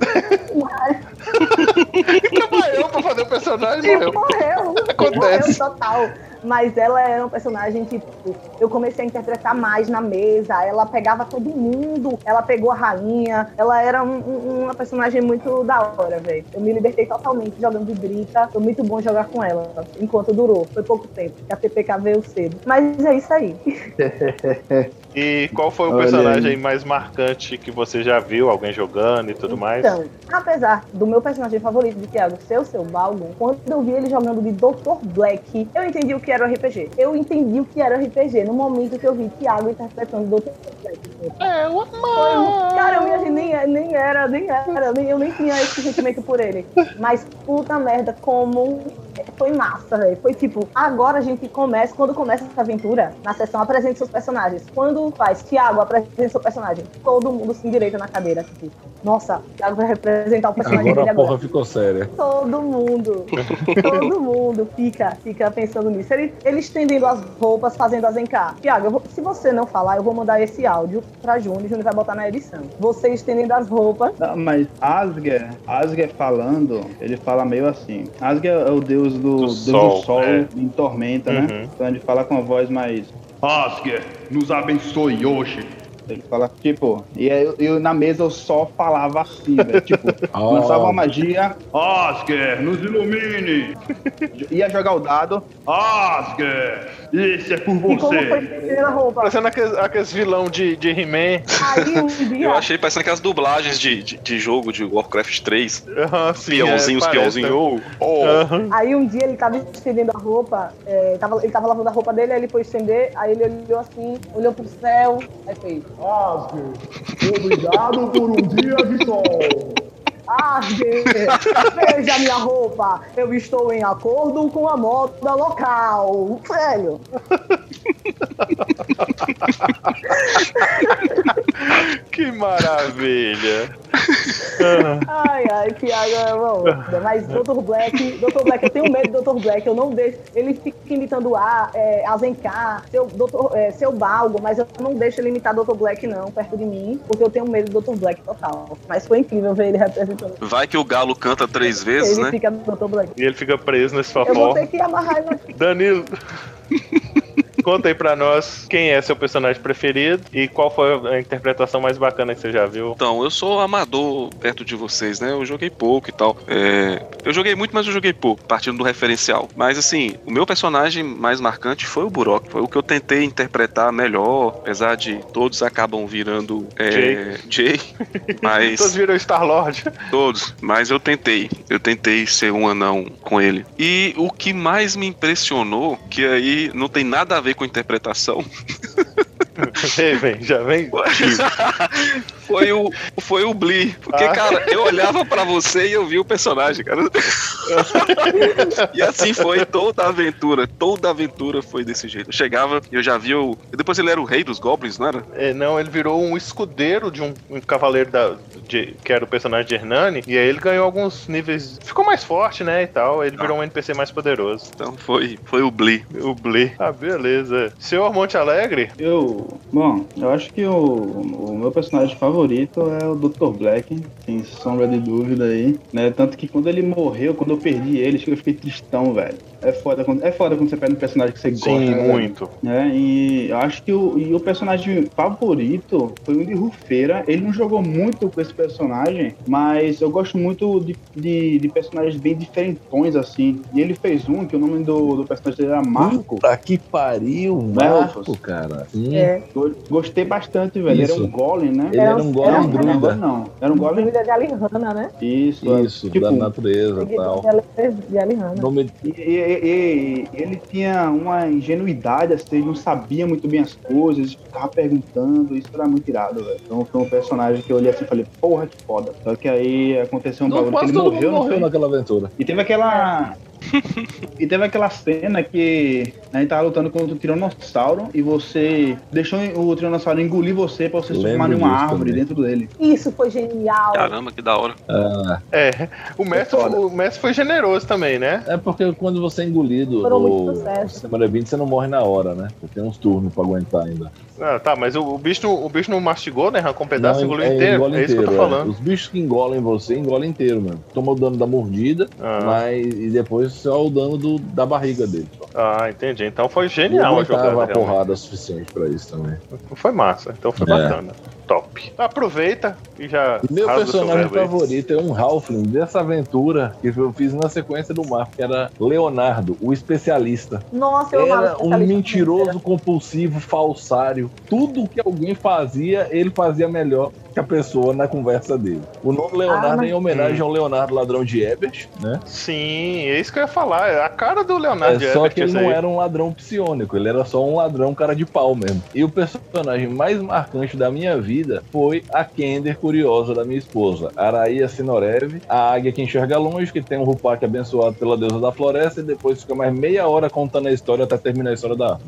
Mas Trabalhou pra fazer o personagem e morreu. morreu. Acontece. Morreu total. Mas ela era um personagem, tipo, eu comecei a interpretar mais na mesa. Ela pegava todo mundo. Ela pegou a rainha. Ela era um- um- uma personagem muito da hora, velho. Eu me libertei totalmente jogando de Brita. Foi muito bom jogar com ela. Enquanto durou. Foi pouco tempo. que A TPK veio cedo. Mas é isso aí. E qual foi o Olha personagem aí. mais marcante que você já viu, alguém jogando e tudo mais? Então, apesar do meu personagem favorito de Thiago ser o seu Balgon, quando eu vi ele jogando de Dr. Black, eu entendi o que era o RPG. Eu entendi o que era o RPG no momento que eu vi Thiago interpretando Dr. Black. É, o um- Cara, eu nem, nem era, nem era, nem, eu nem tinha esse sentimento por ele. Mas puta merda, como foi massa, velho. Foi tipo, agora a gente começa, quando começa essa aventura, na sessão apresente seus personagens. Quando faz, Thiago, apresente seu personagem, todo mundo se endireita na cadeira. Tipo, nossa, Thiago vai representar o personagem Agora dele a porra agora. ficou séria. Todo mundo, todo mundo fica, fica pensando nisso. Ele, ele estendendo as roupas, fazendo as encar. Tiago, eu vou- se você não falar, eu vou mandar esse áudio pra Júnior, Júnior vai botar na edição. Você estendendo as roupas. Não, mas Asger, Asger falando, ele fala meio assim. Asger é o deus do, Do deus sol, do sol é. em tormenta, né? Uhum. Então ele fala com a voz mais. Asger, nos abençoe hoje. Ele fala, tipo, e aí eu, eu na mesa eu só falava assim, velho. Tipo, lançava uma magia. Asger, nos ilumine! Ia jogar o dado. Asger, isso é por E como foi você. roupa? Parecendo aqueles, aqueles vilão de, de He-Man. Um. Eu achei parecendo aquelas dublagens de, de, de jogo de Warcraft 3. Aham, sim, Peãozinho, é, os parece. peãozinhos. Oh, oh. Aham. Aí um dia ele tava estendendo a roupa, é, tava, ele tava lavando a roupa dele, aí ele foi estender, aí ele olhou assim, olhou pro céu, aí fez. Obrigado por um dia de sol. Asger, veja minha roupa, eu estou em acordo com a moda local. Velho, Que maravilha. ai, ai, é bom. Mas Dr. Black, Dr. Black, eu tenho medo do Dr. Black, eu não deixo. Ele fica imitando a, é, Azencar, seu, Dr., é, seu Balgo, mas eu não deixo ele imitar Dr. Black, não, perto de mim, porque eu tenho medo do Dr. Black total. Mas foi incrível ver ele representando. Vai que o galo canta três vezes, ele né? fica. Black. E ele fica preso nesse Eu vou fofó. ter que amarrar ele aqui. Danilo. Conta aí pra nós quem é seu personagem preferido e qual foi a interpretação mais bacana que você já viu. Então, eu sou amador perto de vocês, né? Eu joguei pouco e tal. É, Eu joguei muito, mas eu joguei pouco, partindo do referencial. Mas assim, o meu personagem mais marcante foi o Burok. Foi o que eu tentei interpretar melhor, apesar de todos acabam virando é, Jay. Mas. Todos viram Star-Lord. Todos, mas eu tentei. Eu tentei ser um anão com ele. E o que mais me impressionou, que aí não tem nada a ver com interpretação, Ei, vem, já vem. foi o, foi o Blee. Porque, Ah. cara, eu olhava pra você e eu vi o personagem, cara. e assim foi toda a aventura. Toda a aventura foi desse jeito. Eu chegava, eu já vi o. Depois ele era o rei dos goblins, não era? É, não, ele virou um escudeiro de um, um cavaleiro da, de- que era o personagem de Hernani. E aí ele ganhou alguns níveis. Ficou mais forte, né? E tal. Ele virou um NPC mais poderoso. Então foi, foi o Blee. O Blee. Ah, beleza. Senhor Monte Alegre? Eu. Bom, eu acho que o, o meu personagem favorito é o Dr. Black, sem sombra de dúvida aí. Né? Tanto que quando ele morreu, quando eu perdi ele, eu fiquei tristão, velho. É foda, quando, é foda quando você perde um personagem que você gosta. Sim, né, muito. né? E eu acho que o, e o personagem favorito foi o de Rufeira. Ele não jogou muito com esse personagem, mas eu gosto muito de, de, de personagens bem diferentões, assim. E ele fez um, que o nome do, do personagem dele era Marco. Puta que pariu, Marco, Elfos. cara. Sim. É, Go- Gostei bastante, velho. Ele Isso. era um golem, né? Ele era um golem Era um- Não, não um golem, não. Era um golem. Druida de Alihana, né? Isso, Isso, tipo, da natureza e tal. De Alihana. Nome E, e- e- ele tinha uma ingenuidade, assim, ele não sabia muito bem as coisas, ficava perguntando, isso era muito irado, velho. Então foi um personagem que eu olhei assim e falei, porra, que foda. Só que aí aconteceu um Não, bagulho que ele morreu, não morreu naquela aventura. E teve aquela. e teve aquela cena que a gente tava lutando contra o Tiranossauro e você deixou o Tiranossauro engolir você pra você se em uma árvore também. dentro dele. Isso foi genial. Caramba, que da hora. Ah, É. O mestre, o mestre foi generoso também, né? é porque quando você é engolido Foram muito no sucesso. semana 20, você não morre na hora, né? Você tem uns turnos pra aguentar ainda. Ah, tá, mas o, o bicho, o bicho não mastigou, né? Arrancou um pedaço, Não, engoliu é, inteiro. engole É isso que eu tô é. falando. Os bichos que engolem você, engolem inteiro, mano. Toma o dano da mordida, Ah. mas e depois só o dano do, da barriga dele. Só. Ah, entendi. Então foi E genial a jogada. a realmente. porrada suficiente pra isso também. Foi massa, então foi É. bacana. Top. Aproveita e já. Meu personagem favorito é um Halfling dessa aventura que eu fiz na sequência do mapa, que era Leonardo, o especialista. Nossa, eu amava Era um mentiroso, compulsivo, falsário. Tudo que alguém fazia, ele fazia melhor que a pessoa na conversa dele. O nome Leonardo Ah, mas- é em homenagem ao Leonardo Ladrão de Ebert, né? Sim, é isso que eu ia falar. É a cara do Leonardo É, só Ebert, que ele não aí. era um ladrão psionico, ele era só um ladrão cara de pau mesmo. E o personagem mais marcante da minha vida foi a Kender Curiosa da minha esposa, Araia Sinorev, a águia que enxerga longe, que tem um Rupak abençoado pela deusa da floresta, e depois fica mais meia hora contando a história até terminar a história da.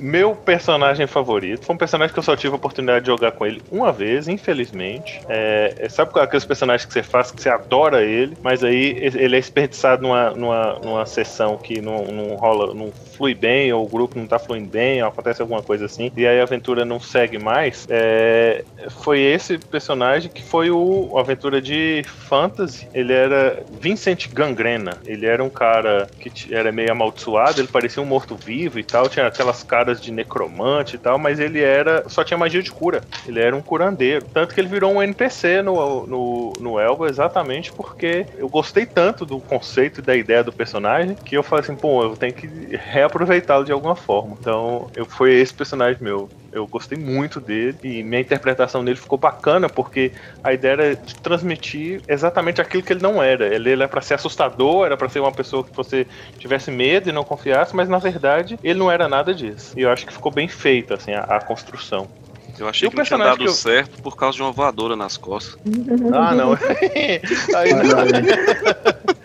Meu personagem favorito foi um personagem que eu só tive a oportunidade de jogar com ele uma vez, infelizmente. É, é- sabe é aqueles personagens que você faz que você adora ele, mas aí ele é desperdiçado numa, numa, numa sessão que não, não rola, não flui bem, ou o grupo não tá fluindo bem, ou acontece alguma coisa assim, e aí a aventura não segue mais. É, foi esse personagem que foi o a aventura de fantasy. Ele era Vincent Gangrena. Ele era um cara que era meio amaldiçoado, ele parecia um morto-vivo e tal, tinha aquelas caras de necromante e tal, mas ele era só tinha magia de cura. Ele era um curandeiro. Tanto que ele virou um NPC no, no, no Elba exatamente porque eu gostei tanto do conceito e da ideia do personagem que eu falei assim, pô, eu tenho que reaproveitá-lo de alguma forma. Então, eu foi esse personagem meu. Eu gostei muito dele e minha interpretação dele ficou bacana porque a ideia era de transmitir exatamente aquilo que ele não era. Ele, era pra ser assustador, era pra ser uma pessoa que você tivesse medo e não confiasse, mas na verdade ele não era nada disso. E eu acho que ficou bem feita assim a, a construção. Eu achei E que não tinha dado que eu- certo por causa de uma voadora nas costas. Ah, não. Aí não.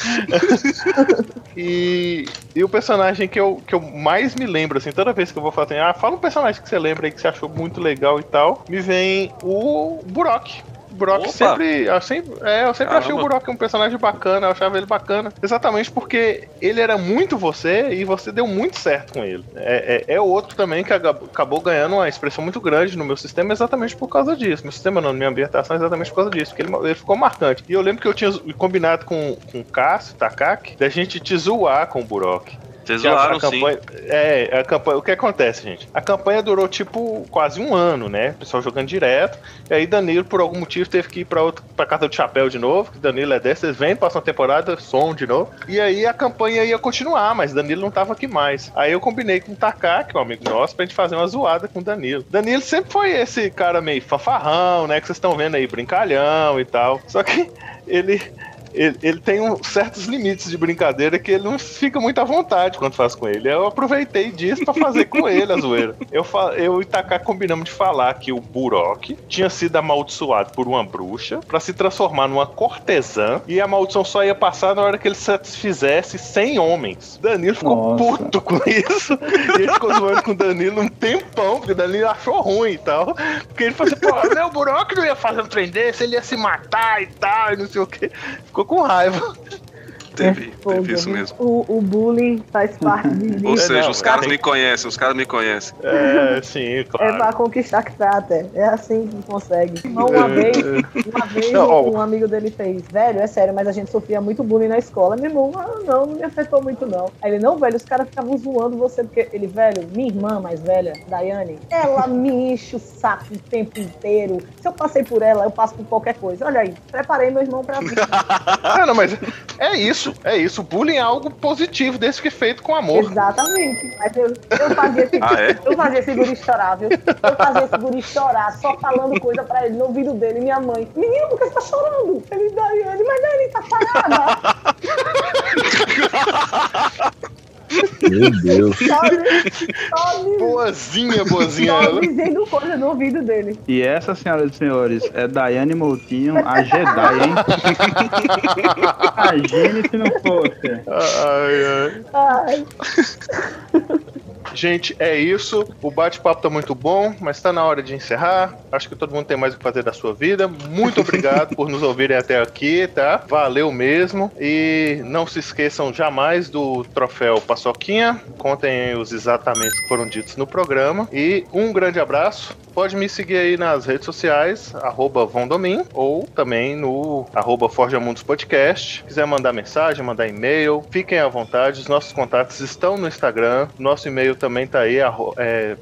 E, e o personagem que eu, que eu mais me lembro, assim, toda vez que eu vou falar assim, ah, fala um personagem que você lembra aí que você achou muito legal e tal, me vem o Burok. O Burok Opa! sempre. Eu sempre, é, eu sempre achei o. Burok um personagem bacana, eu achava ele bacana. Exatamente porque ele era muito você e você deu muito certo com ele. É, é, é outro também que acabou ganhando uma expressão muito grande no meu sistema exatamente por causa disso. Meu sistema não, minha ambientação exatamente por causa disso, porque ele, ele ficou marcante. E eu lembro que eu tinha combinado com, com o Cássio, Takaki, da gente te zoar com o Burok. Vocês a- zoaram a sim. campanha, É, a campanha. O que acontece, gente? A campanha durou tipo quase um ano, né? O pessoal jogando direto. E aí Danilo, por algum motivo, teve que ir pra, outro, pra casa do chapéu de novo. Que Danilo é desse, eles vêm, passam uma temporada, som de novo. E aí a campanha ia continuar, mas Danilo não tava aqui mais. Aí eu combinei com o Taká, que é um amigo nosso, pra gente fazer uma zoada com o Danilo. Danilo sempre foi esse cara meio fanfarrão, né? Que vocês estão vendo aí, brincalhão e tal. Só que ele. Ele, ele tem um- certos limites de brincadeira que ele não fica muito à vontade quando faz com ele. Eu aproveitei disso pra fazer com ele a zoeira. Eu, eu e Itaká combinamos de falar que o Burok tinha sido amaldiçoado por uma bruxa pra se transformar numa cortesã e a maldição só ia passar na hora que ele satisfizesse 100 homens. Danilo ficou Nossa. puto com isso e ele ficou zoando com o Danilo um tempão, porque o Danilo achou ruim e tal. Porque ele falou assim, pô, meu Burok não ia fazer um trem desse, ele ia se matar e tal, e não sei o que. Ficou com raiva. Teve, teve isso mesmo. O, o bullying faz parte de Ou mim. seja, não, os caras tem- me conhecem, os caras me conhecem. É, sim, É claro. pra conquistar que trata. É assim que consegue. Uma vez, uma vez Não, ó. um amigo dele fez, velho, é sério, mas a gente sofria muito bullying na escola. Meu irmão, ah, não, não me afetou muito, não. Aí ele, não, velho, os caras ficavam zoando você, porque ele, velho, minha irmã mais velha, Daiane, ela me enche o saco o tempo inteiro. Se eu passei por ela, eu passo por qualquer coisa. Olha aí, preparei meu irmão pra vida. Ah, não, mas é isso, é isso. O bullying é algo positivo, desde que é feito com amor. Exatamente. Mas eu, eu fazia esse, Ah, é? eu fazia esse guri chorar, viu? Eu fazia esse guri chorar, só falando coisa pra ele no ouvido dele. Minha mãe, menino, por que você tá chorando? Ele, Daiane, mas Daiane tá parada. Meu Deus. Boazinha, boazinha ela. dizendo coisa no ouvido dele. E essa, senhoras e senhores, é Daiane Moutinho, a Jedi, hein? Imagine se não fosse. Ai, ai. Ai, Gente, é isso. O bate-papo tá muito bom, mas tá na hora de encerrar. Acho que todo mundo tem mais o que fazer da sua vida. Muito obrigado por nos ouvirem até aqui, tá? Valeu mesmo. E não se esqueçam jamais do troféu Paçoquinha. Contem os exatamente que foram ditos no programa. E um grande abraço pode me seguir aí nas redes sociais, arroba Vondomin, ou também no arroba Forja Mundos Podcast. Quiser mandar mensagem, mandar e-mail, fiquem à vontade. Os nossos contatos estão no Instagram. Nosso e-mail também tá aí, é,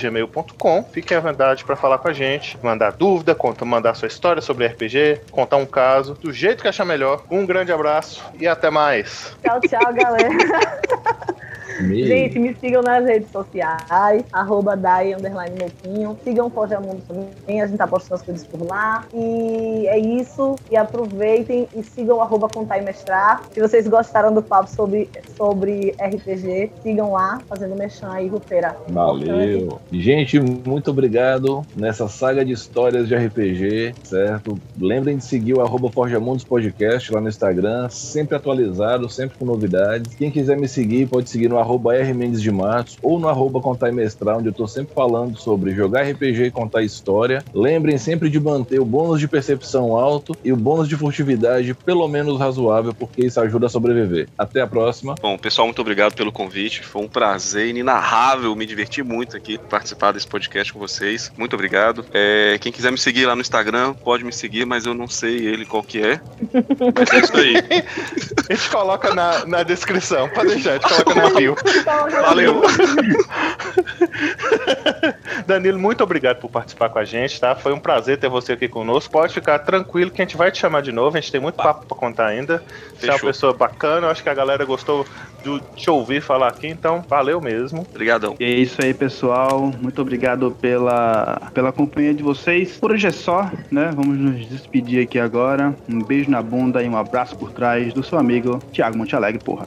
gmail.com. Fiquem à vontade para falar com a gente, mandar dúvida, conta, mandar sua história sobre RPG, contar um caso, do jeito que achar melhor. Um grande abraço e até mais. Tchau, tchau, galera. Gente, me sigam nas redes sociais, arroba Dai, underline Mopinho. Sigam o Forja Mundo também, a gente tá postando as coisas por lá. E é isso. E aproveitem e sigam o arroba Contar e Mestrar. Se vocês gostaram do papo sobre, sobre RPG, sigam lá, fazendo mexão aí, Rufeira. Valeu. Gente, muito obrigado nessa saga de histórias de RPG, certo? Lembrem de seguir o arroba Forja Mundos Podcast lá no Instagram, sempre atualizado, sempre com novidades. Quem quiser me seguir, pode seguir no arroba R Mendes de Matos ou no arroba Contar e Mestrar, onde eu tô sempre falando sobre jogar RPG e contar história. Lembrem sempre de manter o bônus de percepção alto e o bônus de furtividade pelo menos razoável, porque isso ajuda a sobreviver. Até a próxima. Bom, pessoal, muito obrigado pelo convite. Foi um prazer inenarrável. Me diverti muito aqui participar desse podcast com vocês. Muito obrigado. É, quem quiser me seguir lá no Instagram, pode me seguir, mas eu não sei ele qual que é. Mas é isso aí. A gente coloca na, na descrição, pode deixar, a gente coloca na bio. Valeu. Danilo, muito obrigado por participar com a gente, tá? Foi um prazer ter você aqui conosco. Pode ficar tranquilo que a gente vai te chamar de novo. A gente tem muito papo pra contar ainda. Você é uma Fechou. pessoa bacana, eu acho que a galera gostou de te ouvir falar aqui, então valeu mesmo. Obrigadão. E é isso aí, pessoal. Muito obrigado pela, pela companhia de vocês. Por hoje é só, né? Vamos nos despedir aqui agora. Um beijo na bunda e um abraço por trás do seu amigo Thiago Monte Alegre, porra.